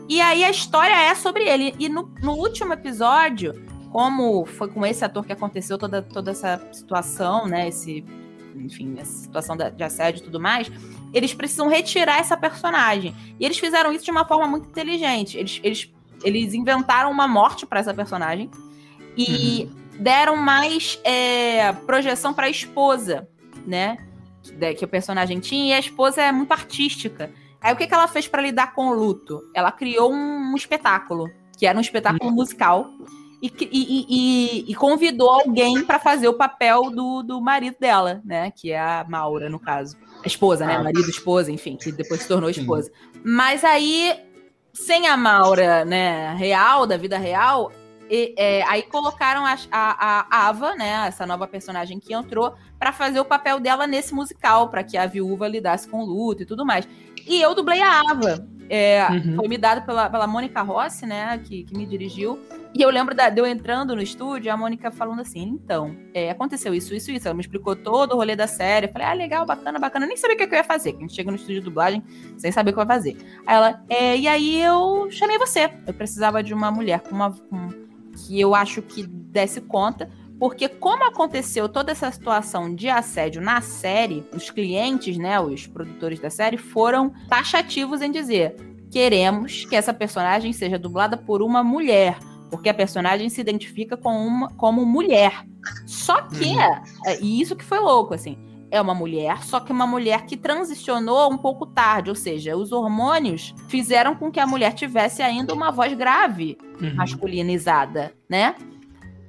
E aí a história é sobre ele. E no, no último episódio, como foi com esse ator que aconteceu toda, toda essa situação, né? Esse, enfim, essa situação de assédio e tudo mais, eles precisam retirar essa personagem. E eles fizeram isso de uma forma muito inteligente. Eles, eles eles inventaram uma morte para essa personagem e uhum. deram mais é, projeção para a esposa, né? Que o personagem tinha, e a esposa é muito artística. Aí o que, que ela fez para lidar com o luto? Ela criou um, um espetáculo, que era um espetáculo uhum. musical, e, e, e, e, convidou alguém para fazer o papel do, do marido dela, né? Que é a Maura, no caso. A esposa, né? Ah. Marido, esposa, enfim, que depois se tornou esposa. Mas aí sem a Maura, né, real, da vida real, e, é, aí colocaram a, a, a, Ava, né, essa nova personagem que entrou, para fazer o papel dela nesse musical, para que a viúva lidasse com o luto e tudo mais. E eu dublei a Ava. É, uhum. Foi me dado pela, pela Mônica Rossi, né, que, que me dirigiu. E eu lembro da, de eu entrando no estúdio, a Mônica falando assim: então, é, aconteceu isso, isso, isso. Ela me explicou todo o rolê da série. Eu falei: ah, legal, bacana, bacana. Eu nem sabia o que eu ia fazer. Que a gente chega no estúdio de dublagem sem saber o que vai fazer. Aí ela, é, e aí eu chamei você. Eu precisava de uma mulher com uma. Com, que eu acho que desse conta. Porque como aconteceu toda essa situação de assédio na série, os clientes, né, os produtores da série foram taxativos em dizer: queremos que essa personagem seja dublada por uma mulher, porque a personagem se identifica com uma, como mulher. Só que, é, e isso que foi louco, assim, é uma mulher, só que uma mulher que transicionou um pouco tarde, ou seja, os hormônios fizeram com que a mulher tivesse ainda uma voz grave, Uhum. masculinizada, né?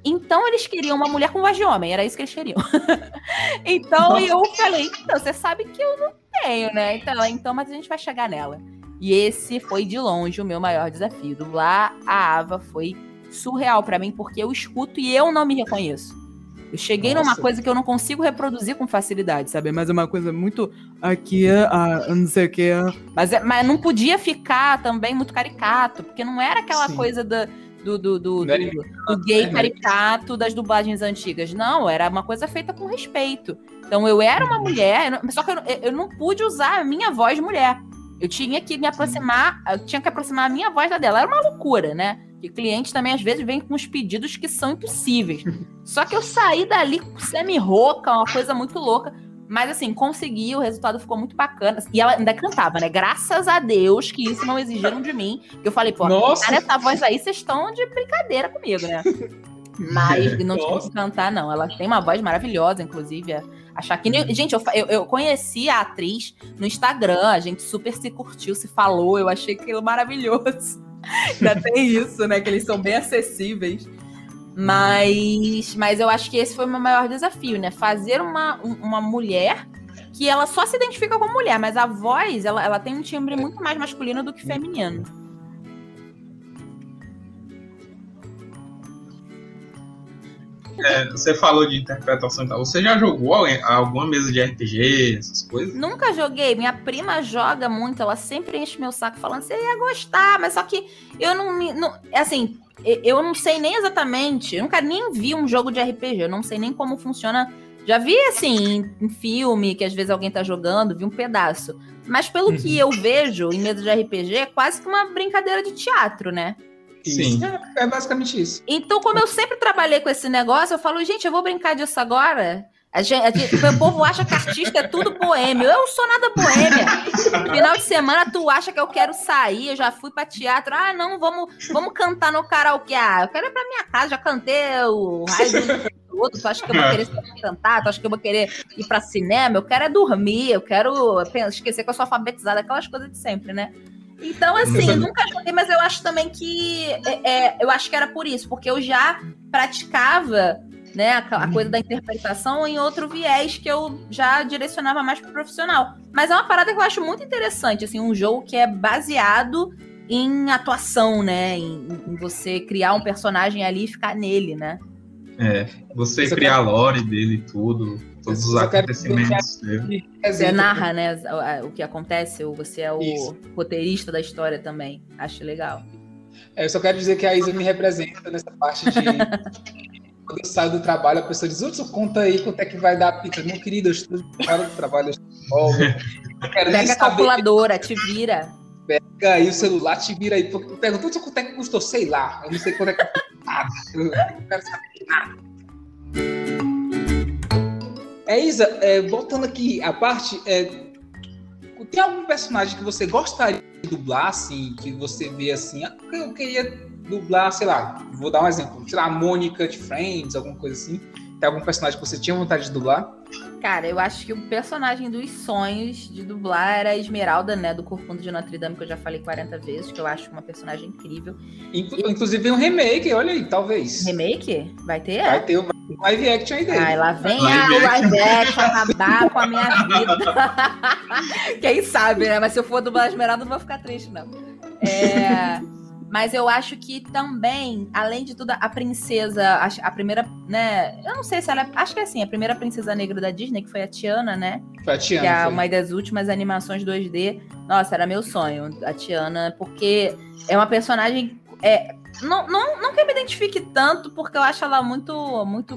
Então eles queriam uma mulher com voz de homem, era isso que eles queriam. *laughs* então Nossa. eu falei, então, você sabe que eu não tenho, né? Então, então, mas a gente vai chegar nela. E esse foi de longe o meu maior desafio. Dublar a Ava foi surreal pra mim, porque eu escuto e eu não me reconheço. Eu cheguei numa Nossa. coisa que eu não consigo reproduzir com facilidade, sabe? Mas é uma coisa muito aqui, ah, não sei o que. Mas, é- mas não podia ficar também muito caricato, porque não era aquela Sim. coisa da- do, do, do, do- do gay né? caricato das dublagens antigas. Não, era uma coisa feita com respeito. Então eu era uma mulher, só que eu, não- eu não pude usar a minha voz de mulher. Eu tinha que me aproximar, eu tinha que aproximar a minha voz da dela. Era uma loucura, né? E clientes também, às vezes, vêm com uns pedidos que são impossíveis. Só que eu saí dali semi-rouca, uma coisa muito louca. Mas assim, consegui, o resultado ficou muito bacana. E ela ainda cantava, né? Graças a Deus que isso não exigiram de mim. Que eu falei, pô, Nossa. cara, essa voz aí, vocês estão de brincadeira comigo, né? *laughs* Mas não tinha Nossa. que cantar, não. Ela tem uma voz maravilhosa, inclusive. é, A Shakira. Gente, eu, eu, eu conheci a atriz no Instagram, a gente super se curtiu, se falou, eu achei aquilo maravilhoso. *laughs* Ainda tem isso, né? Que eles são bem acessíveis. Mas, mas eu acho que esse foi o meu maior desafio, né? Fazer uma, um- uma mulher que ela só se identifica como mulher, mas a voz, ela, ela tem um timbre muito mais masculino do que feminino. É, você falou de interpretação e tal. Você já jogou alguém- alguma mesa de RPG, essas coisas? Nunca joguei. Minha prima joga muito. Ela sempre enche meu saco falando você ia gostar, mas só que eu não me. Não, assim, e- eu não sei nem exatamente. Eu nunca nem vi um jogo de RPG. Eu não sei nem como funciona. Já vi, assim, em, em filme, que às vezes alguém tá jogando, vi um pedaço. Mas pelo que eu vejo em mesa de RPG, é quase que uma brincadeira de teatro, né? Sim. É, é basicamente isso. Então, como eu sempre trabalhei com esse negócio, eu falo, gente, eu vou brincar disso agora. A gente, a gente- o povo acha que artista é tudo boêmio. Eu não sou nada boêmia. Final de semana, tu acha que eu quero sair, eu já fui pra teatro. Ah, não, vamos, vamos cantar no karaokê. Ah, eu quero ir pra minha casa, já cantei o raio do outro. Tu acha que eu vou querer cantar? Tu acha que eu vou querer ir pra cinema? Eu quero é dormir, eu quero esquecer que eu sou alfabetizada, aquelas coisas de sempre, né? Então, assim, eu nunca joguei, mas eu acho também que. é, é, eu acho que era por isso, porque eu já praticava né, a, a coisa da interpretação em outro viés que eu já direcionava mais pro profissional. Mas é uma parada que eu acho muito interessante, assim, um jogo que é baseado em atuação, né? Em, em você criar um personagem ali e ficar nele, né? É, você eu criar a lore dele e tudo, todos os acontecimentos dele. Você narra, né, o, que acontece, ou você é o Isso. roteirista da história também. Acho legal. É, eu só quero dizer que a Isa me representa nessa parte de. *laughs* Quando eu saio do trabalho, a pessoa diz: Hudson, conta aí quanto é que vai dar a pizza. Meu querido, eu estou fora do trabalho, eu estou de folga. Pega a calculadora, te vira. Pega aí o celular, te vira aí. Hudson, quanto é que custou? Sei lá. Eu não sei quanto é que custou nada. *laughs* Eu não quero saber nada. É, Isa, é, voltando aqui a parte, é, tem algum personagem que você gostaria de dublar, assim, que você vê assim, ah, eu queria dublar, sei lá, vou dar um exemplo, sei lá, Mônica de Friends, alguma coisa assim. Tem algum personagem que você tinha vontade de dublar? Cara, eu acho que o personagem dos sonhos de dublar era a Esmeralda, né? Do Corcunda de Notre Dame, que eu já falei 40 vezes, que eu acho uma personagem incrível. Inclu- Inclusive tem um remake, olha aí, talvez. Remake? Vai ter? Vai ter um live action aí dele. Ai, lá vem Live a live action acabar com a minha vida. *laughs* Quem sabe, né? Mas se eu for dublar a Esmeralda, não vou ficar triste, não. É, Mas eu acho que também, além de tudo, a princesa, a, a primeira, né? Eu não sei se ela é. Acho que é assim, a primeira princesa negra da Disney, que foi a Tiana, né? Foi a Tiana, que é foi. uma das últimas animações 2D. Nossa, era meu sonho, a Tiana, porque é uma personagem. É, não, não, não que eu me identifique tanto, porque eu acho ela muito, muito,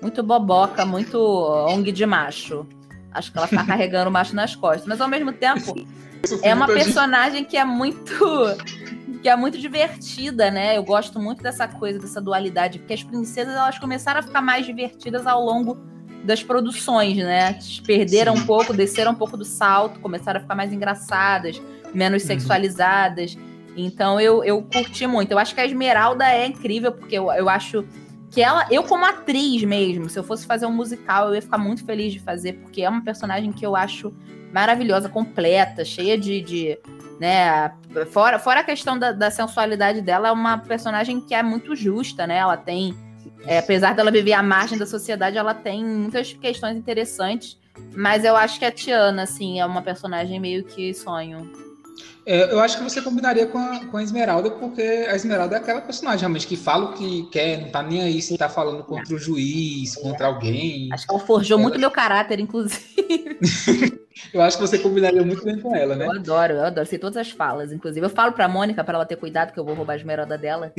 muito boboca, muito ONG de macho. Acho que ela tá *laughs* carregando o macho nas costas. Mas ao mesmo tempo, é uma personagem que é muito. Que é muito divertida, né? Eu gosto muito dessa coisa, dessa dualidade, porque as princesas elas começaram a ficar mais divertidas ao longo das produções, né? Perderam Sim. um pouco, desceram um pouco do salto, começaram a ficar mais engraçadas, menos Uhum. sexualizadas. Então eu, eu curti muito. Eu acho que a Esmeralda é incrível, porque eu, eu acho que ela, eu como atriz mesmo, se eu fosse fazer um musical, eu ia ficar muito feliz de fazer, porque é uma personagem que eu acho maravilhosa, completa, cheia de, de né, fora, fora a questão da, da, sensualidade dela, é uma personagem que é muito justa, né, ela tem, é, apesar dela viver à margem da sociedade, ela tem muitas questões interessantes, mas eu acho que a Tiana, assim, é uma personagem meio que sonho. É, eu acho que você combinaria com a, com a Esmeralda, porque a Esmeralda é aquela personagem realmente que fala o que quer, não tá nem aí se tá falando contra o juiz, contra alguém. Acho que ela forjou ela... muito meu caráter, inclusive. *laughs* eu acho que você combinaria muito bem com ela, né? Eu adoro, eu adoro. Sei todas as falas, inclusive. Eu falo pra Mônica para ela ter cuidado, que eu vou roubar a Esmeralda dela.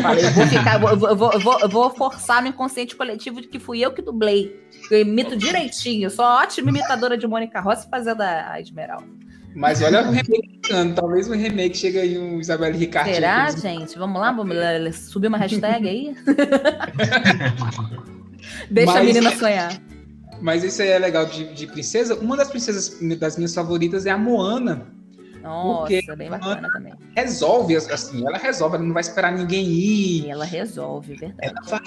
Falei, eu vou ficar, eu vou, eu vou, eu vou, eu vou forçar no inconsciente coletivo de que fui eu que dublei. Eu imito direitinho, sou ótima imitadora de Mônica Rossi fazendo a Esmeralda. Mas olha o remake talvez um remake chegue aí um Isabelle Ricardo. Será, gente? Vamos lá, vamos subir uma hashtag aí? *laughs* Deixa mas, a menina sonhar. Mas isso aí é legal de, de, princesa. Uma das princesas das minhas favoritas é a Moana. Nossa, porque bem bacana também. Resolve, assim, ela resolve, ela não vai esperar ninguém ir. Ela resolve, verdade. Ela vai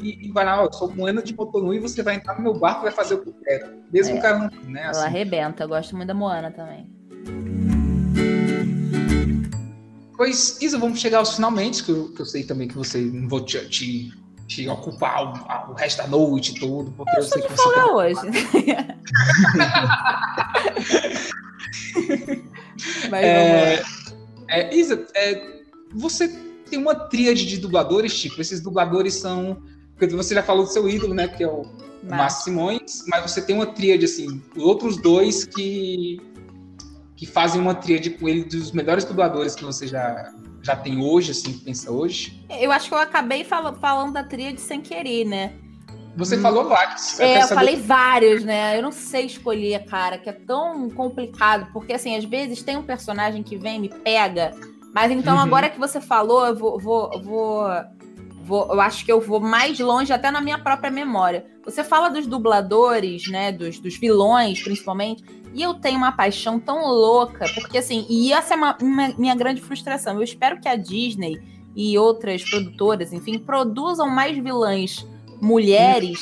e, e vai lá, eu sou Moana de Cotonou e você vai entrar no meu barco e vai fazer o que eu quero. Mesmo é. o cara. Né, assim. Ela arrebenta, eu gosto muito da Moana também. Pois, Isa, vamos chegar aos finalmente, que eu, que eu sei também que você não vou te, te, te ocupar o, o, resto da noite todo, porque eu, eu sei que você. Tá... hoje. *laughs* Mas é, é, Isa, é, você tem uma tríade de dubladores, tipo, esses dubladores são. Porque você já falou do seu ídolo, né? Que é o Márcio Simões, mas você tem uma tríade, assim, os outros dois que que fazem uma tríade com ele dos melhores dubladores que você já, já tem hoje, assim, que pensa hoje? Eu acho que eu acabei fal falando da tríade sem querer, né? Você hum. falou vários. É, eu falei vários, né? Eu não sei escolher, cara, que é tão complicado, porque assim, às vezes tem um personagem que vem me pega, mas então uhum. agora que você falou, eu vou, vou, vou, vou, eu acho que eu vou mais longe até na minha própria memória. Você fala dos dubladores, né, dos, dos vilões, principalmente, e eu tenho uma paixão tão louca, porque assim, e essa é uma, uma, minha grande frustração. Eu espero que a Disney e outras produtoras, enfim, produzam mais vilãs mulheres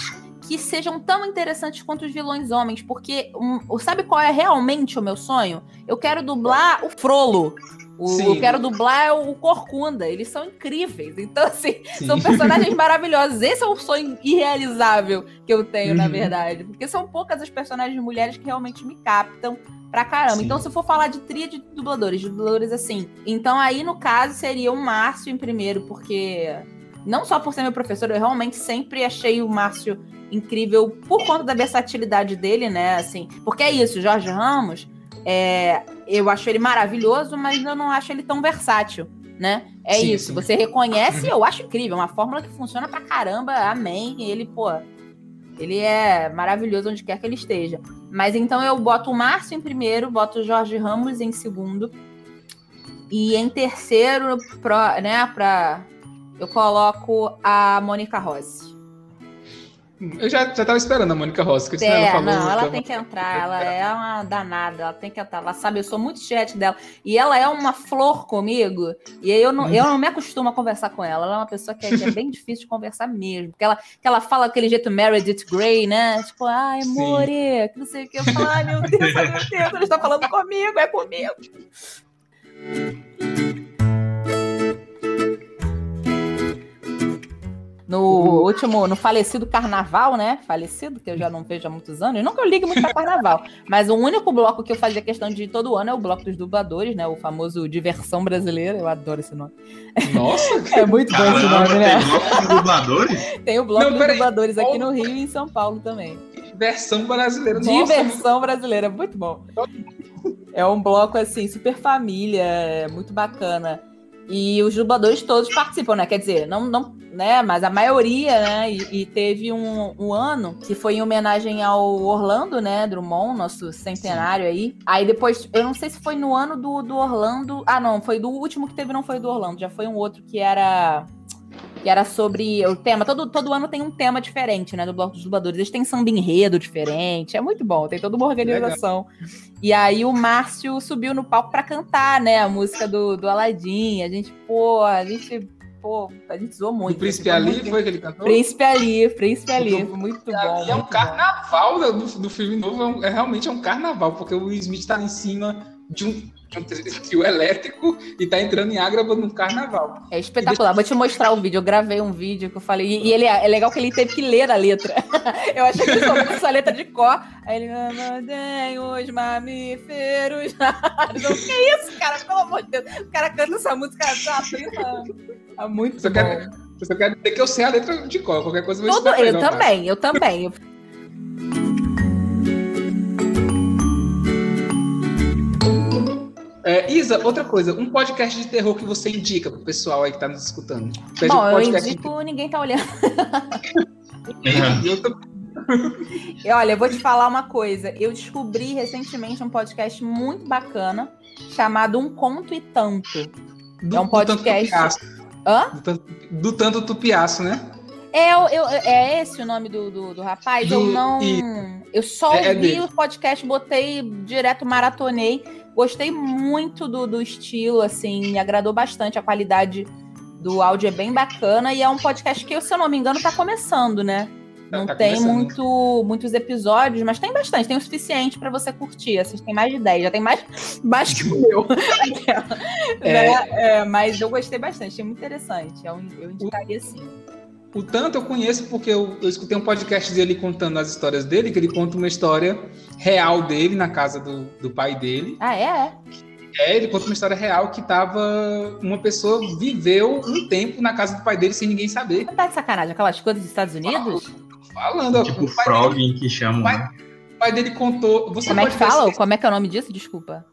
que sejam tão interessantes quanto os vilões homens, porque um, sabe qual é realmente o meu sonho? Eu quero dublar o Frolo. O, eu quero dublar o Corcunda. Eles são incríveis. Então, assim, Sim. são personagens maravilhosos. Esse é o sonho irrealizável que eu tenho, uhum. na verdade. Porque são poucas as personagens mulheres que realmente me captam pra caramba. Sim. Então, se eu for falar de tria de dubladores, de dubladores assim. Então, aí, no caso, seria o Márcio em primeiro, porque. Não só por ser meu professor, eu realmente sempre achei o Márcio incrível por conta da versatilidade dele, né? Assim, porque é isso, Jorge Ramos é, eu acho ele maravilhoso, mas eu não acho ele tão versátil, né? É sim, isso. Sim. Você reconhece, eu acho incrível, é uma fórmula que funciona pra caramba, amém. Ele, pô, ele é maravilhoso onde quer que ele esteja. Mas então eu boto o Márcio em primeiro, boto o Jorge Ramos em segundo. E em terceiro, pro, né, pra, eu coloco a Mônica Rossi. Eu já, já tava esperando a Mônica Rossi, que é, ela falou. Não, ela tem que entrar, *laughs* ela é uma danada, ela tem que entrar. Ela sabe, eu sou muito chat dela. E ela é uma flor comigo, e eu não, eu não me acostumo a conversar com ela. Ela é uma pessoa que é, que é bem *laughs* difícil de conversar mesmo. Porque ela, que ela fala aquele jeito Meredith Grey, né? Tipo, ai, more, que não sei o que. Eu falo, ai, meu Deus, ai, meu Deus, ele está falando comigo, é comigo. No último, no falecido carnaval, né? Falecido, que eu já não vejo há muitos anos. Não que eu ligue muito para carnaval, mas o único bloco que eu fazia questão de ir todo ano é o bloco dos dubladores, né? O famoso Diversão Brasileira. Eu adoro esse nome. Nossa! *laughs* é muito bom esse nome, né? Tem o bloco dos dubladores? Tem o bloco não, dos dubladores aqui no Rio e em São Paulo também. Diversão brasileira. Diversão Nossa. brasileira, muito bom. É um bloco assim, super família, muito bacana. E os dubladores todos participam, né? Quer dizer, não, não né? Mas a maioria, né? E, e, teve um, um ano que foi em homenagem ao Orlando, né? Drummond, nosso centenário aí. Aí depois, eu não sei se foi no ano do, do Orlando. Ah, não, foi do último que teve, não foi do Orlando, já foi um outro que era. Que era sobre o tema. Todo, todo ano tem um tema diferente, né? Do Bloco dos Dubladores. Eles têm samba enredo diferente. É muito bom, tem toda uma organização. Legal. E aí o Márcio subiu no palco para cantar, né? A música do, do Aladim. A gente, pô, a gente. Pô, a gente zoou muito. O Príncipe Ali muito... foi que ele cantou? Príncipe Ali, Príncipe Ali. Muito bom. é um carnaval do, do filme novo, é, é, realmente é um carnaval, porque o Will Smith tá em cima de um um trio elétrico e tá entrando em Ágrava no carnaval. É espetacular. Vou te mostrar o vídeo. Eu gravei um vídeo que eu falei. E, ele é, é legal que ele teve que ler a letra. *laughs* eu achei que ele só essa letra de cor. Aí ele. Mandem os mamíferos. o que é isso, cara? Pelo amor de Deus. O cara canta essa música tá brincando. Tá muito só bom. Quero, eu só quero dizer que eu sei a letra de cor. Qualquer coisa eu vou Todo, Eu também, eu também. É, Isa, outra coisa, um podcast de terror que você indica pro pessoal aí que tá nos escutando. Pede Bom, um eu indico de... Ninguém Tá Olhando. *laughs* e olha, eu vou te falar uma coisa. Eu descobri recentemente um podcast muito bacana chamado Um Conto e Tanto. Do, é um podcast. Do tanto, do tanto tupiaço, né? É, eu, é esse o nome do, do, do rapaz? Do, eu não. E... Eu só é, é ouvi é o podcast, botei direto, maratonei. Gostei muito do, do estilo, assim, me agradou bastante. A qualidade do áudio é bem bacana e é um podcast que, se eu não me engano, tá começando, né? Tá, não tá tem muito, muitos episódios, mas tem bastante, tem o suficiente para você curtir. Assim, tem mais de 10, já tem mais, mais que o *laughs* meu. é. Né? É, mas eu gostei bastante, achei muito interessante. Eu, eu indicaria sim. O tanto eu conheço porque eu, eu, escutei um podcast dele contando as histórias dele, que ele conta uma história real dele na casa do, do pai dele. Ah, é? É, ele conta uma história real que tava. Uma pessoa viveu um tempo na casa do pai dele sem ninguém saber. Tá de sacanagem, aquelas coisas dos Estados Unidos? Falando, Tipo Frogging que chama. O pai, né? pai dele contou. Você Como é que fala? Como é que é o nome disso? Desculpa.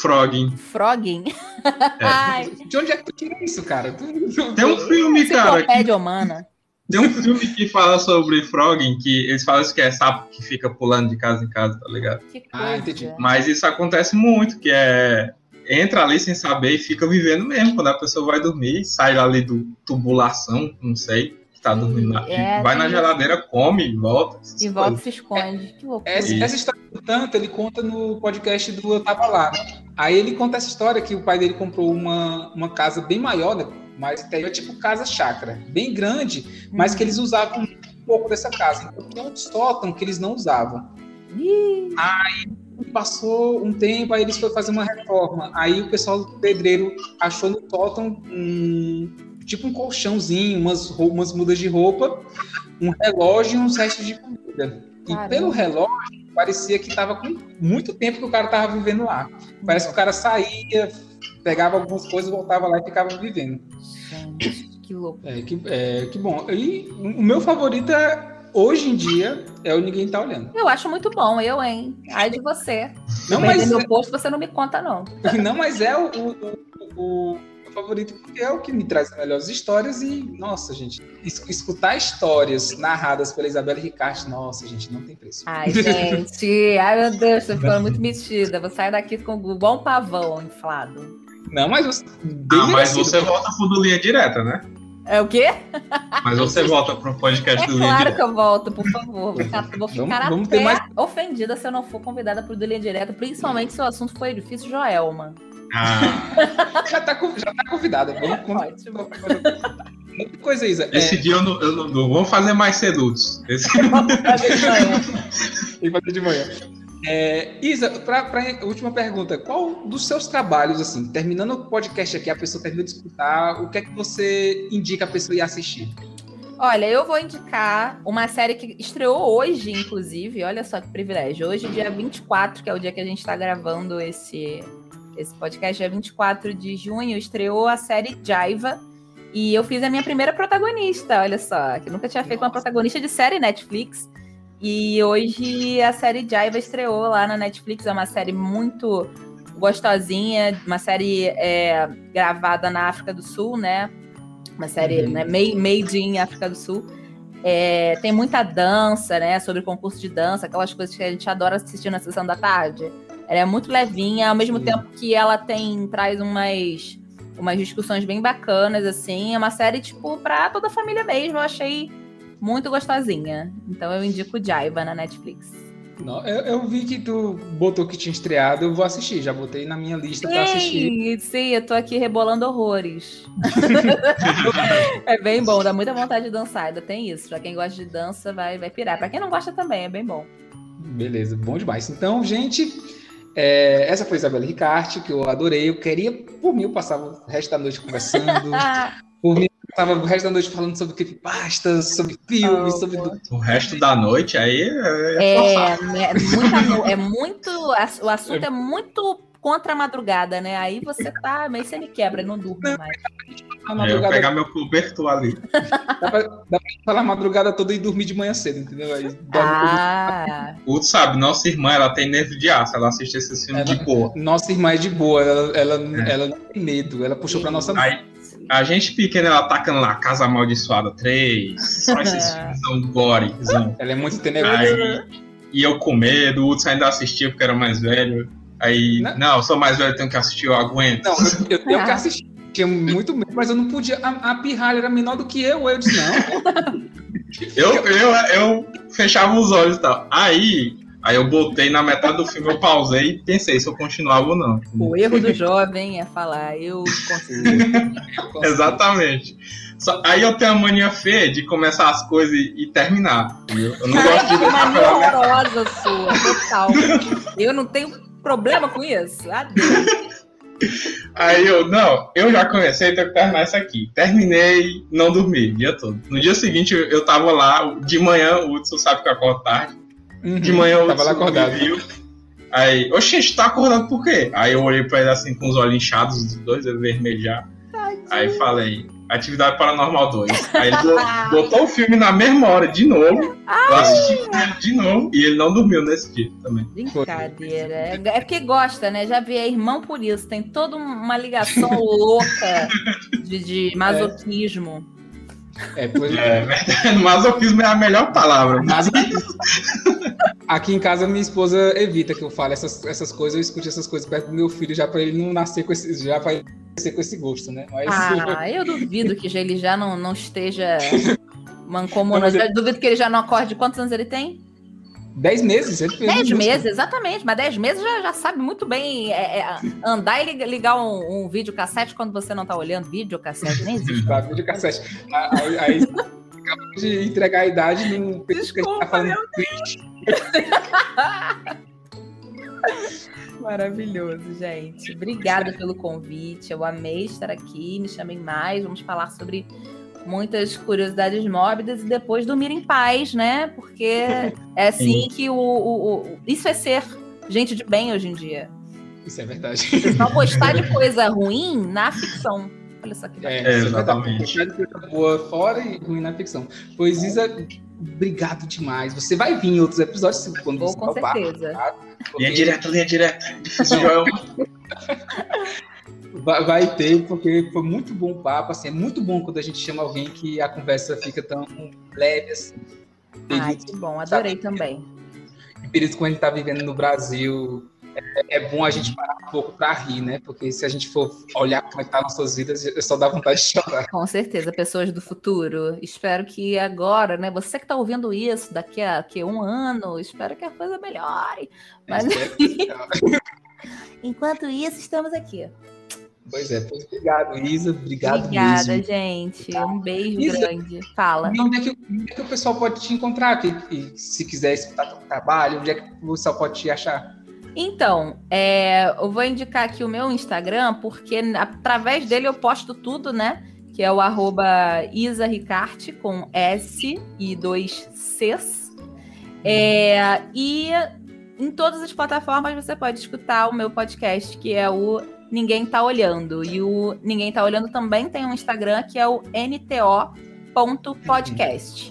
Frogging. Frogging? *laughs* É. De onde é que tu tira isso, cara? Tem um filme, cara. Que... humana. Tem um filme que fala sobre frogging, que eles falam que é sapo que fica pulando de casa em casa, tá ligado? Que ah, entendi. Mas isso acontece muito, que é entra ali sem saber e fica vivendo mesmo. Quando a pessoa vai dormir, sai ali do tubulação, não sei, tá dormindo lá. É, vai na geladeira, come, volta. E volta e se esconde. É, que loucura. Essa, essa, história, tanto, ele conta no podcast do Eu Tava Lá. Aí ele conta essa história que o pai dele comprou uma, uma casa bem maior, né? Mas interior tipo casa chácara, bem grande, mas que eles usavam um pouco dessa casa. Então tinha um sótão que eles não usavam. Aí passou um tempo, aí eles foram fazer uma reforma. Aí o pessoal do pedreiro achou no sótão um, tipo um colchãozinho, umas, umas mudas de roupa, um relógio e uns restos de comida. Caramba. E pelo relógio, parecia que estava com muito tempo que o cara estava vivendo lá. Parece que o cara saía, pegava algumas coisas, voltava lá e ficava vivendo. Gente, que louco. É, que, é, que bom. E o meu favorito é, hoje em dia é o Ninguém Tá Olhando. Eu acho muito bom, eu, hein? Ai de você. Não, mas meu é... posto você não me conta, não. *laughs* Não, mas é o, o, o, o favorito porque é o que me traz as melhores histórias e, nossa, gente, escutar histórias narradas pela Isabela Ricardo, nossa, gente, não tem preço. Ai, gente, ai meu Deus, tô ficando muito metida. Vou sair daqui com um bom pavão inflado. Não, mas você. Ah, mas você volta pro do Linha Direta, né? É o quê? Mas você volta pro podcast é do Linha Claro que eu volto, por favor. Vou ficar, vou ficar vamos, vamos mais... ofendida se eu não for convidada pro do Linha Direta, principalmente se o assunto foi difícil, Joelma. Ah. *laughs* já, tá, já tá convidada. Vamos. Muita coisa, Isa. Esse é... dia eu não, eu não, Vamos fazer mais sedutos. Esse... Vamos fazer de manhã. *laughs* Tem que fazer de manhã. É, Isa, para a última pergunta, qual dos seus trabalhos, assim, terminando o podcast aqui, a pessoa terminou de escutar, o que é que você indica a pessoa ir assistir? Olha, eu vou indicar uma série que estreou hoje, inclusive, olha só que privilégio. Hoje, dia 24, que é o dia que a gente está gravando esse, esse podcast, dia 24 de junho, estreou a série Jaiva. E eu fiz a minha primeira protagonista, olha só, que nunca tinha feito uma protagonista de série Netflix. E hoje a série Jaiva estreou lá na Netflix. É uma série muito gostosinha, uma série é, gravada na África do Sul, né? Uma série uhum. né, made in África do Sul. É, tem muita dança, né? Sobre concurso de dança, aquelas coisas que a gente adora assistir na sessão da tarde. Ela é muito levinha, ao mesmo tempo que ela tem traz umas umas discussões bem bacanas, assim. É uma série, tipo, pra toda a família mesmo. Eu achei muito gostosinha. Então eu indico Jaiba na Netflix. Não, eu, eu, vi que tu botou que tinha estreado, eu vou assistir, já botei na minha lista para assistir. Sim, eu tô aqui rebolando horrores. *laughs* é bem bom, dá muita vontade de dançar, ainda tem isso. Pra quem gosta de dança, vai, vai pirar. Pra quem não gosta também, é bem bom. Beleza, bom demais. Então, gente, é, essa foi Isabela Ricarte, que eu adorei. Eu queria, por mim, eu passava o resto da noite conversando. *laughs* por mim, Tava o resto da noite falando sobre creepypastas, sobre filmes, oh, sobre. O resto da noite aí é. É, é, muita, é muito. O assunto é muito contra a madrugada, né? Aí você tá meio sem quebra, não durmo mais. É, eu vou pegar meu cobertor ali. Dá pra, dá pra falar a madrugada toda e dormir de manhã cedo, entendeu? Aí ah. O sabe, nossa irmã, ela tem nervo de aço, ela assiste esses filmes ela, de boa. Nossa irmã é de boa, ela, ela, é. ela não tem medo, ela puxou pra nossa aí, a gente pequena, ela atacando lá Casa Amaldiçoada 3, só esses *laughs* filmes são gorezão. Ela é muito tenebrosa. E eu com medo, o Hudson ainda assistia porque era mais velho. Aí, não, não eu sou mais velho, tenho que assistir, eu aguento. Não, eu, eu tenho que *laughs* assistir. Tinha muito medo, mas eu não podia. A, a pirralha era menor do que eu. Eu disse, não. *laughs* eu, eu, eu fechava os olhos e tal. Aí, Aí eu botei na metade do filme, eu pausei e pensei se eu continuava ou não. O erro do jovem é falar, eu consigo. *laughs* Exatamente. Só, aí eu tenho a mania feia de começar as coisas e, e terminar. Eu não gosto de *laughs* deixar mania horrorosa sua, total. Eu não tenho problema com isso. Adeus. Aí eu, não, eu já comecei, tenho que terminar isso aqui. Terminei, não dormi o dia todo. No dia seguinte eu tava lá, de manhã, o Hudson sabe que eu acordo tarde. Uhum, de manhã eu tava lá acordado. Viu, aí, oxe, gente, tá acordado por quê? Aí eu olhei pra ele assim com os olhos inchados, os dois vermelhos já. Aí falei, Atividade Paranormal 2. Aí ele *laughs* botou o filme na mesma hora de novo. Ai. Eu assisti de novo e ele não dormiu nesse dia também. Brincadeira. É, é porque gosta, né? Já vi é irmão por isso. Tem toda uma ligação *laughs* louca de, de masoquismo. É, pois é. é verdade. *laughs* Masoquismo é a melhor palavra. Mas... Aqui em casa, minha esposa evita que eu fale essas, essas coisas, eu escute essas coisas perto do meu filho, já para ele não nascer com esse. Já pra ser com esse gosto, né? Mas... Ah, eu duvido que ele já não, não esteja *laughs* mancomunando. Ele... Duvido que ele já não acorde. Quantos anos ele tem? Dez meses. Ele fez dez meses, exatamente. Mas dez meses já, já sabe muito bem é, é, andar e ligar um, um vídeo cassete quando você não tá olhando. Vídeo cassete, nem existe. *laughs* Tá, vídeo cassete. Aí, aí acabou de entregar a idade no Desculpa, que a gente tá falando. *laughs* Maravilhoso, gente. Obrigada pelo convite. Eu amei estar aqui. Me chamem mais. Vamos falar sobre muitas curiosidades mórbidas e depois dormir em paz, né? Porque é assim que o, o, o, Isso é ser gente de bem hoje em dia. Isso é verdade. Você só gostar de coisa ruim na ficção. Olha só que bacana. É, é exatamente. De coisa boa fora e ruim na ficção. Pois Isa, obrigado demais. Você vai vir em outros episódios quando Vou, você com certeza. Tá? Linha direta, linha direta. *laughs* Difícil, Joel. Vai, vai ter, porque foi muito bom o papo. Assim, é muito bom quando a gente chama alguém que a conversa fica tão leve assim. Ai, que bom, adorei sabe? também. Em períodos que a gente está vivendo no Brasil, é, é, bom a gente parar um pouco para rir, né? Porque se a gente for olhar como é que tá nossas vidas, só dá vontade de chorar. Com certeza, pessoas do futuro. Espero que agora, né? Você que está ouvindo isso daqui a que, um ano, espero que a coisa melhore. Mas *laughs* enquanto isso, estamos aqui. Pois é, pois obrigado, Isa. Obrigado Obrigada, mesmo. gente. Um beijo Isa, grande. Fala. E onde é, que, onde é que o pessoal pode te encontrar? Que, que, se quiser escutar teu trabalho, onde é que o pessoal pode te achar? Então, é, eu vou indicar aqui o meu Instagram, porque através dele eu posto tudo, né? Que é o arroba Isa Ricarte, com S e dois Cs. É, e em todas as plataformas você pode escutar o meu podcast, que é o Ninguém Tá Olhando. E o Ninguém Tá Olhando também tem um Instagram, que é o nto.podcast.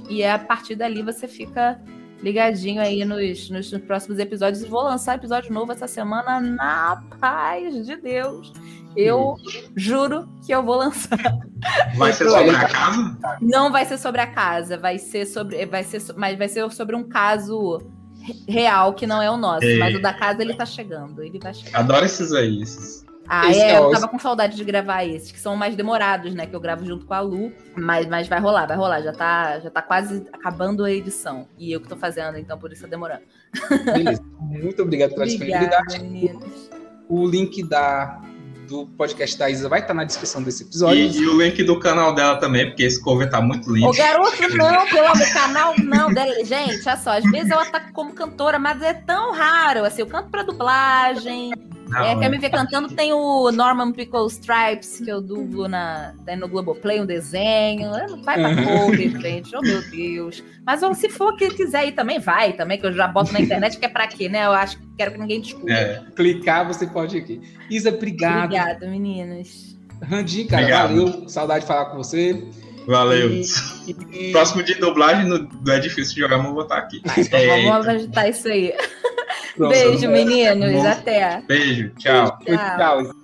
E a partir dali você fica ligadinho aí nos, nos, nos, próximos episódios. Vou lançar episódio novo essa semana, na paz de Deus. Eu juro que eu vou lançar. Vai ser sobre a casa? Não vai ser sobre a casa, vai ser sobre. Vai ser, mas vai ser sobre um caso real que não é o nosso. Mas o da casa ele tá chegando. Ele vai chegar. Adoro esses aí, esses Ah, Esse é, é eu o- tava com saudade de gravar esses, que são mais demorados, né? Que eu gravo junto com a Lu. Mas, mas vai rolar, vai rolar. Já tá, já tá quase acabando a edição. E eu que tô fazendo, então por isso tá demorando. Beleza. Muito obrigado pela disponibilidade. O link da, do podcast da Isa vai estar na descrição desse episódio. E, e o link do canal dela também, porque esse cover tá muito lindo. Ô, garoto, não, pelo amor do canal, não. dela- Gente, olha só, às vezes ela tá como cantora, mas é tão raro. Assim, eu canto pra dublagem. Não, É, quer me ver cantando? Tem o Norman Pickle Stripes, que eu dublo na, daí no Globoplay, um desenho. Vai pra Uhum. cover, gente. Oh, meu Deus. Mas ó, se for que quiser ir também, vai também, que eu já boto na internet, que é pra quê, né? Eu acho que quero que ninguém descubra. É, Clicar, você pode ir aqui. Isa, obrigado. Obrigada, meninos. Randim, cara, Obrigado. valeu. Saudade de falar com você. valeu. E- e- Próximo de dublagem não é difícil jogar, mas vou estar aqui. Vamos agitar isso aí. Pronto. Beijo, meninos. Bom. Até. Beijo, tchau. Tchau. Tchau.